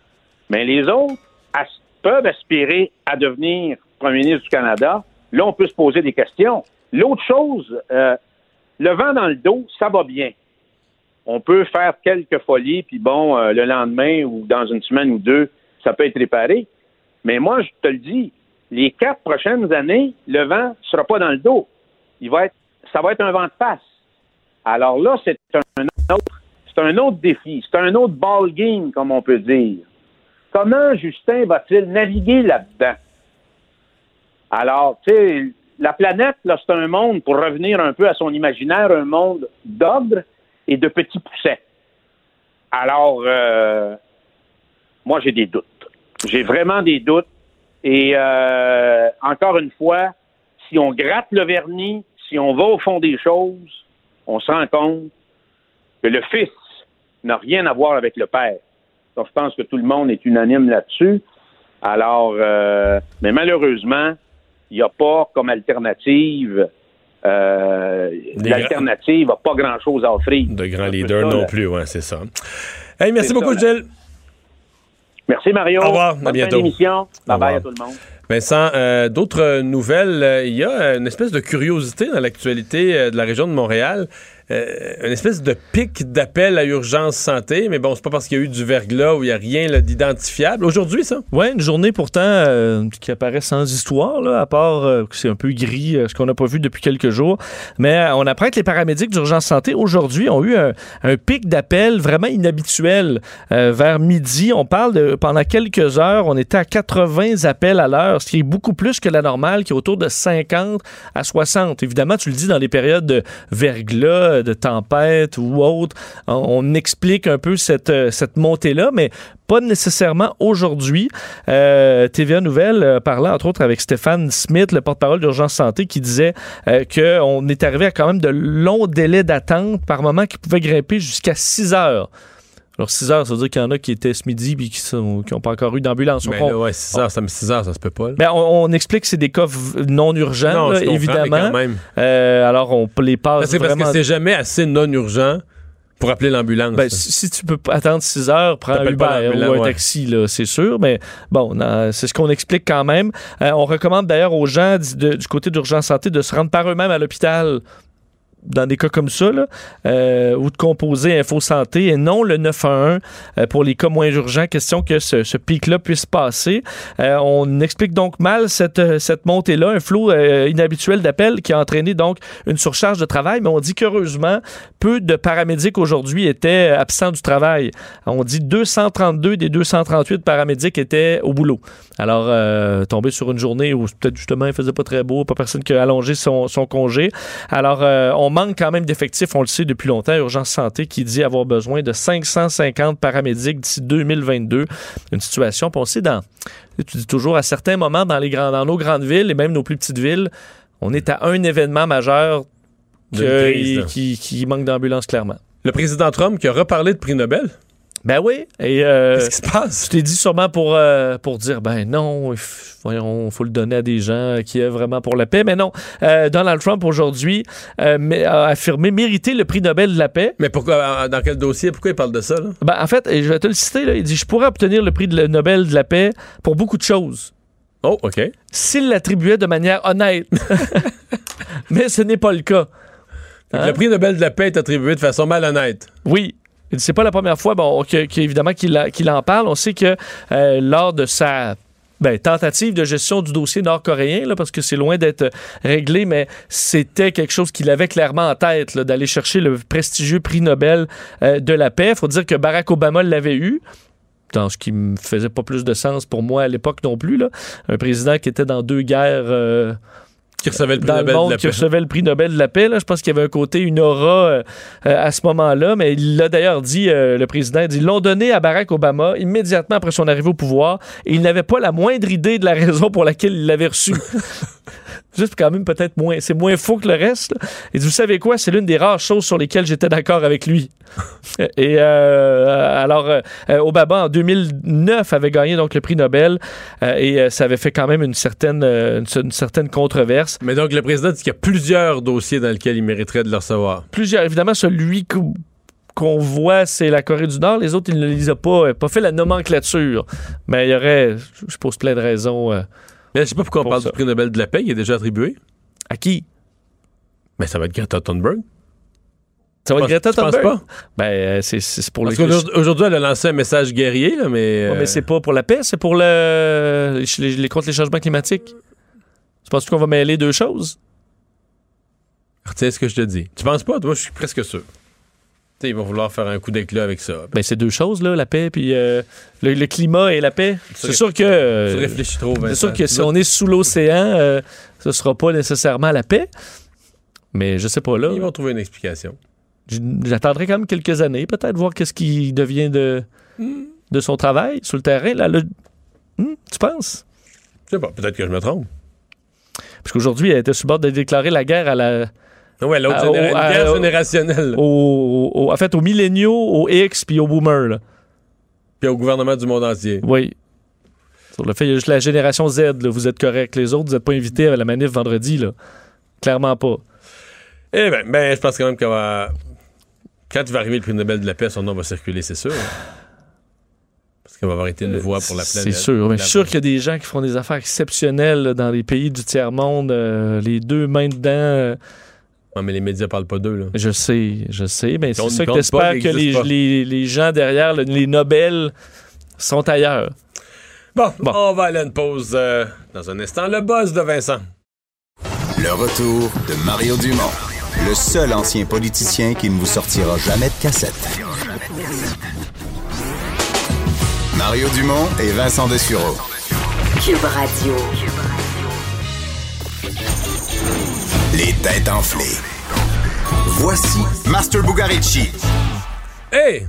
Speaker 11: Mais les autres peuvent aspirer à devenir premier ministre du Canada. Là, on peut se poser des questions. L'autre chose, euh, le vent dans le dos, ça va bien. On peut faire quelques folies, puis bon, euh, le lendemain ou dans une semaine ou deux, ça peut être réparé. Mais moi, je te le dis, les quatre prochaines années, le vent ne sera pas dans le dos. Il va être, ça va être un vent de face. Alors là, c'est un autre, c'est un autre défi, c'est un autre ball game, comme on peut dire. Comment Justin va-t-il naviguer là-dedans? Alors, tu sais, la planète, là, c'est un monde, pour revenir un peu à son imaginaire, un monde d'ogres et de petits poussets. Alors, euh, moi, j'ai des doutes. J'ai vraiment des doutes. Et euh, encore une fois, si on gratte le vernis, si on va au fond des choses, on se rend compte que le fils n'a rien à voir avec le père. Donc, je pense que tout le monde est unanime là-dessus. Alors, euh, mais malheureusement, il n'y a pas comme alternative.
Speaker 1: Des
Speaker 11: L'alternative n'a pas grand-chose à offrir.
Speaker 1: De grands leaders non
Speaker 11: là.
Speaker 1: plus, ouais, c'est ça. Hey, merci beaucoup,
Speaker 11: ça,
Speaker 1: Gilles.
Speaker 11: Merci, Mario.
Speaker 1: Au revoir, à
Speaker 11: Bonne
Speaker 1: bientôt.
Speaker 11: d'émission. Bye
Speaker 1: Au
Speaker 11: bye à tout le monde.
Speaker 1: Vincent, euh, d'autres nouvelles? Euh, Il y a une espèce de curiosité dans l'actualité euh, de la région de Montréal. Euh, une espèce de pic d'appel à urgence santé, mais bon, c'est pas parce qu'il y a eu du verglas où il n'y a rien d'identifiable. Aujourd'hui, ça?
Speaker 2: Oui, une journée pourtant euh, qui apparaît sans histoire, là, à part euh, que c'est un peu gris, ce qu'on n'a pas vu depuis quelques jours. Mais on apprend que les paramédics d'urgence santé aujourd'hui ont eu un, pic d'appel vraiment inhabituel vers midi. On parle de pendant quelques heures, on était à 80 appels à l'heure, ce qui est beaucoup plus que la normale, qui est autour de 50 à 60. Évidemment, tu le dis dans les périodes de verglas, de tempête ou autre, on, explique un peu cette, euh, cette montée-là, mais pas nécessairement aujourd'hui. Euh, TVA Nouvelle euh, parlait entre autres avec Stéphane Smith, le porte-parole d'Urgence Santé, qui disait euh, qu'on est arrivé à quand même de longs délais d'attente par moment qui pouvaient grimper jusqu'à 6 heures. Alors 6 heures, ça veut dire qu'il y en a qui étaient ce midi et qui n'ont pas encore eu d'ambulance.
Speaker 1: Mais
Speaker 2: On-
Speaker 1: là, ouais, 6 heures, ça, 6 heures, ça se peut pas. là.
Speaker 2: ben, on, on explique que c'est des cas non urgents,
Speaker 1: Non,
Speaker 2: là, évidemment.
Speaker 1: quand même.
Speaker 2: Euh, alors, on les passe
Speaker 1: C'est parce que c'est jamais assez non urgent pour appeler l'ambulance.
Speaker 2: Ben, si, tu peux attendre 6 heures, prends un Uber ou un
Speaker 1: ouais.
Speaker 2: taxi, là, c'est sûr. Mais bon, c'est ce qu'on explique quand même. Euh, on recommande d'ailleurs aux gens de- du côté d'urgence santé de se rendre par eux-mêmes à l'hôpital dans des cas comme ça, là, euh, ou de composer Info Santé et non le 911 euh, pour les cas moins urgents. Question que ce, ce pic-là puisse passer. Euh, on explique donc mal cette, cette montée-là, un flot euh, inhabituel d'appels qui a entraîné donc une surcharge de travail, mais on dit qu'heureusement, peu de paramédics aujourd'hui étaient absents du travail. On dit 232 des 238 paramédics étaient au boulot. Alors, euh, tombé sur une journée où peut-être justement il faisait pas très beau, pas personne qui a allongé son, son congé. Alors, euh, on manque quand même d'effectifs, on le sait depuis longtemps. Urgence Santé qui dit avoir besoin de 550 paramédics d'ici 2022. Une situation, puis on sait dans, tu dis toujours à certains moments dans, les grands, dans nos grandes villes et même nos plus petites villes, on est à un événement majeur que-
Speaker 1: crise,
Speaker 2: qui, qui manque d'ambulance clairement.
Speaker 1: Le président Trump qui a reparlé de prix Nobel.
Speaker 2: Ben oui. Et euh,
Speaker 1: Qu'est-ce qui se passe?
Speaker 2: je t'ai dit sûrement pour, euh, pour dire, ben non, voyons, faut le donner à des gens qui est vraiment pour la paix. Mais non, Euh, Donald Trump aujourd'hui a affirmé mériter le prix Nobel de la paix.
Speaker 1: Mais pourquoi, dans quel dossier? Pourquoi il parle de ça? Là?
Speaker 2: Ben, en fait, je vais te le citer, là, il dit, je pourrais obtenir le prix de- Nobel de la paix pour beaucoup de choses.
Speaker 1: Oh, OK.
Speaker 2: S'il l'attribuait de manière honnête. *laughs* *laughs* Mais ce n'est pas le cas.
Speaker 1: Que
Speaker 2: Hein?
Speaker 1: Le prix Nobel de la paix est attribué de façon malhonnête.
Speaker 2: Oui. C'est pas la première fois, bon, qu'évidemment qu'il en parle. On sait que euh, lors de sa ben, tentative de gestion du dossier nord-coréen, parce que c'est loin d'être réglé, mais c'était quelque chose qu'il avait clairement en tête, d'aller chercher le prestigieux prix Nobel euh, de la paix. Il faut dire que Barack Obama l'avait eu. Dans ce qui me faisait pas plus de sens pour moi à l'époque non plus. Là. Un président qui était dans deux guerres euh,
Speaker 1: Qui recevait le prix
Speaker 2: dans
Speaker 1: Nobel
Speaker 2: le
Speaker 1: de la
Speaker 2: qui
Speaker 1: paix.
Speaker 2: recevait le prix Nobel de la paix. là. Je pense qu'il y avait un côté, une aura euh, euh, à ce moment-là, mais il l'a d'ailleurs dit, euh, le président, il dit, ils l'ont donné à Barack Obama immédiatement après son arrivée au pouvoir et il n'avait pas la moindre idée de la *laughs* raison pour laquelle il l'avait reçu. Juste quand même peut-être moins, c'est moins faux que le reste. là. Dit, vous savez quoi, c'est l'une des rares choses sur lesquelles j'étais d'accord avec lui. *laughs* Et euh, alors, euh, Obama en 2009 avait gagné donc le prix Nobel euh, et ça avait fait quand même une certaine, une, une certaine controverse.
Speaker 1: Mais donc, le président dit qu'il y a plusieurs dossiers dans lesquels il mériterait de le recevoir.
Speaker 2: plusieurs. Évidemment, celui qu'o- qu'on voit, c'est la Corée du Nord. Les autres, ils ne les ont pas, pas fait la nomenclature. Mais il y aurait, je pose plein de raisons. euh,
Speaker 1: Mais je sais pas pourquoi on
Speaker 2: Pour
Speaker 1: parle
Speaker 2: ça.
Speaker 1: du prix Nobel de la paix. Il est déjà attribué.
Speaker 2: à qui?
Speaker 1: Mais ça va être Greta Thunberg.
Speaker 2: Ça va être Greta
Speaker 1: penses
Speaker 2: Thunberg?
Speaker 1: pas?
Speaker 2: Ben, euh, c'est pour
Speaker 1: Parce qu'aujourd'hui, aujourd'hui, elle a lancé un message guerrier, là, mais.
Speaker 2: Ouais,
Speaker 1: euh,
Speaker 2: mais c'est pas pour la paix, c'est pour le, les, les- contre les changements climatiques. Tu penses qu'on va mêler deux choses?
Speaker 1: Retiens ce que je te dis. Tu penses pas? Moi, je suis presque sûr. Tu sais, ils vont vouloir faire un coup d'éclat avec ça.
Speaker 2: Ben, c'est deux choses, là, la paix puis euh, le, le climat et la paix. C'est sûr que... euh,
Speaker 1: tu réfléchis trop,
Speaker 2: C'est sûr que si on est sous l'océan, euh, ce sera pas nécessairement la paix. Mais je sais pas là.
Speaker 1: Ils vont trouver une explication.
Speaker 2: J'attendrai quand même quelques années, peut-être voir qu'est-ce qui devient de, de son travail sur le terrain. Là, le- Hmm, tu penses?
Speaker 1: Je sais pas, peut-être que je me trompe.
Speaker 2: Parce qu'aujourd'hui, elle était sur le bord de déclarer la guerre à la,
Speaker 1: Ouais, l'autre
Speaker 2: Ah,
Speaker 1: généra- une
Speaker 2: à-
Speaker 1: guerre
Speaker 2: au-
Speaker 1: générationnelle.
Speaker 2: au, au- en fait, aux milléniaux, aux X puis aux boomers. là.
Speaker 1: Puis au gouvernement du monde entier.
Speaker 2: Oui. Sur le fait, il y a juste la génération Z, là, vous êtes correct. Les autres, vous n'êtes pas invités à la manif vendredi. Là. Clairement pas.
Speaker 1: Eh ben, ben, je pense quand même qu'on va. Quand il va arriver le prix Nobel de la paix, son nom va circuler, c'est sûr. Parce qu'il va avoir été une voix pour la planète.
Speaker 2: C'est sûr. Mais je suis sûr qu'il y a des gens qui font des affaires exceptionnelles là, dans les pays du tiers-monde, euh, les deux mains dedans.
Speaker 1: Non, mais les médias parlent pas d'eux, là.
Speaker 2: Je sais, je sais, mais
Speaker 1: On
Speaker 2: c'est
Speaker 1: ne
Speaker 2: ça que t'espères
Speaker 1: pas,
Speaker 2: que les, les, les gens derrière, le- les Nobel, sont ailleurs.
Speaker 1: Bon, on va aller à une pause euh, dans un instant. Le buzz de Vincent.
Speaker 5: Le retour de Mario Dumont, le seul ancien politicien qui ne vous sortira jamais de cassette. Mario Dumont et Vincent Dessureau.
Speaker 6: Cube Radio.
Speaker 5: Les têtes enflées. Voici Master Bugarici.
Speaker 1: Hey!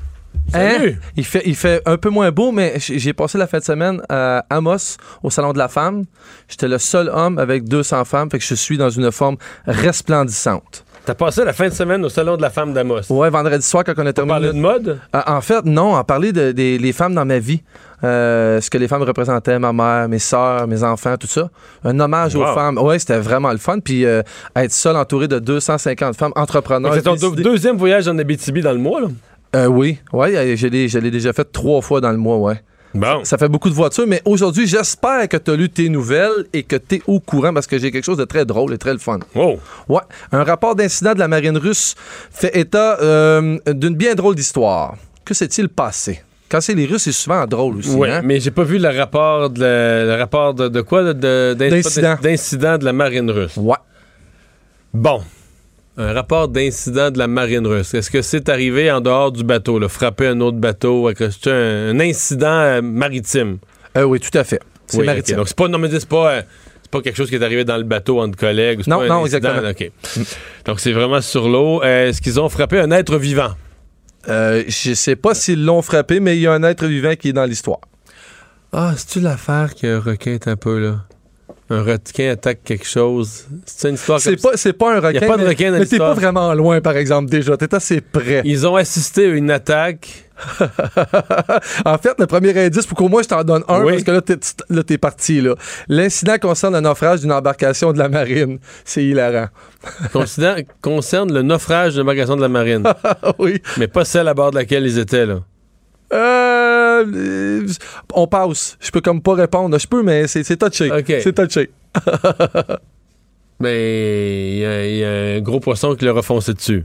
Speaker 1: Salut!
Speaker 12: Hein? Il fait, il fait un peu moins beau, mais j'ai passé la fin de semaine à Amos, au Salon de la Femme. J'étais le seul homme avec 200 femmes, fait que je suis dans une forme resplendissante.
Speaker 1: T'as passé la fin de semaine au salon de la femme d'Amos?
Speaker 12: Ouais, vendredi soir, quand on a terminé.
Speaker 1: parlait de mode?
Speaker 12: Euh, en fait, non, on parlait de, des les femmes dans ma vie. Euh, ce que les femmes représentaient, ma mère, mes soeurs, mes enfants, tout ça. Un hommage aux
Speaker 1: Wow.
Speaker 12: femmes. Ouais, c'était vraiment le fun. Puis euh, être seul entouré de 250 femmes entrepreneurs.
Speaker 1: C'est ton deuxième voyage en Abitibi dans le mois, là?
Speaker 12: Euh, oui, ouais, je l'ai déjà fait trois fois dans le mois, ouais.
Speaker 1: Bon.
Speaker 12: Ça fait beaucoup de voitures, mais aujourd'hui, j'espère que tu as lu tes nouvelles et que tu es au courant parce que j'ai quelque chose de très drôle et très le fun.
Speaker 1: Oh.
Speaker 12: Ouais. Un rapport d'incident de la marine russe fait état euh, d'une bien drôle d'histoire. Que s'est-il passé? Quand c'est les Russes, c'est souvent drôle aussi.
Speaker 1: Oui,
Speaker 12: hein?
Speaker 1: mais j'ai pas vu le rapport de, le rapport de, de quoi? de- de- d'in-
Speaker 12: D'incident.
Speaker 1: D'incident de la marine russe.
Speaker 12: Ouais.
Speaker 1: Bon. Un rapport d'incident de la marine russe. Est-ce que c'est arrivé en dehors du bateau, là, frapper un autre bateau? C'est un, un incident euh, maritime?
Speaker 12: Euh, oui, tout à fait. C'est
Speaker 1: Oui,
Speaker 12: maritime.
Speaker 1: Donc, c'est pas, non, mais c'est pas, euh, pas quelque chose qui est arrivé dans le bateau entre collègues.
Speaker 12: Non,
Speaker 1: pas un
Speaker 12: non,
Speaker 1: incident,
Speaker 12: exactement.
Speaker 1: ok. Donc, c'est vraiment sur l'eau. Est-ce qu'ils ont frappé un être vivant?
Speaker 12: Euh, je sais pas s'ils l'ont frappé, mais il y a un être vivant qui est dans l'histoire.
Speaker 1: Ah, c'est-tu l'affaire qu'un requin est un peu, là? Un requin attaque quelque chose. C'est une histoire
Speaker 12: C'est
Speaker 1: comme
Speaker 12: pas, c'est pas un requin.
Speaker 1: Y a pas de requin dans
Speaker 12: Mais t'es pas vraiment loin, par exemple, déjà. T'es assez près.
Speaker 1: Ils ont assisté à une attaque. *laughs*
Speaker 12: en fait, le premier indice, pour qu'au moins je t'en donne un,
Speaker 1: Oui.
Speaker 12: parce que là, t'es, là, t'es parti. Là. L'incident concerne le naufrage d'une embarcation de la marine. C'est hilarant. *laughs*
Speaker 1: Considère- concerne le naufrage de magasin de la marine. *laughs*
Speaker 12: oui.
Speaker 1: Mais pas celle à bord de laquelle ils étaient, là.
Speaker 12: Euh, on passe. Je peux comme pas répondre. Je peux, mais c'est, touché. C'est touché.
Speaker 1: Mais *laughs* il y, y a un gros poisson qui leur a foncé dessus.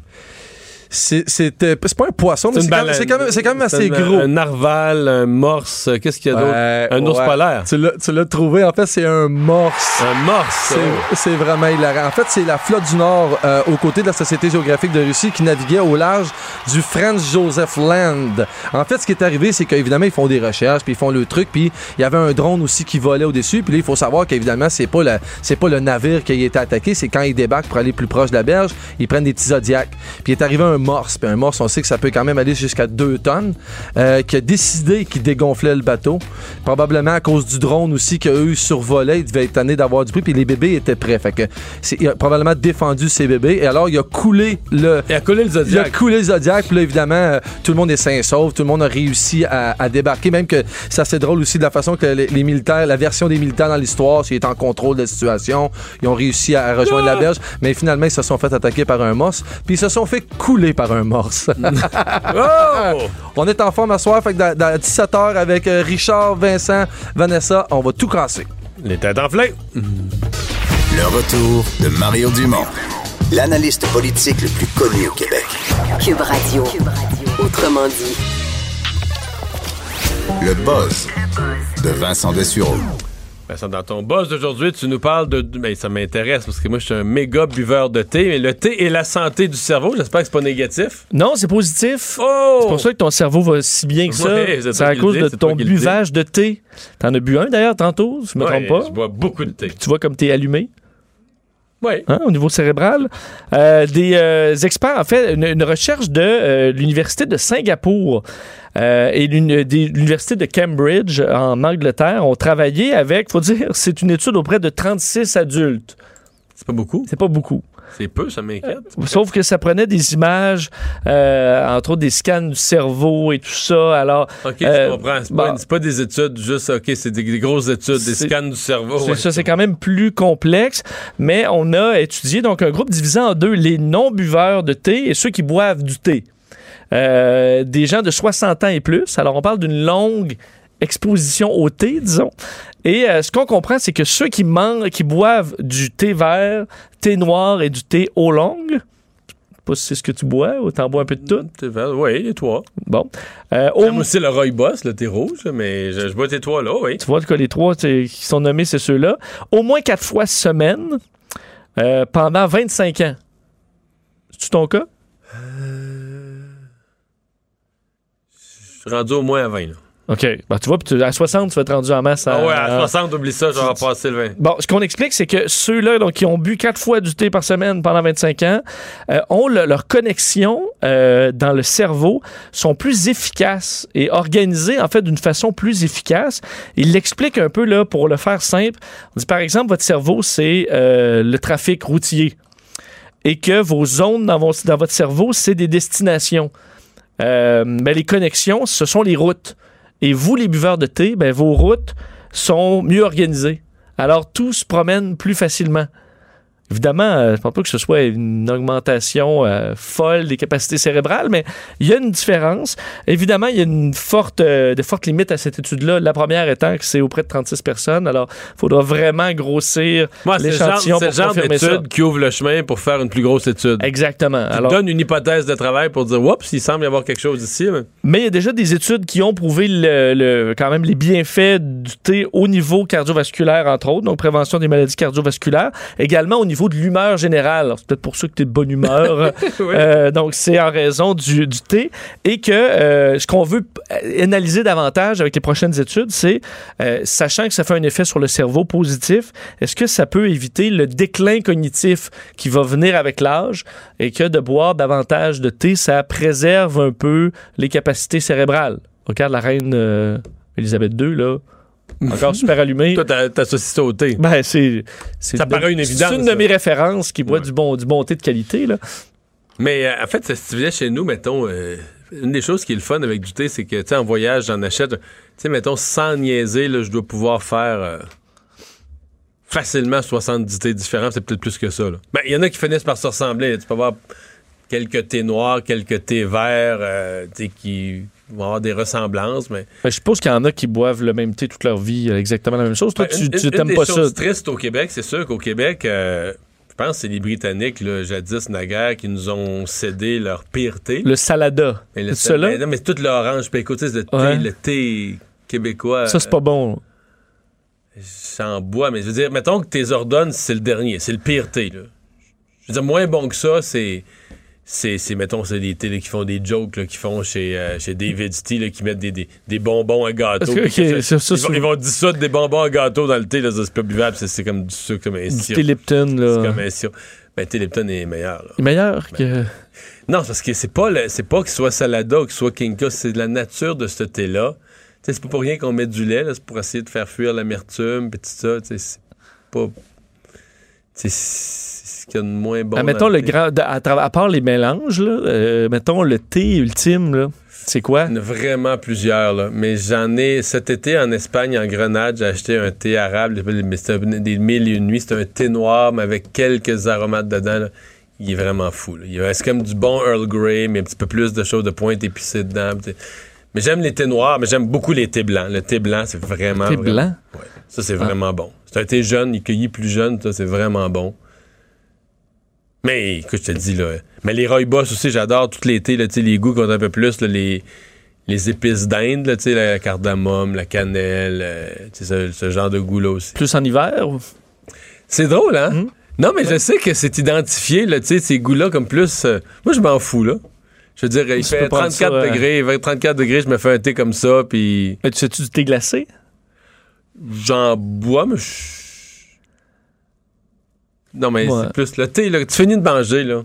Speaker 12: C'est, c'était- c'est pas un poisson, mais
Speaker 1: C'est
Speaker 12: quand, même-
Speaker 1: baleine.
Speaker 12: c'est, quand même, quand même assez gros.
Speaker 1: Un narval, un morse, euh, qu'est-ce qu'il y a d'autre? Un ours
Speaker 12: ouais.
Speaker 1: polaire.
Speaker 12: Tu l'as, tu l'as trouvé. En fait, c'est un morse.
Speaker 1: Un morse.
Speaker 12: C'est,
Speaker 1: oh.
Speaker 12: c'est vraiment hilarant. En fait, c'est la flotte du Nord, euh, aux côtés de la Société géographique de Russie, qui naviguait au large du Franz Joseph Land. En fait, ce qui est arrivé, c'est qu'évidemment, ils font des recherches, puis ils font le truc, puis il y avait un drone aussi qui volait au-dessus. Puis là, il faut savoir qu'évidemment, c'est pas, la, pas le navire qui a été attaqué, c'est quand ils débarquent pour aller plus proche de la berge, ils prennent des petits zodiacs. Puis il est arrivé un morse. Puis un morse, on sait que ça peut quand même aller jusqu'à 2 tonnes, euh, qui a décidé qu'il dégonflait le bateau. Probablement à cause du drone aussi qu'eux survolaient. Il devait être tanné d'avoir du bruit, puis les bébés étaient prêts. Fait que c'est- il a probablement défendu ses bébés. Et alors, il a coulé le.
Speaker 1: Il a coulé le
Speaker 12: Il a
Speaker 1: Zodiac.
Speaker 12: coulé le Zodiac. Puis là, évidemment, euh, tout le monde est sain et sauf. Tout le monde a réussi à, à débarquer. Même que c'est assez drôle aussi de la façon que les, les militaires, la version des militaires dans l'histoire, c'est en contrôle de la situation. Ils ont réussi à rejoindre la berge. Mais finalement, ils se sont fait attaquer par un morse. Puis ils se sont fait couler par un morse. *laughs*
Speaker 1: Oh!
Speaker 12: On est en forme à soir. Fait que dans, dans 17h avec euh, Richard, Vincent, Vanessa, on va tout casser.
Speaker 1: Les têtes enflées.
Speaker 5: Le retour de Mario Dumont, l'analyste politique le plus connu au Québec.
Speaker 6: Cube Radio. Autrement dit.
Speaker 5: Le buzz de Vincent Dessureau.
Speaker 1: Vincent, dans ton boss d'aujourd'hui, tu nous parles de. Ben, ça m'intéresse parce que moi, je suis un méga buveur de thé. Mais le thé et la santé du cerveau, j'espère que c'est pas négatif.
Speaker 2: Non, c'est positif.
Speaker 1: Oh!
Speaker 2: C'est pour ça que ton cerveau va si bien que ça.
Speaker 1: Ouais, c'est
Speaker 2: à cause de ton buvage de thé. T'en as bu un d'ailleurs tantôt, je me
Speaker 1: Ouais,
Speaker 2: trompe pas.
Speaker 1: Je bois beaucoup de thé.
Speaker 2: Tu vois comme t'es allumé?
Speaker 1: Oui.
Speaker 2: hein, au niveau cérébral. Euh, des euh, experts, en fait, une, une recherche de euh, l'Université de Singapour et l'Université de Cambridge en Angleterre ont travaillé avec, faut dire, c'est une étude auprès de 36 adultes.
Speaker 1: C'est pas beaucoup.
Speaker 2: C'est pas beaucoup.
Speaker 1: C'est peu, ça m'inquiète.
Speaker 2: Sauf que ça prenait des images, euh, entre autres des scans du cerveau et tout ça. Alors,
Speaker 1: OK, je
Speaker 2: euh,
Speaker 1: comprends. C'est pas, c'est pas des études juste, OK, c'est des, des grosses études, des scans du cerveau.
Speaker 2: C'est
Speaker 1: ouais.
Speaker 2: ça, c'est quand même plus complexe, mais on a étudié donc un groupe divisé en deux, les non-buveurs de thé et ceux qui boivent du thé. Euh, des gens de 60 ans et plus. Alors, on parle d'une longue exposition au thé, disons. Et euh, ce qu'on comprend, c'est que ceux qui mangent, qui boivent du thé vert, thé noir et du thé je sais pas si c'est ce que tu bois ou t'en bois un peu de tout.
Speaker 1: Thé vert, oui, les trois.
Speaker 2: Bon. Euh,
Speaker 1: J'aime aussi le Rooibos, le thé rouge, mais je, je bois tes trois là, oui.
Speaker 2: Tu vois que les trois c'est- qui sont nommés, c'est ceux-là. Au moins quatre fois semaine euh, pendant 25 ans. C'est-tu ton cas?
Speaker 1: Je suis rendu au moins à 20. Là.
Speaker 2: OK. Ben, tu vois, tu- à 60, tu vas être rendu en masse.
Speaker 1: Ah ouais, à 60, oublie ça, je vais passer le 20.
Speaker 2: Bon, ce qu'on explique, c'est que ceux-là donc, qui ont bu quatre fois du thé par semaine pendant 25 ans euh, ont le- leur connexion euh, dans le cerveau sont plus efficaces et organisées en fait d'une façon plus efficace. Il l'explique un peu là pour le faire simple. On dit par exemple votre cerveau c'est euh, le trafic routier et que vos zones dans, vos- dans votre cerveau c'est des destinations. Mais les connexions, ce sont les routes. Et vous, les buveurs de thé, ben, vos routes sont mieux organisées. Alors, tout se promène plus facilement. Évidemment, euh, je pense pas que ce soit une augmentation euh, folle des capacités cérébrales, mais il y a une différence. Évidemment, il y a une forte, euh, de fortes limites à cette étude-là. La première étant que c'est auprès de 36 personnes. Alors, il faudra vraiment grossir
Speaker 1: genre,
Speaker 2: l'échantillon
Speaker 1: c'est
Speaker 2: pour
Speaker 1: genre
Speaker 2: confirmer ça.
Speaker 1: qui ouvre le chemin pour faire une plus grosse étude.
Speaker 2: Exactement.
Speaker 1: Qui
Speaker 2: Alors,
Speaker 1: donne une hypothèse de travail pour dire, oups, il semble y avoir quelque chose ici. mais-
Speaker 2: Mais il y a déjà des études qui ont prouvé le, le- quand même les bienfaits du thé au niveau cardiovasculaire, entre autres, donc prévention des maladies cardiovasculaires, également au niveau de l'humeur générale. C'est peut-être pour ça que tu es de bonne humeur. *laughs* Euh, donc, c'est en raison du, du thé. Et que euh, ce qu'on veut p- analyser davantage avec les prochaines études, c'est, euh, sachant que ça fait un effet sur le cerveau positif, est-ce que ça peut éviter le déclin cognitif qui va venir avec l'âge et que de boire davantage de thé, ça préserve un peu les capacités cérébrales? Regarde la reine euh, Elisabeth II, là. *laughs* Encore super allumée.
Speaker 1: Toi, t'as- t'associes ça au thé.
Speaker 2: Ben, c'est.
Speaker 1: Ça
Speaker 2: de-
Speaker 1: paraît une évidence,
Speaker 2: C'est une de mes références qui boit du, bon, du bon thé de qualité, là.
Speaker 1: Mais euh, en fait, si tu venais chez nous, mettons, euh, une des choses qui est le fun avec du thé, c'est que, tu sais, en voyage, j'en achète. Tu sais, mettons, sans niaiser, là, je dois pouvoir faire euh, facilement 70 thés différents. C'est peut-être plus que ça. Ben, il y en a qui finissent par se ressembler. Tu peux avoir quelques thés noirs, quelques thés verts, euh, qui vont avoir des ressemblances, mais...
Speaker 2: Ben, je suppose qu'il y en a qui boivent le même thé toute leur vie, euh, exactement la même chose. Toi,
Speaker 1: Ben,
Speaker 2: tu t'aimes pas ça.
Speaker 1: tristes au Québec, c'est sûr qu'au Québec, euh, je pense que c'est les Britanniques, là, jadis naguère, qui nous ont cédé leur pire thé.
Speaker 2: Le salada.
Speaker 1: Mais le mais non, mais tout l'orange tu sais, le thé, le thé québécois.
Speaker 2: Ça, c'est pas bon.
Speaker 1: euh, J'en bois, mais je veux dire, mettons que tes ordonnes, c'est le dernier, c'est le pire thé, là. Je veux dire, moins bon que ça, c'est. C'est, mettons, c'est des là, qui font des jokes, là, qui font chez, euh, chez David là, qui mettent des, des, des bonbons à gâteau.
Speaker 2: Que,
Speaker 1: puis que
Speaker 2: ça, ça,
Speaker 1: ils, vont,
Speaker 2: c'est-
Speaker 1: ils vont dissoudre des bonbons à gâteau dans le thé, là, c'est pas buvable, c'est, comme du sucre, comme un sirop.
Speaker 2: Lipton, là.
Speaker 1: C'est comme un sirop. Ben, thé Lipton est meilleur, là.
Speaker 2: Meilleur que.
Speaker 1: Non, parce que c'est pas, le- c'est pas qu'il soit Salada ou qu'il soit Kinka, c'est de la nature de ce thé-là. C'est pas pour rien qu'on met du lait, là, c'est pour essayer de faire fuir l'amertume, pis tout ça, c'est pas... Tu sais, c'est ce qu'il y a de moins bon
Speaker 2: Ah, mettons le
Speaker 1: thé.
Speaker 2: grand. à, part les mélanges, là, euh, mettons le thé ultime. C'est quoi?
Speaker 1: Il y en a vraiment plusieurs, là. Mais j'en ai... Cet été, en Espagne, en Grenade, j'ai acheté un thé arabe, mais c'était des mille et une nuits, c'est un thé noir, mais avec quelques aromates dedans, là. Il est vraiment fou, C'est comme du bon Earl Grey, mais un petit peu plus de choses de pointe épicée dedans. t'sais. Mais j'aime les thés noirs, mais j'aime beaucoup les thés blancs. Le thé blanc, c'est vraiment...
Speaker 2: Thé
Speaker 1: vraiment-
Speaker 2: blanc?
Speaker 1: Ouais. Ça, c'est
Speaker 2: Ah.
Speaker 1: vraiment bon. C'est un thé jeune, il cueillit plus jeune, ça, c'est vraiment bon. Mais écoute, je te dis, là. Mais les rooibos aussi, j'adore tous les thés, là, les goûts qu'on a un peu plus, là, les, les épices d'Inde, là, la cardamome, la cannelle, euh, tu sais, ce, ce genre de goût-là aussi.
Speaker 2: Plus en hiver? ou-
Speaker 1: C'est drôle, hein?
Speaker 2: Hmm?
Speaker 1: Non, mais je sais que c'est identifié, là, ces goûts-là comme plus. euh, moi, je m'en fous, là. Je veux dire, il
Speaker 2: Tu
Speaker 1: fait
Speaker 2: peux prendre
Speaker 1: 34
Speaker 2: ça, euh,
Speaker 1: degrés, 20, 34 degrés, je me fais un thé comme ça, puis.
Speaker 2: Mais tu sais-tu du thé glacé?
Speaker 1: J'en bois, mais je. Non, mais
Speaker 2: Ouais.
Speaker 1: c'est plus le thé, là. Tu finis de manger, là.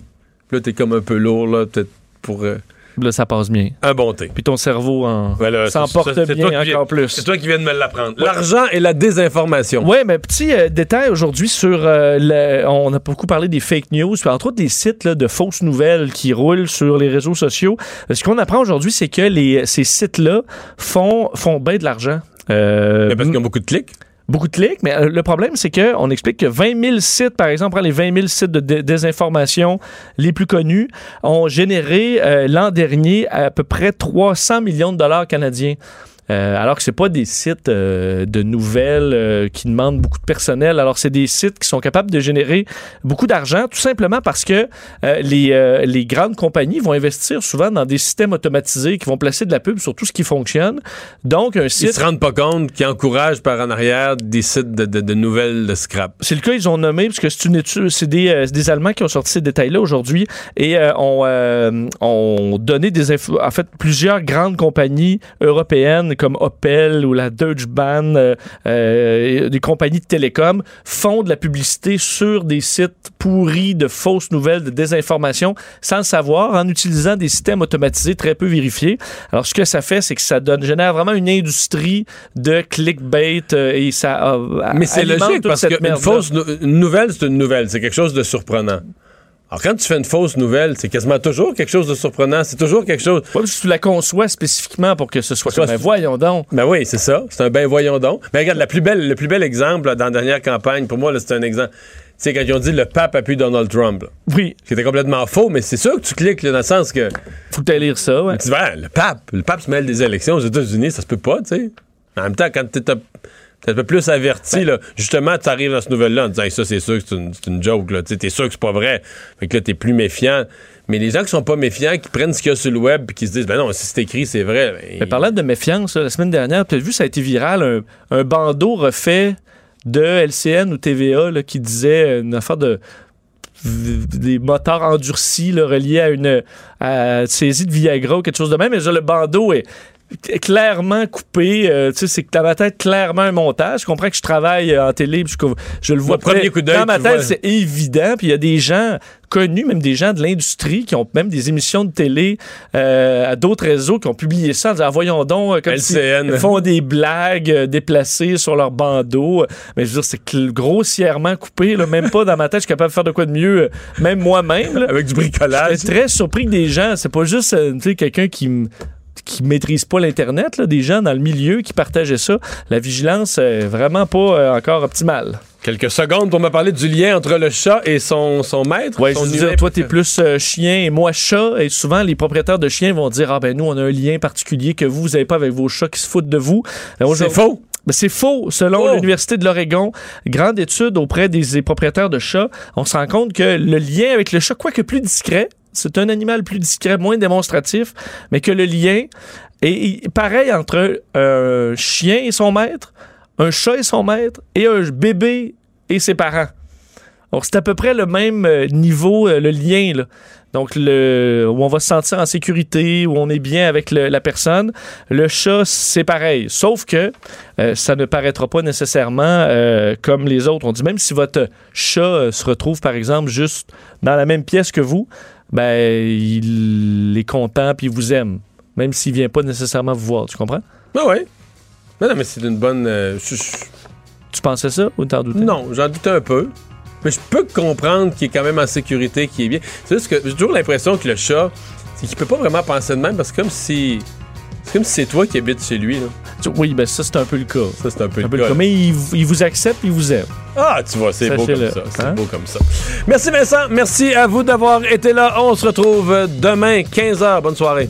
Speaker 1: Puis là, t'es comme un peu lourd, là, peut-être pour. euh,
Speaker 2: Là, ça passe bien.
Speaker 1: un bon thé.
Speaker 2: Puis ton cerveau en...
Speaker 1: Voilà,
Speaker 2: s'en
Speaker 1: c'est-
Speaker 2: porte
Speaker 1: c'est- c'est
Speaker 2: bien
Speaker 1: qui viens-
Speaker 2: encore plus.
Speaker 1: C'est toi qui viens de me l'apprendre. L'argent et la désinformation.
Speaker 2: Oui, mais petit euh, détail aujourd'hui sur. euh, le- on a beaucoup parlé des fake news, puis entre autres des sites là, de fausses nouvelles qui roulent sur les réseaux sociaux. Ce qu'on apprend aujourd'hui, c'est que les, ces sites-là font, font bien de l'argent. Euh,
Speaker 1: Mais parce qu'ils ont beaucoup de clics.
Speaker 2: Beaucoup de clics, mais euh, le problème, c'est qu'on explique que 20 000 sites, par exemple, les 20 000 sites de dé- désinformation les plus connus, ont généré euh, l'an dernier à peu près 300 millions de dollars canadiens. Euh, alors que c'est pas des sites euh, de nouvelles euh, qui demandent beaucoup de personnel. Alors c'est des sites qui sont capables de générer beaucoup d'argent, tout simplement parce que les, les grandes compagnies vont investir souvent dans des systèmes automatisés qui vont placer de la pub sur tout ce qui fonctionne. Donc un
Speaker 1: Ils
Speaker 2: site
Speaker 1: se rendent pas compte qu'ils encouragent par en arrière des sites de, de- de nouvelles de scrap.
Speaker 2: C'est le cas, ils ont nommé, parce que c'est une étude, c'est des, des Allemands qui ont sorti ces détails-là aujourd'hui et ont, ont donné des infos. En fait, plusieurs grandes compagnies européennes comme Opel ou la Deutsche Bahn, euh, euh, des compagnies de télécom, font de la publicité sur des sites pourris de fausses nouvelles, de désinformation, sans le savoir, en utilisant des systèmes automatisés très peu vérifiés. Alors, ce que ça fait, c'est que ça donne, génère vraiment une industrie de clickbait euh, et ça.
Speaker 1: Mais c'est logique parce qu'une fausse nou- nouvelle, c'est une nouvelle. C'est quelque chose de surprenant. Alors, quand tu fais une fausse nouvelle, c'est quasiment toujours quelque chose de surprenant. C'est toujours quelque chose.
Speaker 2: Ouais, si tu la conçois spécifiquement pour que ce soit
Speaker 1: Soit
Speaker 2: comme, ben,
Speaker 1: c'est-
Speaker 2: voyons donc.
Speaker 1: Ben oui, c'est ça. C'est un ben voyons donc. Mais regarde, la plus belle, le plus bel exemple là, dans la dernière campagne, pour moi, c'est un exemple. C'est quand ils ont dit le pape appuie Donald Trump. là.
Speaker 2: Oui.
Speaker 1: C'était complètement faux, mais c'est sûr que tu cliques là, dans le sens que.
Speaker 2: Faut que tu lire ça, ouais.
Speaker 1: Tu dis, ben, le pape, le pape se mêle des élections aux États-Unis, ça se peut pas, tu sais. En même temps, quand t'es t'es un peu plus averti, là, justement, tu arrives dans cette nouvelle-là en disant, Hey, ça, c'est sûr que c'est une, joke, là. T'es sûr que c'est pas vrai. Fait que là, t'es plus méfiant. Mais les gens qui sont pas méfiants, qui prennent ce qu'il y a sur le web et qui se disent, ben non, si c'est écrit, c'est vrai. ben,
Speaker 2: Mais parlant de méfiance, la semaine dernière, tu as vu, ça a été viral, un, un bandeau refait de LCN ou TVA là, qui disait une affaire de des moteurs endurcis là, reliés à une à saisie de Viagra ou quelque chose de même. Mais genre, le bandeau est clairement coupé. euh, tu sais, c'est que dans ma tête, clairement un montage. Je comprends que je travaille euh, en télé, je, je le vois
Speaker 1: Au premier coup d'œil,
Speaker 2: Dans ma tête, c'est évident. Puis il y a des gens connus, même des gens de l'industrie, qui ont même des émissions de télé euh, à d'autres réseaux qui ont publié ça en disant, Ah, voyons donc, comme s'ils font des blagues euh, déplacées sur leur bandeau. Mais je veux dire, c'est grossièrement coupé. Là, même pas dans ma tête, je suis capable de faire de quoi de mieux, même moi-même.
Speaker 1: Avec du bricolage.
Speaker 2: Je suis très surpris que des gens, c'est pas juste quelqu'un qui m- qui maîtrise pas l'internet, des gens dans le milieu qui partageaient ça. La vigilance est vraiment pas euh, encore optimale.
Speaker 1: Quelques secondes pour me parler du lien entre le chat et son, son maître. Son
Speaker 2: je veux
Speaker 1: humain
Speaker 2: dire, toi, t'es plus euh, chien et moi chat. Et souvent, les propriétaires de chiens vont dire Ah, ben, nous, on a un lien particulier que vous, vous avez pas avec vos chats qui se foutent de vous. Euh,
Speaker 1: C'est faux.
Speaker 2: Ben, c'est faux. Selon
Speaker 1: Oh.
Speaker 2: l'Université de l'Oregon, grande étude auprès des, des propriétaires de chats, on se rend compte que le lien avec le chat, quoique plus discret, c'est un animal plus discret, moins démonstratif, mais que le lien est pareil entre un chien et son maître, un chat et son maître, et un bébé et ses parents. C'est à peu près le même euh, niveau, euh, le lien, là. Donc, le, où on va se sentir en sécurité, où on est bien avec la personne. Le chat, c'est pareil. Sauf que euh, ça ne paraîtra pas nécessairement euh, comme les autres. On dit même si votre chat euh, se retrouve, par exemple, juste dans la même pièce que vous, ben, il est content puis il vous aime. Même s'il vient pas nécessairement vous voir. Tu comprends?
Speaker 1: Ah ouais. Non, non, mais c'est une bonne. euh, je- je-
Speaker 2: Tu pensais ça ou t'en doutais?
Speaker 1: Non, j'en doute un peu. Mais je peux comprendre qu'il est quand même en sécurité, qu'il est bien. C'est juste que j'ai toujours l'impression que le chat, c'est qu'il peut pas vraiment penser de même parce que comme si. C'est comme si c'est toi qui habites chez lui. Là.
Speaker 2: Oui, ben ça, c'est un peu le cas.
Speaker 1: Ça, c'est un peu
Speaker 2: Un
Speaker 1: le
Speaker 2: peu le
Speaker 1: cas.
Speaker 2: Mais il, il vous accepte il vous aime.
Speaker 1: Ah, tu vois, c'est beau comme ça. C'est
Speaker 2: Hein?
Speaker 1: beau comme ça. Merci Vincent. Merci à vous d'avoir été là. On se retrouve demain, 15h. Bonne soirée.